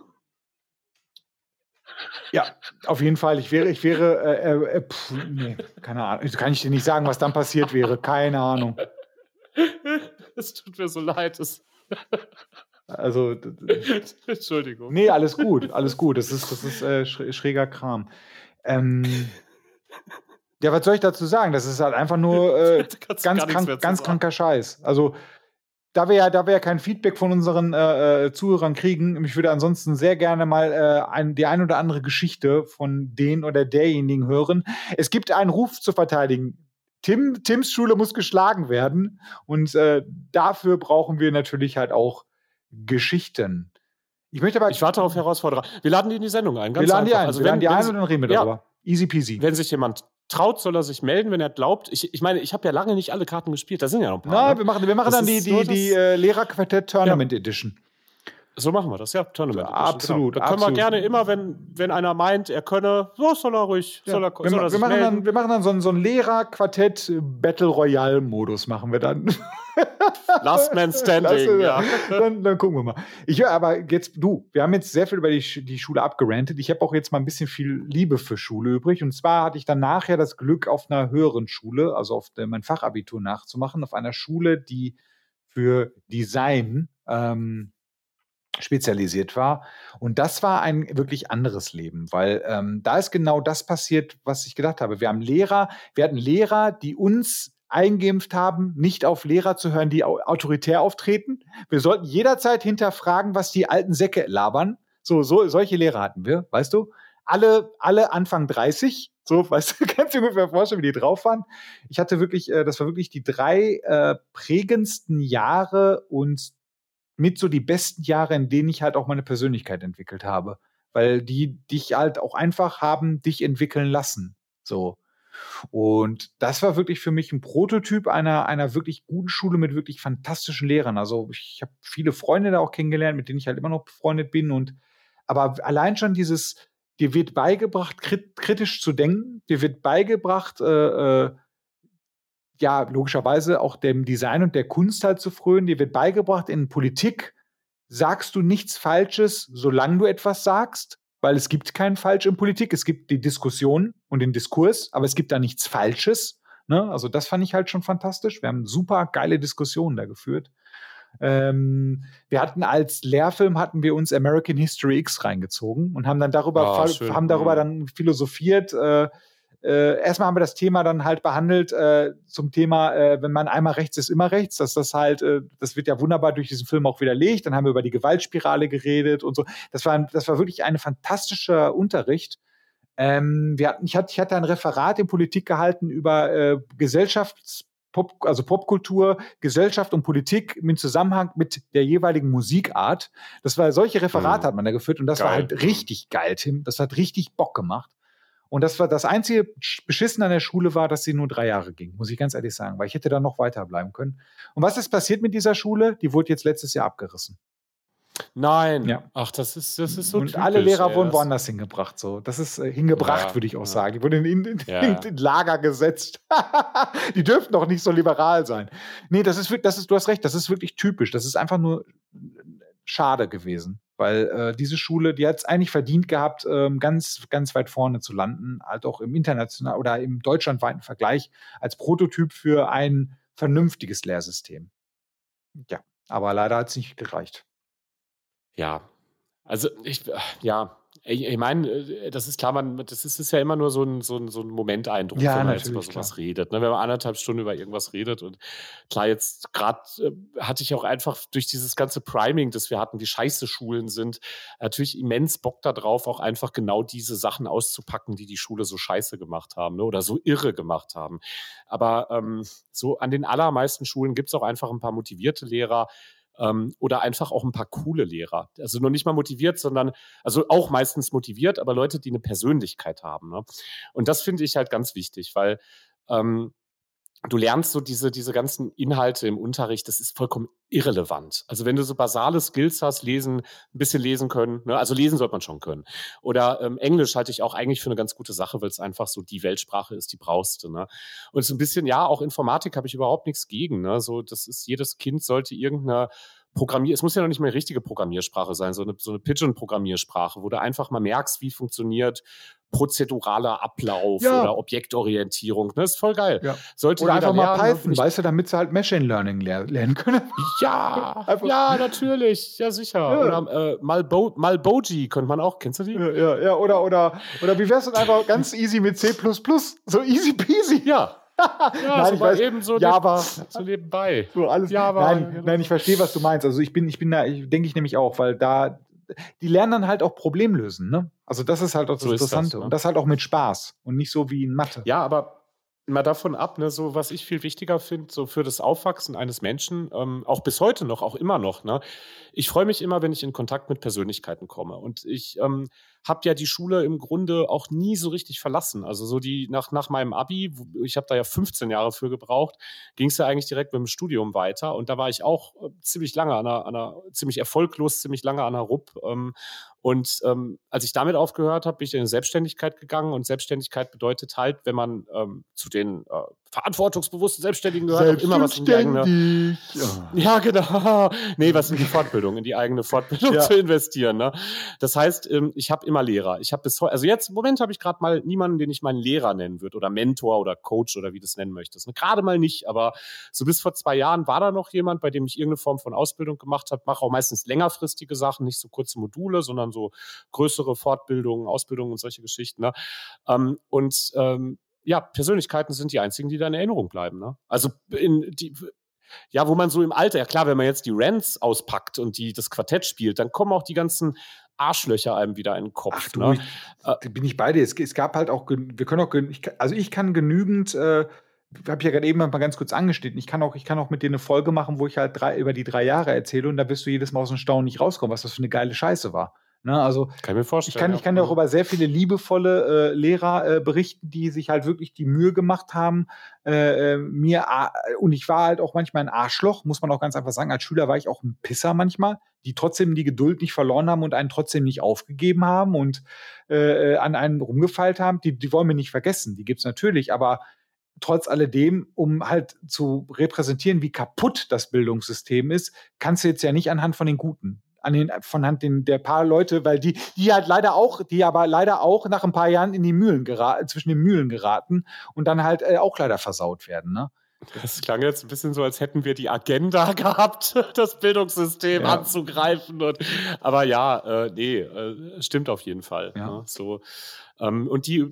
Ja, auf jeden Fall. Ich wäre, ich wäre, äh, äh, äh pff, nee, keine Ahnung. Kann ich dir nicht sagen, was dann passiert wäre. Keine Ahnung. *laughs* Es tut mir so leid. Es also, *laughs* Entschuldigung. Nee, alles gut, alles gut. Das ist, das ist äh, schräger Kram. Ähm, ja, was soll ich dazu sagen? Das ist halt einfach nur *laughs* äh, ganz, krank, ganz kranker Scheiß. Also, da wir ja, da wir ja kein Feedback von unseren äh, äh, Zuhörern kriegen, ich würde ansonsten sehr gerne mal äh, ein, die ein oder andere Geschichte von den oder derjenigen hören. Es gibt einen Ruf zu verteidigen. Tim, Tims Schule muss geschlagen werden und äh, dafür brauchen wir natürlich halt auch Geschichten. Ich möchte aber. Ich warte auf Herausforderer. Wir laden die in die Sendung ein. wir laden die ein. Also wir laden die ein und dann reden wir ja, darüber. Easy peasy. Wenn sich jemand traut, soll er sich melden, wenn er glaubt. Ich, ich meine, ich habe ja lange nicht alle Karten gespielt. Da sind ja noch ein paar. Na, ne? wir machen, wir machen dann die, die, die äh, Lehrerquartett Tournament ja. Edition. So machen wir das, ja. Tournament. Edition, absolut. Genau. Da können absolut. wir gerne immer, wenn, wenn einer meint, er könne, so soll er ruhig, ja. soll er, wir, soll er wir, machen dann, wir machen dann so einen, so einen Lehrerquartett Battle Royale Modus machen wir dann. *laughs* Last Man Standing, ja. *laughs* Dann, dann, gucken wir mal. Ich höre aber jetzt, du, wir haben jetzt sehr viel über die, die Schule abgerantet. Ich habe auch jetzt mal ein bisschen viel Liebe für Schule übrig. Und zwar hatte ich dann nachher das Glück, auf einer höheren Schule, also auf der, mein Fachabitur nachzumachen, auf einer Schule, die für Design ähm, spezialisiert war. Und das war ein wirklich anderes Leben, weil ähm, da ist genau das passiert, was ich gedacht habe. Wir haben Lehrer, wir hatten Lehrer, die uns eingeimpft haben, nicht auf Lehrer zu hören, die autoritär auftreten. Wir sollten jederzeit hinterfragen, was die alten Säcke labern. So, so solche Lehrer hatten wir, weißt du? Alle, alle Anfang 30. So, *laughs* weißt du, kannst du dir ungefähr vorstellen, wie die drauf waren. Ich hatte wirklich, äh, das war wirklich die drei äh, prägendsten Jahre und mit so die besten Jahre, in denen ich halt auch meine Persönlichkeit entwickelt habe. Weil die dich halt auch einfach haben dich entwickeln lassen. So. Und das war wirklich für mich ein Prototyp einer, einer wirklich guten Schule mit wirklich fantastischen Lehrern. Also ich habe viele Freunde da auch kennengelernt, mit denen ich halt immer noch befreundet bin. Und aber allein schon dieses, dir wird beigebracht, krit kritisch zu denken, dir wird beigebracht, äh, äh, ja, logischerweise auch dem Design und der Kunst halt zu frönen. Dir wird beigebracht, in Politik sagst du nichts Falsches, solange du etwas sagst weil es gibt kein Falsch in Politik. Es gibt die Diskussion und den Diskurs, aber es gibt da nichts Falsches. Ne? Also das fand ich halt schon fantastisch. Wir haben super geile Diskussionen da geführt. Ähm, wir hatten als Lehrfilm hatten wir uns American History X reingezogen und haben dann darüber, oh, haben darüber dann philosophiert, äh, äh, erstmal haben wir das Thema dann halt behandelt äh, zum Thema, äh, wenn man einmal rechts ist, immer rechts, dass das halt, äh, das wird ja wunderbar durch diesen Film auch widerlegt. Dann haben wir über die Gewaltspirale geredet und so. Das war, das war wirklich ein fantastischer Unterricht. Ähm, wir hatten, ich, hatte, ich hatte ein Referat in Politik gehalten über äh, Gesellschafts- Pop, also Popkultur, Gesellschaft und Politik im Zusammenhang mit der jeweiligen Musikart. Das war solche Referate mhm. hat man da geführt und das geil. war halt richtig geil, Tim. Das hat richtig Bock gemacht. Und das war das einzige Beschissen an der Schule war, dass sie nur drei Jahre ging, muss ich ganz ehrlich sagen, weil ich hätte da noch weiterbleiben können. Und was ist passiert mit dieser Schule? Die wurde jetzt letztes Jahr abgerissen. Nein. Ja. Ach, das ist, das ist so. Und typisch, alle Lehrer ey, wurden woanders hingebracht. So. Das ist äh, hingebracht, ja, würde ich auch ja. sagen. Die wurden in, in, in Lager gesetzt. *laughs* die dürften doch nicht so liberal sein. Nee, das ist, das ist, du hast recht, das ist wirklich typisch. Das ist einfach nur schade gewesen. Weil äh, diese Schule, die hat es eigentlich verdient gehabt, ähm, ganz, ganz weit vorne zu landen, halt auch im internationalen oder im deutschlandweiten Vergleich als Prototyp für ein vernünftiges Lehrsystem. Ja, aber leider hat es nicht gereicht. Ja, also ich, ja, ich, ich meine, äh, das ist klar, man, das ist, ist ja immer nur so ein, so ein, so ein Momenteindruck, Ja, wenn man jetzt über sowas klar. redet. Ne? Wenn man anderthalb Stunden über irgendwas redet. Und klar, jetzt gerade äh, hatte ich auch einfach durch dieses ganze Priming, das wir hatten, wie scheiße Schulen sind, natürlich immens Bock darauf, auch einfach genau diese Sachen auszupacken, die die Schule so scheiße gemacht haben ne? oder so irre gemacht haben. Aber ähm, so an den allermeisten Schulen gibt es auch einfach ein paar motivierte Lehrer, ähm, oder einfach auch ein paar coole Lehrer. Also nur nicht mal motiviert, sondern, also auch meistens motiviert, aber Leute, die eine Persönlichkeit haben. Ne? Und das finde ich halt ganz wichtig, weil ähm, du lernst so diese, diese ganzen Inhalte im Unterricht, das ist vollkommen irrelevant. Also wenn du so basale Skills hast, lesen, ein bisschen lesen können, ne? also lesen sollte man schon können. Oder ähm, Englisch halte ich auch eigentlich für eine ganz gute Sache, weil es einfach so die Weltsprache ist, die brauchst du. Ne? Und so ein bisschen, ja, auch Informatik habe ich überhaupt nichts gegen. Ne? So, das ist, jedes Kind sollte irgendeine Programmier, es muss ja noch nicht mehr richtige Programmiersprache sein, so eine, so eine Pigeon-Programmiersprache, wo du einfach mal merkst, wie funktioniert prozeduraler Ablauf Ja. oder Objektorientierung. Ne? ist voll geil. Ja. Sollte Oder einfach mal lernen, Python, nicht- weißt du, damit sie halt Machine Learning ler lernen können. Ja, *laughs* ja, natürlich, ja sicher. Ja. Oder äh, Malbo Malboji könnte man auch, kennst du die? Ja, ja, oder, oder, oder wie wär's denn einfach ganz easy mit C, so easy peasy. Ja. *laughs* Ja, Nein, ich weiß, eben so, Java. neb- so nebenbei. So alles. Java, nein, genau. nein, ich verstehe, was du meinst. Also ich bin, ich bin da, ich denke ich nämlich auch, weil da, die lernen dann halt auch Problemlösen, ne? Also das ist halt auch das So ist das, Interessante. ne? Und das halt auch mit Spaß und nicht so wie in Mathe. Ja, aber mal davon ab, ne, so was ich viel wichtiger finde, so für das Aufwachsen eines Menschen, ähm, auch bis heute noch, auch immer noch, ne? Ich freue mich immer, wenn ich in Kontakt mit Persönlichkeiten komme. Und ich ähm, habe ja die Schule im Grunde auch nie so richtig verlassen. Also so die nach, nach meinem Abi, ich habe da ja 15 Jahre für gebraucht, ging es ja eigentlich direkt mit dem Studium weiter. Und da war ich auch äh, ziemlich lange an einer, an einer ziemlich erfolglos, ziemlich lange an einer RUP. Ähm, und ähm, als ich damit aufgehört habe, bin ich in die Selbstständigkeit gegangen. Und Selbstständigkeit bedeutet halt, wenn man ähm, zu den äh, verantwortungsbewussten Selbstständigen gehört, auch immer was in die eigene. Ja, genau. *laughs* Nee, was in die Fortbildung, in die eigene Fortbildung Ja. zu investieren. Ne? Das heißt, ähm, ich habe immer Lehrer. Ich habe bis heute, also jetzt im Moment habe ich gerade mal niemanden, den ich meinen Lehrer nennen würde oder Mentor oder Coach oder wie du es nennen möchtest. Ne? Gerade mal nicht, aber so bis vor zwei Jahren war da noch jemand, bei dem ich irgendeine Form von Ausbildung gemacht habe. Mache auch meistens längerfristige Sachen, nicht so kurze Module, sondern so größere Fortbildungen, Ausbildungen und solche Geschichten. Ne? Ähm, und ähm, ja, Persönlichkeiten sind die einzigen, die da in Erinnerung bleiben. Ne? Also in die, ja, wo man so im Alter, ja klar, wenn man jetzt die Rants auspackt und die das Quartett spielt, dann kommen auch die ganzen Arschlöcher einem wieder in den Kopf. Ach du, ne? ich, da bin ich bei dir. Es, es gab halt auch, wir können auch, ich, also ich kann genügend, äh, habe ich ja gerade eben mal ganz kurz angeschnitten, ich kann auch, ich kann auch mit dir eine Folge machen, wo ich halt drei, über die drei Jahre erzähle und da wirst du jedes Mal aus dem Staunen nicht rauskommen, was das für eine geile Scheiße war. Ne? Also Kann ich mir ich vorstellen. kann, ich kann dir auch über sehr viele liebevolle äh, Lehrer äh, berichten, die sich halt wirklich die Mühe gemacht haben. Äh, äh, mir und ich war halt auch manchmal ein Arschloch, muss man auch ganz einfach sagen. Als Schüler war ich auch ein Pisser manchmal, die trotzdem die Geduld nicht verloren haben und einen trotzdem nicht aufgegeben haben und äh, äh, an einen rumgefeilt haben. Die, die wollen wir nicht vergessen, die gibt's natürlich, aber trotz alledem, um halt zu repräsentieren, wie kaputt das Bildungssystem ist, kannst du jetzt ja nicht anhand von den Guten, an den, von Hand den, der paar Leute, weil die, die halt leider auch, die aber leider auch nach ein paar Jahren in die Mühlen geraten, zwischen den Mühlen geraten und dann halt äh, auch leider versaut werden, ne? Das klang jetzt ein bisschen so, als hätten wir die Agenda *laughs* gehabt, das Bildungssystem Ja. anzugreifen. Und, aber ja, äh, nee, äh, stimmt auf jeden Fall. Ja. Ne? So, ähm, und die,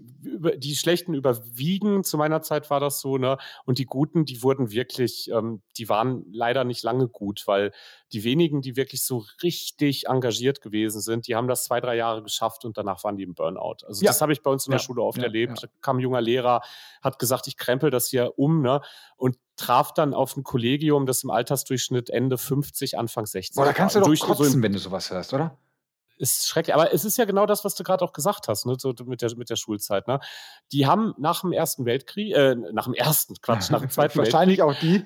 die Schlechten überwiegen, zu meiner Zeit war das so, ne? Und die Guten, die wurden wirklich, ähm, die waren leider nicht lange gut, weil die wenigen, die wirklich so richtig engagiert gewesen sind, die haben das zwei, drei Jahre geschafft und danach waren die im Burnout. Also Ja. das habe ich bei uns in der Ja. Schule oft Ja, erlebt. Da kam ein junger Lehrer, hat gesagt, ich krempel das hier um, ne? Und traf dann auf ein Kollegium, das im Altersdurchschnitt Ende 50, Anfang 60 Boah, da kannst du doch Durch- kotzen, so wenn du sowas hörst, oder? Ist schrecklich. Aber es ist ja genau das, was du gerade auch gesagt hast, ne, so mit der, mit der Schulzeit. Ne? Die haben nach dem Ersten Weltkrieg, äh, nach dem Ersten, Quatsch, nach dem *laughs* Zweiten Weltkrieg, Wahrscheinlich auch die.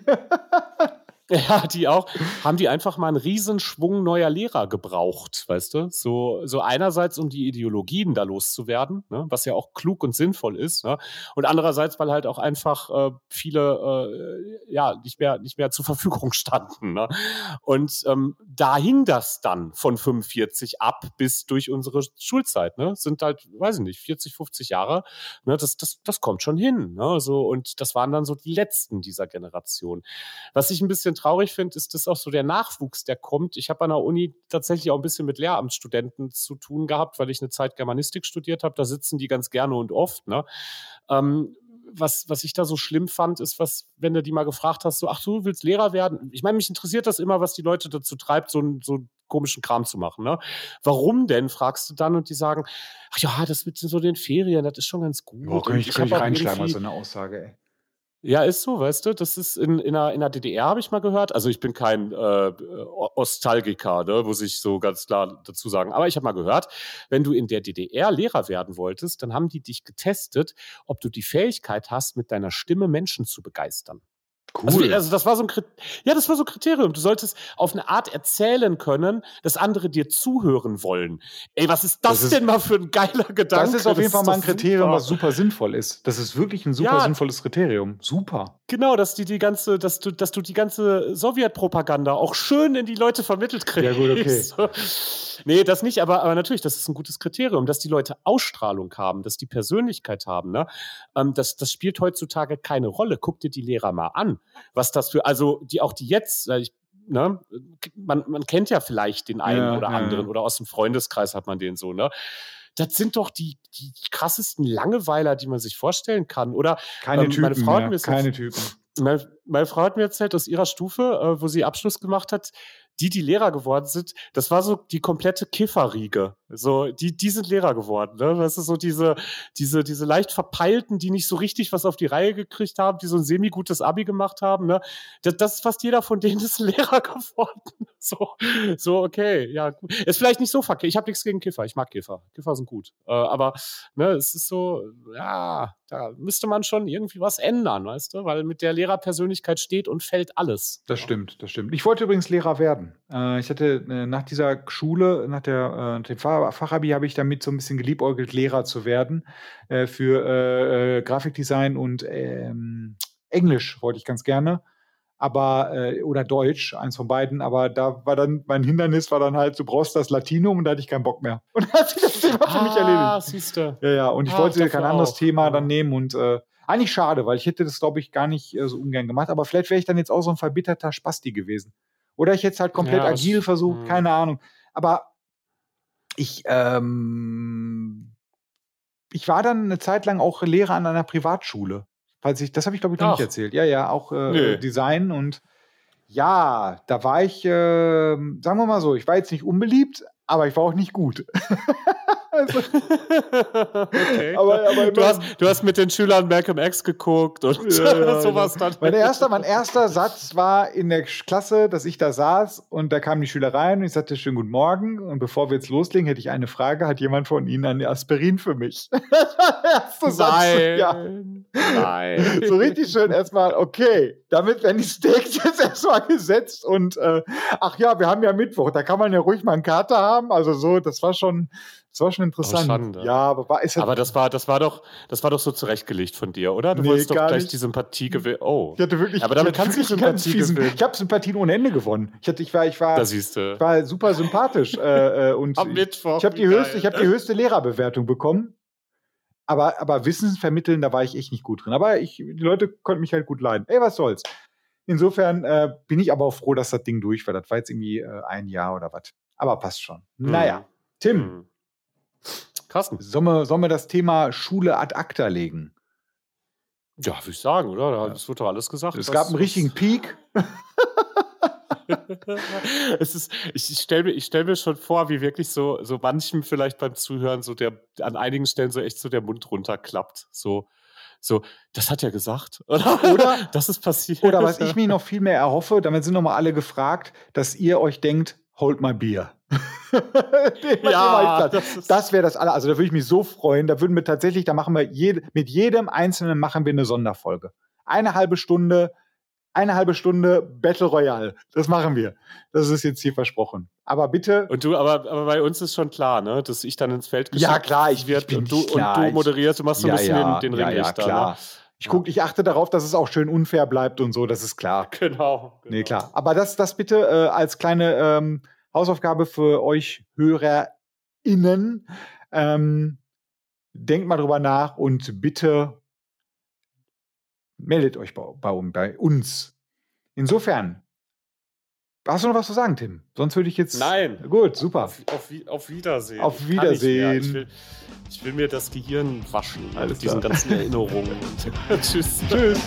*laughs* ja, die auch, haben die einfach mal einen Riesenschwung neuer Lehrer gebraucht, weißt du? So, so einerseits, um die Ideologien da loszuwerden, ne? was ja auch klug und sinnvoll ist, ne? und andererseits, weil halt auch einfach äh, viele äh, ja nicht mehr, nicht mehr zur Verfügung standen. Ne? Und ähm, da hing das dann von 45 ab bis durch unsere Schulzeit. Ne? Sind halt, weiß ich nicht, 40, 50 Jahre. Ne? Das, das, das kommt schon hin. Ne? So, und das waren dann so die letzten dieser Generation. Was ich ein bisschen bisschen traurig finde, ist das auch so der Nachwuchs, der kommt. Ich habe an der Uni tatsächlich auch ein bisschen mit Lehramtsstudenten zu tun gehabt, weil ich eine Zeit Germanistik studiert habe. Da sitzen die ganz gerne und oft. Ne? Ähm, was, was ich da so schlimm fand, ist, was, wenn du die mal gefragt hast, so, ach, du willst Lehrer werden? Ich meine, mich interessiert das immer, was die Leute dazu treibt, so, so komischen Kram zu machen. Ne? Warum denn, fragst du dann und die sagen, ach ja, das mit so den Ferien, das ist schon ganz gut. Boah, kann ich, ich, kann ich reinschlagen, so eine Aussage, ey. Ja, ist so, weißt du, das ist in, in, der, in der DDR, habe ich mal gehört. Also ich bin kein äh, Ostalgiker, ne, muss ich so ganz klar dazu sagen. Aber ich habe mal gehört, wenn du in der DDR Lehrer werden wolltest, dann haben die dich getestet, ob du die Fähigkeit hast, mit deiner Stimme Menschen zu begeistern. Also cool. Also, also, das war so ein ja, das war so ein Kriterium. Du solltest auf eine Art erzählen können, dass andere dir zuhören wollen. Ey, was ist das, das denn mal für ein geiler Gedanke? Das ist auf jeden Fall mal ein Kriterium, super. was super sinnvoll ist. Das ist wirklich ein super ja, sinnvolles Kriterium. Super. Genau, dass die die ganze, dass du, dass du die ganze Sowjetpropaganda auch schön in die Leute vermittelt kriegst. Ja gut, okay. *laughs* nee, das nicht, aber, aber natürlich, das ist ein gutes Kriterium, dass die Leute Ausstrahlung haben, dass die Persönlichkeit haben. Ne? Ähm, das, das spielt heutzutage keine Rolle. Guck dir die Lehrer mal an was das für, also die auch die jetzt, ich, ne, man, man kennt ja vielleicht den einen ja, oder ja, anderen ja. oder aus dem Freundeskreis hat man den so, ne? Das sind doch die, die krassesten Langeweiler, die man sich vorstellen kann. Oder keine ähm, Typen, meine Frau hat mir keine Typen. Meine, meine, Frau hat mir erzählt aus ihrer Stufe, äh, wo sie Abschluss gemacht hat, die, die Lehrer geworden sind, das war so die komplette Kifferriege. So, die, die sind Lehrer geworden, ne? Das ist so diese, diese, diese leicht verpeilten, die nicht so richtig was auf die Reihe gekriegt haben, die so ein semi-gutes Abi gemacht haben, ne? Das, das ist fast jeder von denen *laughs* ist Lehrer geworden. *laughs* So, so, okay, ja, gut. Ist vielleicht nicht so verkehrt. Ich habe nichts gegen Kiffer. Ich mag Kiffer. Kiffer sind gut. Äh, aber, ne, es ist so, ja, da müsste man schon irgendwie was ändern, weißt du? Weil mit der Lehrerpersönlichkeit steht und fällt alles. Das stimmt, das stimmt. Ich wollte übrigens Lehrer werden. Äh, ich hatte äh, nach dieser Schule, nach der, äh, dem Fachabi habe ich damit so ein bisschen geliebäugelt, Lehrer zu werden äh, für äh, äh, Grafikdesign und ähm, Englisch wollte ich ganz gerne. Aber, oder Deutsch, eins von beiden, aber da war dann, mein Hindernis war dann halt, du brauchst das Latinum und da hatte ich keinen Bock mehr. *laughs* Und da hat sich das Thema für mich ah, erledigt. Siehst du. Ja, ja, und ich ah, wollte kein anderes auch. Thema dann nehmen und eigentlich schade, weil ich hätte das, glaube ich, gar nicht äh, so ungern gemacht, aber vielleicht wäre ich dann jetzt auch so ein verbitterter Spasti gewesen. Oder ich hätte es halt komplett ja, agil versucht, mh. keine Ahnung. Aber ich, ähm, ich war dann eine Zeit lang auch Lehrer an einer Privatschule. Falls ich, das habe ich, glaube ich, noch Ach. nicht erzählt. Ja, ja, auch äh, Design und ja, da war ich, äh, sagen wir mal so, ich war jetzt nicht unbeliebt, aber ich war auch nicht gut. *laughs* also, okay. aber, aber du, hast, du hast mit den Schülern Malcolm X geguckt und ja, *laughs* ja, sowas dann. Mein erster, mein erster Satz war in der Klasse, dass ich da saß und da kamen die Schüler rein und ich sagte, schönen guten Morgen. Und bevor wir jetzt loslegen, hätte ich eine Frage. Hat jemand von Ihnen eine Aspirin für mich? *laughs* das war der erste Satz. Nein. Ja. Nein. So richtig schön erstmal, okay, damit werden die Steaks *laughs* jetzt erstmal gesetzt und äh, ach ja, wir haben ja Mittwoch, da kann man ja ruhig mal einen Kater haben. Also so, das war schon, das war schon interessant. Oh, Schande. Ja, aber war, ist aber das war, das war doch, das war doch so zurechtgelegt von dir, oder? Du nee, wolltest doch gleich nicht. die Sympathie gewinnen. Oh. Ich hatte wirklich, aber damit kannst du Sympathie fiesen, gewinnen. Ich habe Sympathien ohne Ende gewonnen. Ich hatte, ich war, ich war, ich war super sympathisch äh, äh und Am Mittwoch. Ich habe die höchste, ich habe die höchste Lehrerbewertung bekommen. Aber, aber Wissen vermitteln, da war ich echt nicht gut drin. Aber ich, die Leute konnten mich halt gut leiden. Ey, was soll's. Insofern äh, bin ich aber auch froh, dass das Ding durch war. Das war jetzt irgendwie äh, ein Jahr oder was. Aber passt schon. Mhm. Naja, Tim. Mhm. Carsten. Sollen wir, sollen wir das Thema Schule ad acta legen? Ja, würde ich sagen, oder? Das wird doch alles gesagt. Es gab einen richtigen Peak. *laughs* es ist, ich stelle mir, stell mir schon vor, wie wirklich so, so manchem vielleicht beim Zuhören so der, an einigen Stellen so echt so der Mund runterklappt. So, so, das hat er gesagt, *laughs* oder? Oder das ist passiert. Oder was ich mir noch viel mehr erhoffe, damit sind nochmal alle gefragt, dass ihr euch denkt, hold my beer. *laughs* ja, das, das wäre das aller. Also da würde ich mich so freuen. Da würden wir tatsächlich, da machen wir jede, mit jedem Einzelnen machen wir eine Sonderfolge. Eine halbe Stunde, eine halbe Stunde Battle Royale. Das machen wir. Das ist jetzt hier versprochen. Aber bitte. Und du, aber, aber bei uns ist schon klar, ne, dass ich dann ins Feld geschickt Ja, klar, ich, wird ich und, du, klar, und du moderierst, du machst so ein bisschen ja, den, den ja, Ringrichter. Ja, klar. Ne? Ich gucke, ich achte darauf, dass es auch schön unfair bleibt und so, das ist klar. Genau. genau. Nee, klar. Aber das, das bitte äh, als kleine ähm, Hausaufgabe für euch HörerInnen. Ähm, denkt mal drüber nach und bitte meldet euch bei, bei, bei uns. Insofern, Hast du noch was zu sagen, Tim? Sonst würde ich jetzt. Nein. Gut, super. Auf, auf, auf Wiedersehen. Auf Wiedersehen. Ich, ich, will, ich, will, mir das Gehirn waschen Alles mit diesen ganzen Erinnerungen. *laughs* Tschüss. Tschüss.